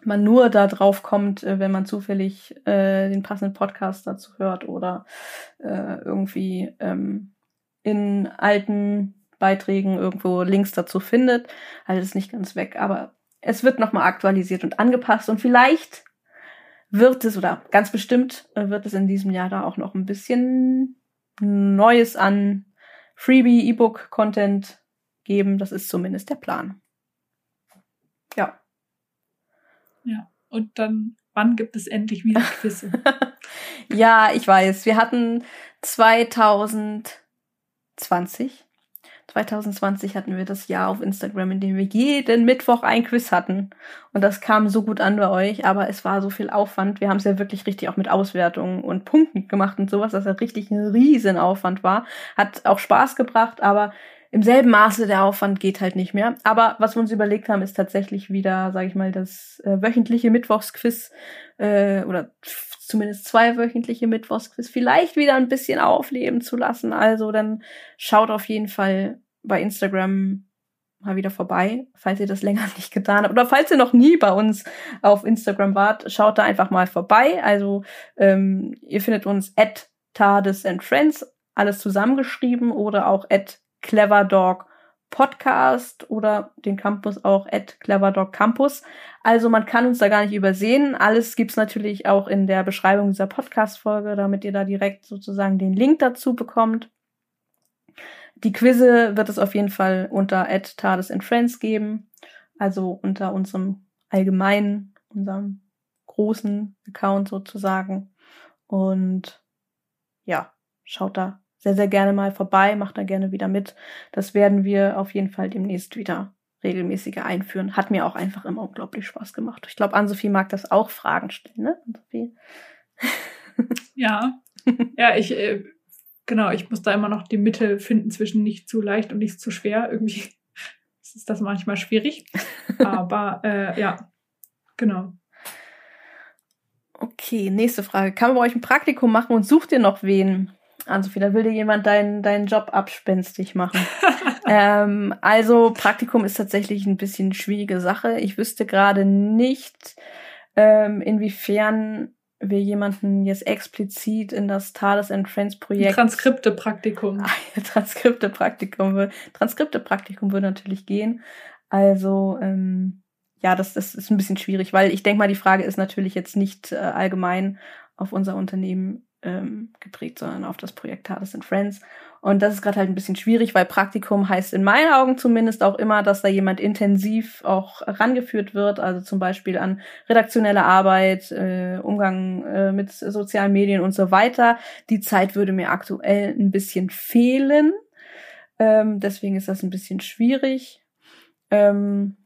man nur da drauf kommt, äh, wenn man zufällig äh, den passenden Podcast dazu hört oder äh, irgendwie ähm, in alten Beiträgen irgendwo Links dazu findet. Also ist nicht ganz weg, aber es wird nochmal aktualisiert und angepasst und vielleicht wird es oder ganz bestimmt äh, wird es in diesem Jahr da auch noch ein bisschen Neues an Freebie E-Book Content geben. Das ist zumindest der Plan. Ja. Ja, und dann, wann gibt es endlich wieder (laughs) Quizze? ja, ich weiß. Wir hatten 2020 2020 hatten wir das Jahr auf Instagram, in dem wir jeden Mittwoch ein Quiz hatten. Und das kam so gut an bei euch, aber es war so viel Aufwand. Wir haben es ja wirklich richtig auch mit Auswertungen und Punkten gemacht und sowas, dass ja richtig ein Riesenaufwand war. Hat auch Spaß gebracht, aber im selben Maße der Aufwand geht halt nicht mehr. Aber was wir uns überlegt haben, ist tatsächlich wieder, sage ich mal, das äh, wöchentliche Mittwochsquiz äh, oder zumindest zwei wöchentliche Mittwochsquiz vielleicht wieder ein bisschen aufleben zu lassen. Also dann schaut auf jeden Fall bei Instagram mal wieder vorbei, falls ihr das (laughs) länger nicht getan habt. Oder falls ihr noch nie bei uns auf Instagram wart, schaut da einfach mal vorbei. Also ähm, ihr findet uns at Tades and Friends, alles zusammengeschrieben oder auch at cleverdog Podcast oder den Campus auch at cleverdogcampus. Also man kann uns da gar nicht übersehen. Alles gibt's natürlich auch in der Beschreibung dieser Podcast-Folge, damit ihr da direkt sozusagen den Link dazu bekommt. Die Quizze wird es auf jeden Fall unter at Tades Friends geben. Also unter unserem allgemeinen, unserem großen Account sozusagen. Und ja, schaut da sehr, sehr gerne mal vorbei, macht da gerne wieder mit. Das werden wir auf jeden Fall demnächst wieder regelmäßiger einführen. Hat mir auch einfach immer unglaublich Spaß gemacht. Ich glaube, Ann-Sophie mag das auch Fragen stellen, ne? Ann-Sophie? (laughs) Ja. Ja, ich, äh, genau, ich muss da immer noch die Mitte finden zwischen nicht zu leicht und nicht zu schwer. Irgendwie (laughs) ist das manchmal schwierig. Aber äh, ja, genau. Okay, nächste Frage. Kann man bei euch ein Praktikum machen und sucht ihr noch wen? Also da will dir jemand deinen, deinen Job abspenstig machen. (laughs) ähm, also Praktikum ist tatsächlich ein bisschen schwierige Sache. Ich wüsste gerade nicht, ähm, inwiefern wir jemanden jetzt explizit in das Thales and Friends Projekt. Transkripte-Praktikum. Transkripte-Praktikum. Transkripte-Praktikum würde natürlich gehen. Also, ähm, ja, das, das ist ein bisschen schwierig, weil ich denke mal, die Frage ist natürlich jetzt nicht äh, allgemein auf unser Unternehmen ähm, geprägt, sondern auf das Projekt Hardest and Friends. Und das ist gerade halt ein bisschen schwierig, weil Praktikum heißt in meinen Augen zumindest auch immer, dass da jemand intensiv auch rangeführt wird, also zum Beispiel an redaktionelle Arbeit, äh, Umgang äh, mit sozialen Medien und so weiter. Die Zeit würde mir aktuell ein bisschen fehlen. Ähm, deswegen ist das ein bisschen schwierig. Ähm,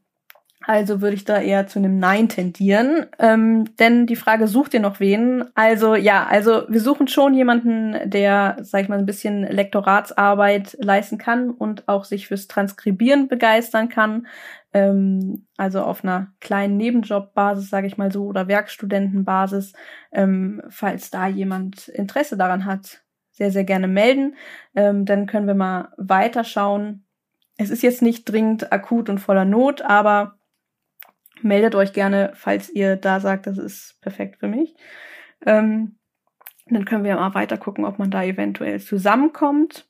also würde ich da eher zu einem Nein tendieren. Ähm, denn die Frage, sucht ihr noch wen? Also ja, also wir suchen schon jemanden, der, sag ich mal, ein bisschen Lektoratsarbeit leisten kann und auch sich fürs Transkribieren begeistern kann. Ähm, also auf einer kleinen Nebenjobbasis, sage ich mal so, oder Werkstudentenbasis. Ähm, falls da jemand Interesse daran hat, sehr, sehr gerne melden. Ähm, dann können wir mal weiterschauen. Es ist jetzt nicht dringend akut und voller Not, aber meldet euch gerne, falls ihr da sagt, das ist perfekt für mich. Ähm, dann können wir mal weiter gucken, ob man da eventuell zusammenkommt.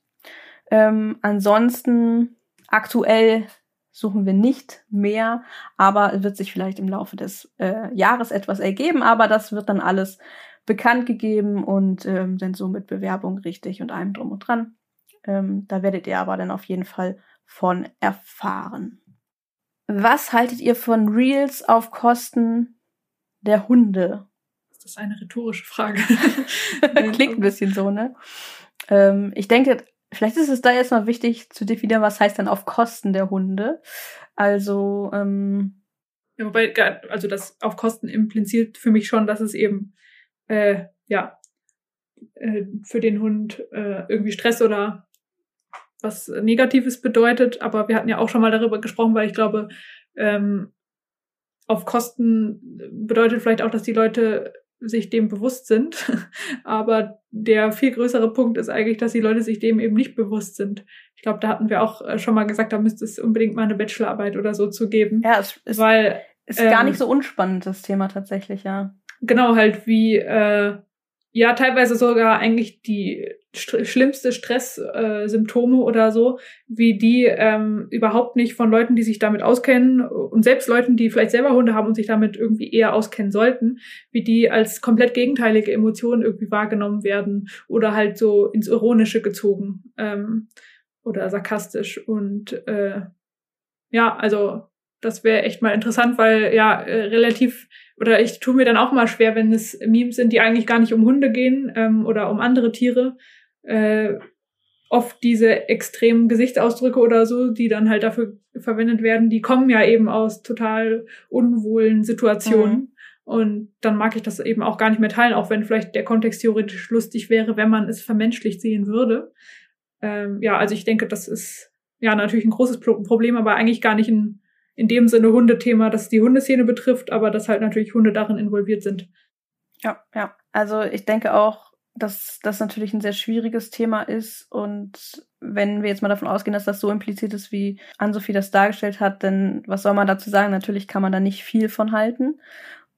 Ähm, ansonsten aktuell suchen wir nicht mehr, aber es wird sich vielleicht im Laufe des äh, Jahres etwas ergeben, aber das wird dann alles bekannt gegeben und ähm, dann so mit Bewerbung richtig und allem drum und dran. Ähm, da werdet ihr aber dann auf jeden Fall von erfahren. Was haltet ihr von Reels auf Kosten der Hunde? Das ist eine rhetorische Frage. (laughs) Klingt ein bisschen so, ne? Ähm, ich denke, vielleicht ist es da jetzt mal wichtig zu definieren, was heißt denn auf Kosten der Hunde. Also, ähm, ja, wobei, also das auf Kosten impliziert für mich schon, dass es eben, äh, ja, äh, für den Hund äh, irgendwie Stress oder was Negatives bedeutet, aber wir hatten ja auch schon mal darüber gesprochen, weil ich glaube, ähm, auf Kosten bedeutet vielleicht auch, dass die Leute sich dem bewusst sind. (laughs) aber der viel größere Punkt ist eigentlich, dass die Leute sich dem eben nicht bewusst sind. Ich glaube, da hatten wir auch äh, schon mal gesagt, da müsste es unbedingt mal eine Bachelorarbeit oder so zu geben. Ja, es ist, weil, ist ähm, gar nicht so unspannend, das Thema tatsächlich, ja. Genau, halt wie, äh, ja, teilweise sogar eigentlich die st schlimmste Stresssymptome äh, oder so, wie die ähm, überhaupt nicht von Leuten, die sich damit auskennen und selbst Leuten, die vielleicht selber Hunde haben und sich damit irgendwie eher auskennen sollten, wie die als komplett gegenteilige Emotionen irgendwie wahrgenommen werden oder halt so ins Ironische gezogen ähm, oder sarkastisch und äh, ja, also das wäre echt mal interessant, weil ja äh, relativ oder ich tue mir dann auch mal schwer, wenn es Memes sind, die eigentlich gar nicht um Hunde gehen ähm, oder um andere Tiere, äh, oft diese extremen Gesichtsausdrücke oder so, die dann halt dafür verwendet werden, die kommen ja eben aus total unwohlen Situationen. Mhm. Und dann mag ich das eben auch gar nicht mehr teilen, auch wenn vielleicht der Kontext theoretisch lustig wäre, wenn man es vermenschlicht sehen würde. Ähm, ja, also ich denke, das ist ja natürlich ein großes Problem, aber eigentlich gar nicht ein in dem Sinne Hundethema, das die Hundeszene betrifft, aber dass halt natürlich Hunde darin involviert sind. Ja, ja. Also ich denke auch, dass das natürlich ein sehr schwieriges Thema ist. Und wenn wir jetzt mal davon ausgehen, dass das so implizit ist, wie Ann-Sophie das dargestellt hat, dann was soll man dazu sagen? Natürlich kann man da nicht viel von halten.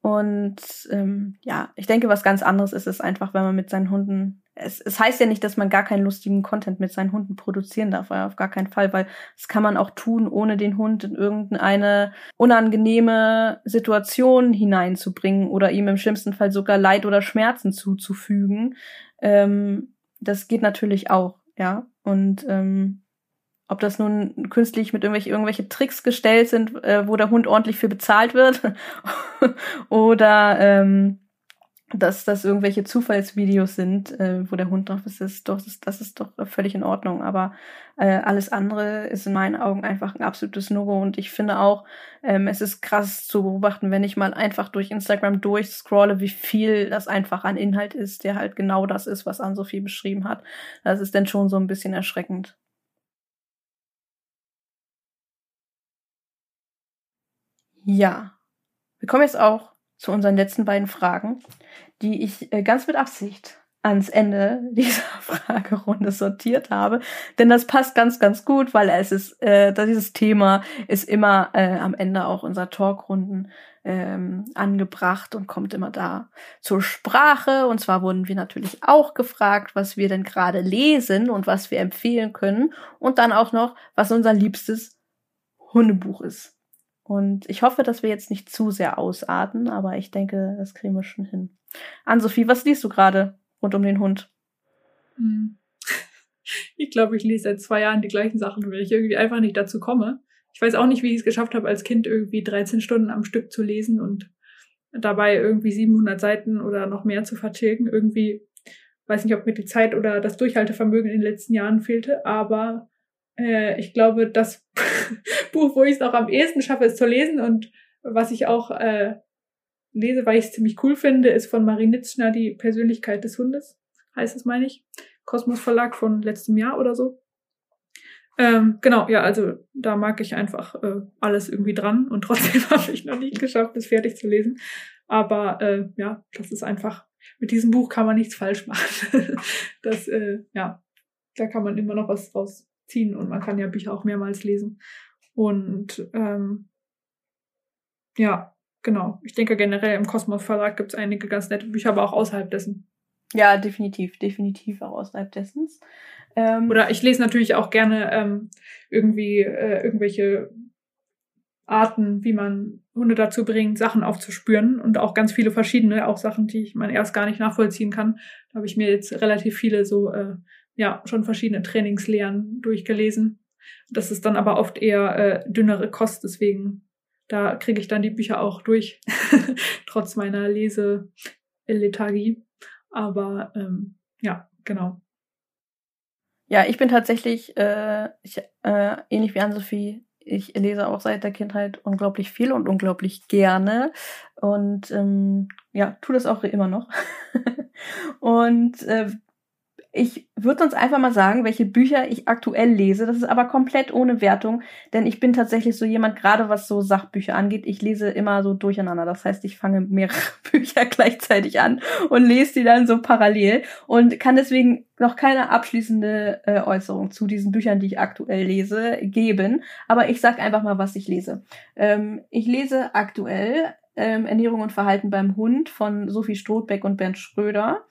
Und ähm, ja, ich denke, was ganz anderes ist es einfach, wenn man mit seinen Hunden es, es heißt ja nicht, dass man gar keinen lustigen Content mit seinen Hunden produzieren darf, auf gar keinen Fall, weil das kann man auch tun, ohne den Hund in irgendeine unangenehme Situation hineinzubringen oder ihm im schlimmsten Fall sogar Leid oder Schmerzen zuzufügen. Ähm, das geht natürlich auch, ja. Und ähm, ob das nun künstlich mit irgendwelche, irgendwelche Tricks gestellt sind, äh, wo der Hund ordentlich für bezahlt wird, (laughs) oder ähm, dass das irgendwelche Zufallsvideos sind, äh, wo der Hund drauf ist, ist doch, das, das ist doch völlig in Ordnung. Aber äh, alles andere ist in meinen Augen einfach ein absolutes No-Go. Und ich finde auch, ähm, es ist krass zu beobachten, wenn ich mal einfach durch Instagram durchscrolle, wie viel das einfach an Inhalt ist, der halt genau das ist, was Ann-Sophie beschrieben hat. Das ist dann schon so ein bisschen erschreckend. Ja. Wir kommen jetzt auch zu unseren letzten beiden Fragen, die ich äh, ganz mit Absicht ans Ende (laughs) dieser Fragerunde sortiert habe. Denn das passt ganz, ganz gut, weil es ist, äh, dieses Thema ist immer äh, am Ende auch unserer Talkrunden ähm, angebracht und kommt immer da zur Sprache. Und zwar wurden wir natürlich auch gefragt, was wir denn gerade lesen und was wir empfehlen können. Und dann auch noch, was unser liebstes Hundebuch ist. Und ich hoffe, dass wir jetzt nicht zu sehr ausarten, aber ich denke, das kriegen wir schon hin. Ann-Sophie, was liest du gerade rund um den Hund? Hm. Ich glaube, ich lese seit zwei Jahren die gleichen Sachen, weil ich irgendwie einfach nicht dazu komme. Ich weiß auch nicht, wie ich es geschafft habe, als Kind irgendwie 13 Stunden am Stück zu lesen und dabei irgendwie 700 Seiten oder noch mehr zu vertilgen. Irgendwie weiß nicht, ob mir die Zeit oder das Durchhaltevermögen in den letzten Jahren fehlte, aber äh, ich glaube, das (laughs) Buch, wo ich es noch am ehesten schaffe, es zu lesen und was ich auch äh, lese, weil ich es ziemlich cool finde, ist von Marie Nitzschner die Persönlichkeit des Hundes, heißt es, meine ich. Kosmos Verlag von letztem Jahr oder so. Ähm, genau, ja, also da mag ich einfach äh, alles irgendwie dran und trotzdem (laughs) habe ich noch nicht geschafft, es fertig zu lesen. Aber äh, ja, das ist einfach, mit diesem Buch kann man nichts falsch machen. (laughs) das, äh, ja, da kann man immer noch was draus ziehen und man kann ja Bücher auch mehrmals lesen. Und ähm, ja, genau. Ich denke generell im Kosmos Verlag gibt es einige ganz nette Bücher, aber auch außerhalb dessen. Ja, definitiv, definitiv auch außerhalb dessen. Ähm, Oder ich lese natürlich auch gerne ähm, irgendwie äh, irgendwelche Arten, wie man Hunde dazu bringt, Sachen aufzuspüren und auch ganz viele verschiedene, auch Sachen, die man erst gar nicht nachvollziehen kann. Da habe ich mir jetzt relativ viele so äh, ja schon verschiedene Trainingslehren durchgelesen. Das ist dann aber oft eher äh, dünnere Kost, deswegen da kriege ich dann die Bücher auch durch, (laughs) trotz meiner Leselethargie. Aber ähm, ja, genau. Ja, ich bin tatsächlich äh, ich, äh, ähnlich wie Ann-Sophie. Ich lese auch seit der Kindheit unglaublich viel und unglaublich gerne. Und ähm, ja, tu das auch immer noch. (laughs) und äh, ich würde uns einfach mal sagen, welche Bücher ich aktuell lese. Das ist aber komplett ohne Wertung, denn ich bin tatsächlich so jemand, gerade was so Sachbücher angeht. Ich lese immer so durcheinander. Das heißt, ich fange mehrere (laughs) Bücher gleichzeitig an und lese die dann so parallel und kann deswegen noch keine abschließende äh, Äußerung zu diesen Büchern, die ich aktuell lese, geben. Aber ich sag einfach mal, was ich lese. Ähm, ich lese aktuell ähm, Ernährung und Verhalten beim Hund von Sophie Strothbeck und Bernd Schröder.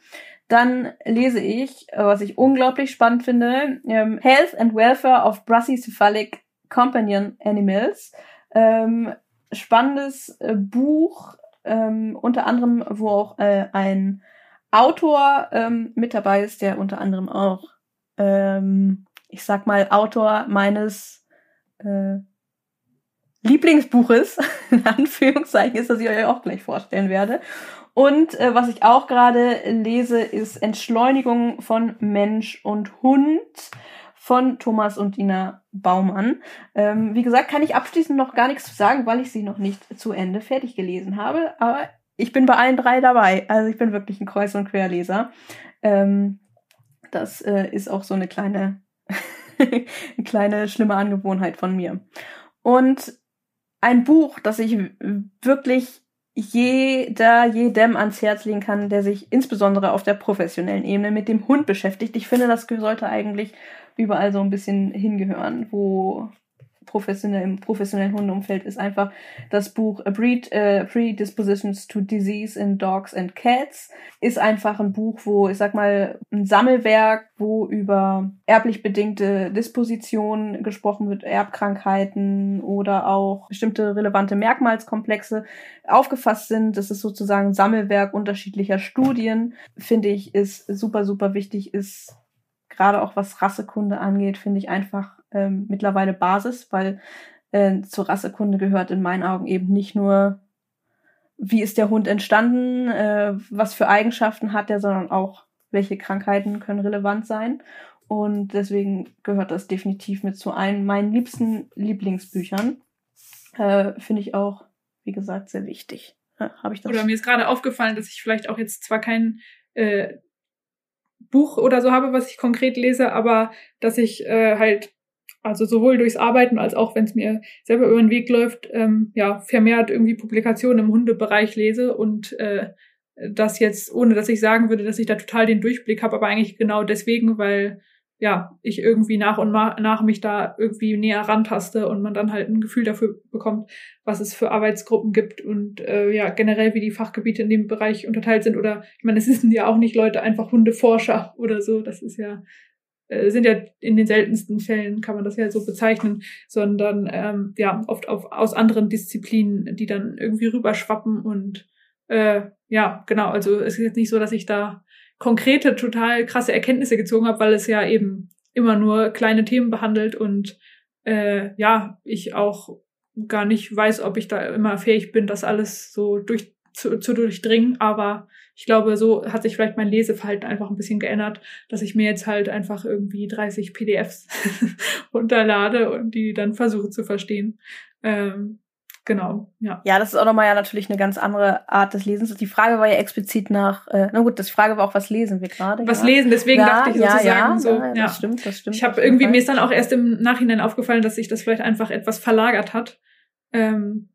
Dann lese ich, was ich unglaublich spannend finde, ähm, Health and Welfare of Brachycephalic Companion Animals. Ähm, spannendes äh, Buch, ähm, unter anderem, wo auch äh, ein Autor ähm, mit dabei ist, der unter anderem auch, ähm, ich sag mal, Autor meines äh, Lieblingsbuches, (laughs) in Anführungszeichen, ist, das ich euch auch gleich vorstellen werde. Und äh, was ich auch gerade lese, ist Entschleunigung von Mensch und Hund von Thomas und Dina Baumann. Ähm, wie gesagt, kann ich abschließend noch gar nichts zu sagen, weil ich sie noch nicht zu Ende fertig gelesen habe. Aber ich bin bei allen drei dabei. Also ich bin wirklich ein Kreuz- und Querleser. Ähm, das äh, ist auch so eine kleine, (laughs) eine kleine schlimme Angewohnheit von mir. Und ein Buch, das ich wirklich jeder, jedem ans Herz legen kann, der sich insbesondere auf der professionellen Ebene mit dem Hund beschäftigt. Ich finde, das sollte eigentlich überall so ein bisschen hingehören, wo professionell, im professionellen Hundeumfeld ist einfach das Buch A Breed, äh, Predispositions to Disease in Dogs and Cats. Ist einfach ein Buch, wo, ich sag mal, ein Sammelwerk, wo über erblich bedingte Dispositionen gesprochen wird, Erbkrankheiten oder auch bestimmte relevante Merkmalskomplexe aufgefasst sind. Das ist sozusagen ein Sammelwerk unterschiedlicher Studien. Finde ich, ist super, super wichtig, ist gerade auch was Rassekunde angeht, finde ich einfach ähm, mittlerweile Basis, weil äh, zur Rassekunde gehört in meinen Augen eben nicht nur, wie ist der Hund entstanden, äh, was für Eigenschaften hat er, sondern auch, welche Krankheiten können relevant sein. Und deswegen gehört das definitiv mit zu einem meinen liebsten Lieblingsbüchern. Äh, Finde ich auch, wie gesagt, sehr wichtig. Ja, ich das Oder mir ist gerade aufgefallen, dass ich vielleicht auch jetzt zwar kein äh, Buch oder so habe, was ich konkret lese, aber dass ich äh, halt also sowohl durchs Arbeiten als auch wenn es mir selber über den Weg läuft, ähm, ja, vermehrt irgendwie Publikationen im Hundebereich lese und äh, das jetzt, ohne dass ich sagen würde, dass ich da total den Durchblick habe, aber eigentlich genau deswegen, weil ja, ich irgendwie nach und nach mich da irgendwie näher rantaste und man dann halt ein Gefühl dafür bekommt, was es für Arbeitsgruppen gibt und äh, ja, generell wie die Fachgebiete in dem Bereich unterteilt sind. Oder ich meine, es (laughs) sind ja auch nicht Leute einfach Hundeforscher oder so. Das ist ja sind ja in den seltensten Fällen, kann man das ja so bezeichnen, sondern ähm, ja, oft auf, aus anderen Disziplinen, die dann irgendwie rüberschwappen und äh, ja, genau, also es ist jetzt nicht so, dass ich da konkrete, total krasse Erkenntnisse gezogen habe, weil es ja eben immer nur kleine Themen behandelt und äh, ja, ich auch gar nicht weiß, ob ich da immer fähig bin, das alles so durch zu, zu durchdringen, aber ich glaube, so hat sich vielleicht mein Leseverhalten einfach ein bisschen geändert, dass ich mir jetzt halt einfach irgendwie 30 PDFs (laughs) runterlade und die dann versuche zu verstehen. Ähm, genau, ja. Ja, das ist auch nochmal ja natürlich eine ganz andere Art des Lesens. Die Frage war ja explizit nach, äh, na gut, das Frage war auch, was lesen wir gerade? Was ja. lesen, deswegen ja, dachte ich sozusagen ja, so. Ja, ja, das stimmt, das stimmt. Ich habe irgendwie, mir ist dann auch erst im Nachhinein aufgefallen, dass sich das vielleicht einfach etwas verlagert hat. Ähm,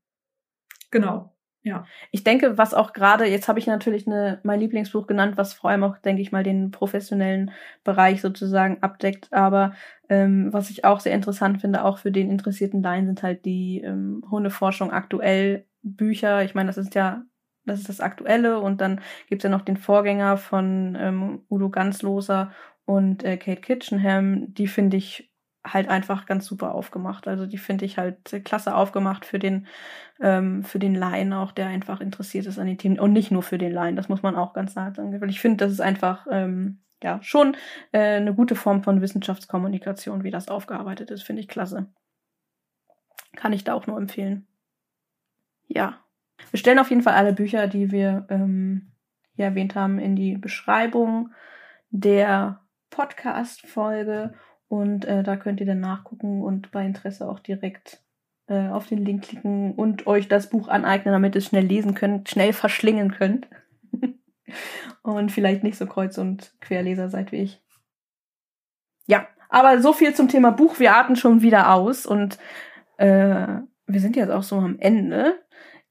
genau. Ja. Ich denke, was auch gerade, jetzt habe ich natürlich eine, mein Lieblingsbuch genannt, was vor allem auch, denke ich mal, den professionellen Bereich sozusagen abdeckt. Aber ähm, was ich auch sehr interessant finde, auch für den interessierten Laien, sind halt die ähm, Hundeforschung aktuell Bücher. Ich meine, das ist ja, das ist das Aktuelle und dann gibt's ja noch den Vorgänger von ähm, Udo Ganzloser und äh, Kate Kitchenham. Die finde ich halt einfach ganz super aufgemacht. Also die finde ich halt klasse aufgemacht für den, ähm, für den Laien auch, der einfach interessiert ist an den Themen. Und nicht nur für den Laien, das muss man auch ganz klar sagen. Weil ich finde, das ist einfach ähm, ja schon äh, eine gute Form von Wissenschaftskommunikation, wie das aufgearbeitet ist, finde ich klasse. Kann ich da auch nur empfehlen. Ja. Wir stellen auf jeden Fall alle Bücher, die wir ähm, hier erwähnt haben, in die Beschreibung der Podcast-Folge. Und äh, da könnt ihr dann nachgucken und bei Interesse auch direkt äh, auf den Link klicken und euch das Buch aneignen, damit ihr es schnell lesen könnt, schnell verschlingen könnt. (laughs) und vielleicht nicht so kreuz- und querleser seid wie ich. Ja, aber so viel zum Thema Buch. Wir atmen schon wieder aus und äh, wir sind jetzt auch so am Ende.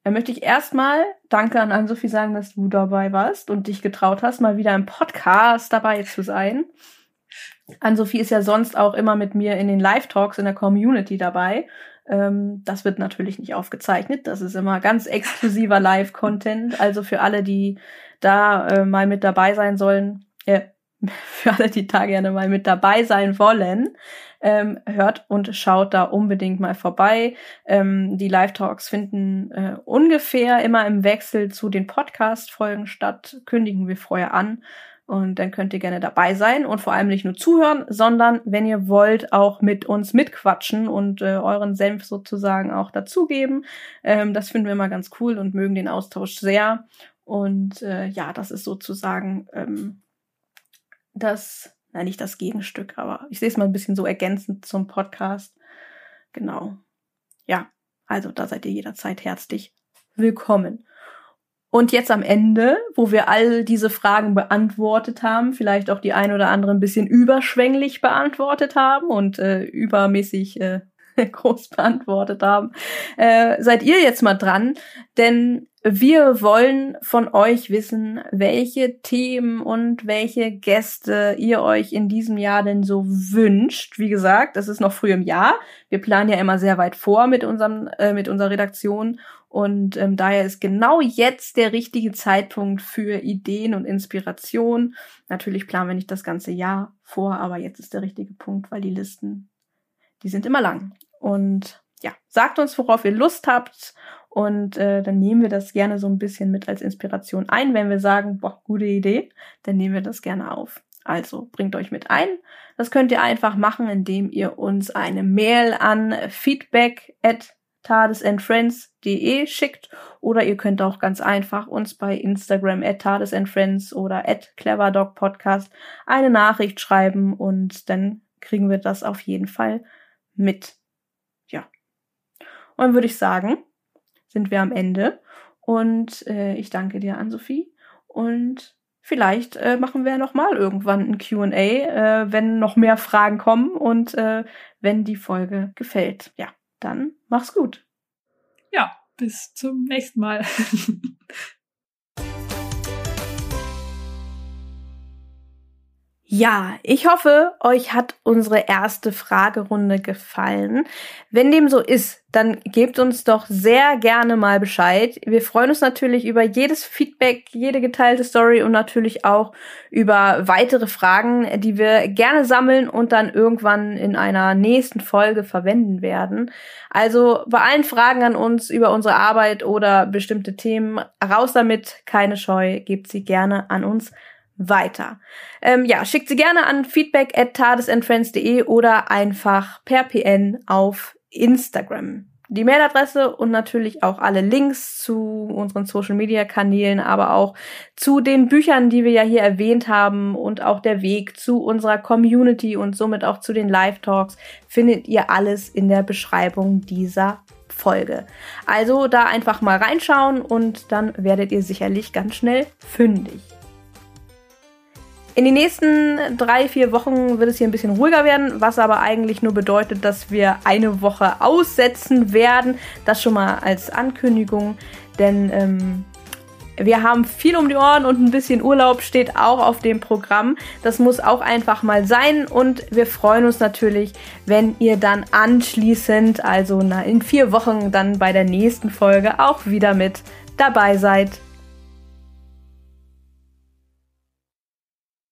Da möchte ich erstmal Danke an Ann-Sophie sagen, dass du dabei warst und dich getraut hast, mal wieder im Podcast dabei zu sein. Ann-Sophie ist ja sonst auch immer mit mir in den Live-Talks in der Community dabei. Ähm, das wird natürlich nicht aufgezeichnet. Das ist immer ganz exklusiver Live-Content. Also für alle, die da äh, mal mit dabei sein sollen, äh, (laughs) für alle, die da gerne mal mit dabei sein wollen, ähm, hört und schaut da unbedingt mal vorbei. Ähm, die Live-Talks finden äh, ungefähr immer im Wechsel zu den Podcast-Folgen statt, kündigen wir vorher an. Und dann könnt ihr gerne dabei sein und vor allem nicht nur zuhören, sondern wenn ihr wollt, auch mit uns mitquatschen und äh, euren Senf sozusagen auch dazugeben. Ähm, das finden wir immer ganz cool und mögen den Austausch sehr. Und äh, ja, das ist sozusagen ähm, das, nein, nicht das Gegenstück, aber ich sehe es mal ein bisschen so ergänzend zum Podcast. Genau. Ja, also da seid ihr jederzeit herzlich willkommen. Und jetzt am Ende, wo wir all diese Fragen beantwortet haben, vielleicht auch die ein oder andere ein bisschen überschwänglich beantwortet haben und äh, übermäßig äh, (laughs) groß beantwortet haben, äh, seid ihr jetzt mal dran. Denn wir wollen von euch wissen, welche Themen und welche Gäste ihr euch in diesem Jahr denn so wünscht. Wie gesagt, es ist noch früh im Jahr. Wir planen ja immer sehr weit vor mit unserem äh, mit unserer Redaktion und ähm, daher ist genau jetzt der richtige Zeitpunkt für Ideen und Inspiration. Natürlich planen wir nicht das ganze Jahr vor, aber jetzt ist der richtige Punkt, weil die Listen, die sind immer lang. Und ja, sagt uns, worauf ihr Lust habt und äh, dann nehmen wir das gerne so ein bisschen mit als Inspiration ein. Wenn wir sagen, boah, gute Idee, dann nehmen wir das gerne auf. Also bringt euch mit ein. Das könnt ihr einfach machen, indem ihr uns eine Mail an feedback at tadesandfriends.de schickt oder ihr könnt auch ganz einfach uns bei Instagram at tadesandfriends oder at cleverdogpodcast eine Nachricht schreiben und dann kriegen wir das auf jeden Fall mit. Ja. Und dann würde ich sagen, sind wir am Ende. Und äh, ich danke dir, Ann-Sophie. Und vielleicht äh, machen wir noch mal irgendwann ein Q&A, äh, wenn noch mehr Fragen kommen und äh, wenn die Folge gefällt. Ja, dann mach's gut. Ja, bis zum nächsten Mal. (laughs) Ja, ich hoffe, euch hat unsere erste Fragerunde gefallen. Wenn dem so ist, dann gebt uns doch sehr gerne mal Bescheid. Wir freuen uns natürlich über jedes Feedback, jede geteilte Story und natürlich auch über weitere Fragen, die wir gerne sammeln und dann irgendwann in einer nächsten Folge verwenden werden. Also bei allen Fragen an uns über unsere Arbeit oder bestimmte Themen, raus damit, keine Scheu, gebt sie gerne an uns weiter. Ähm, ja, schickt sie gerne an feedback at tadesandfriends.de oder einfach per PN auf Instagram. Die Mailadresse und natürlich auch alle Links zu unseren Social Media Kanälen, aber auch zu den Büchern, die wir ja hier erwähnt haben und auch der Weg zu unserer Community und somit auch zu den Live Talks findet ihr alles in der Beschreibung dieser Folge. Also da einfach mal reinschauen und dann werdet ihr sicherlich ganz schnell fündig. In den nächsten drei, vier Wochen wird es hier ein bisschen ruhiger werden, was aber eigentlich nur bedeutet, dass wir eine Woche aussetzen werden. Das schon mal als Ankündigung, denn ähm, wir haben viel um die Ohren und ein bisschen Urlaub steht auch auf dem Programm. Das muss auch einfach mal sein und wir freuen uns natürlich, wenn ihr dann anschließend, also in vier Wochen, dann bei der nächsten Folge auch wieder mit dabei seid.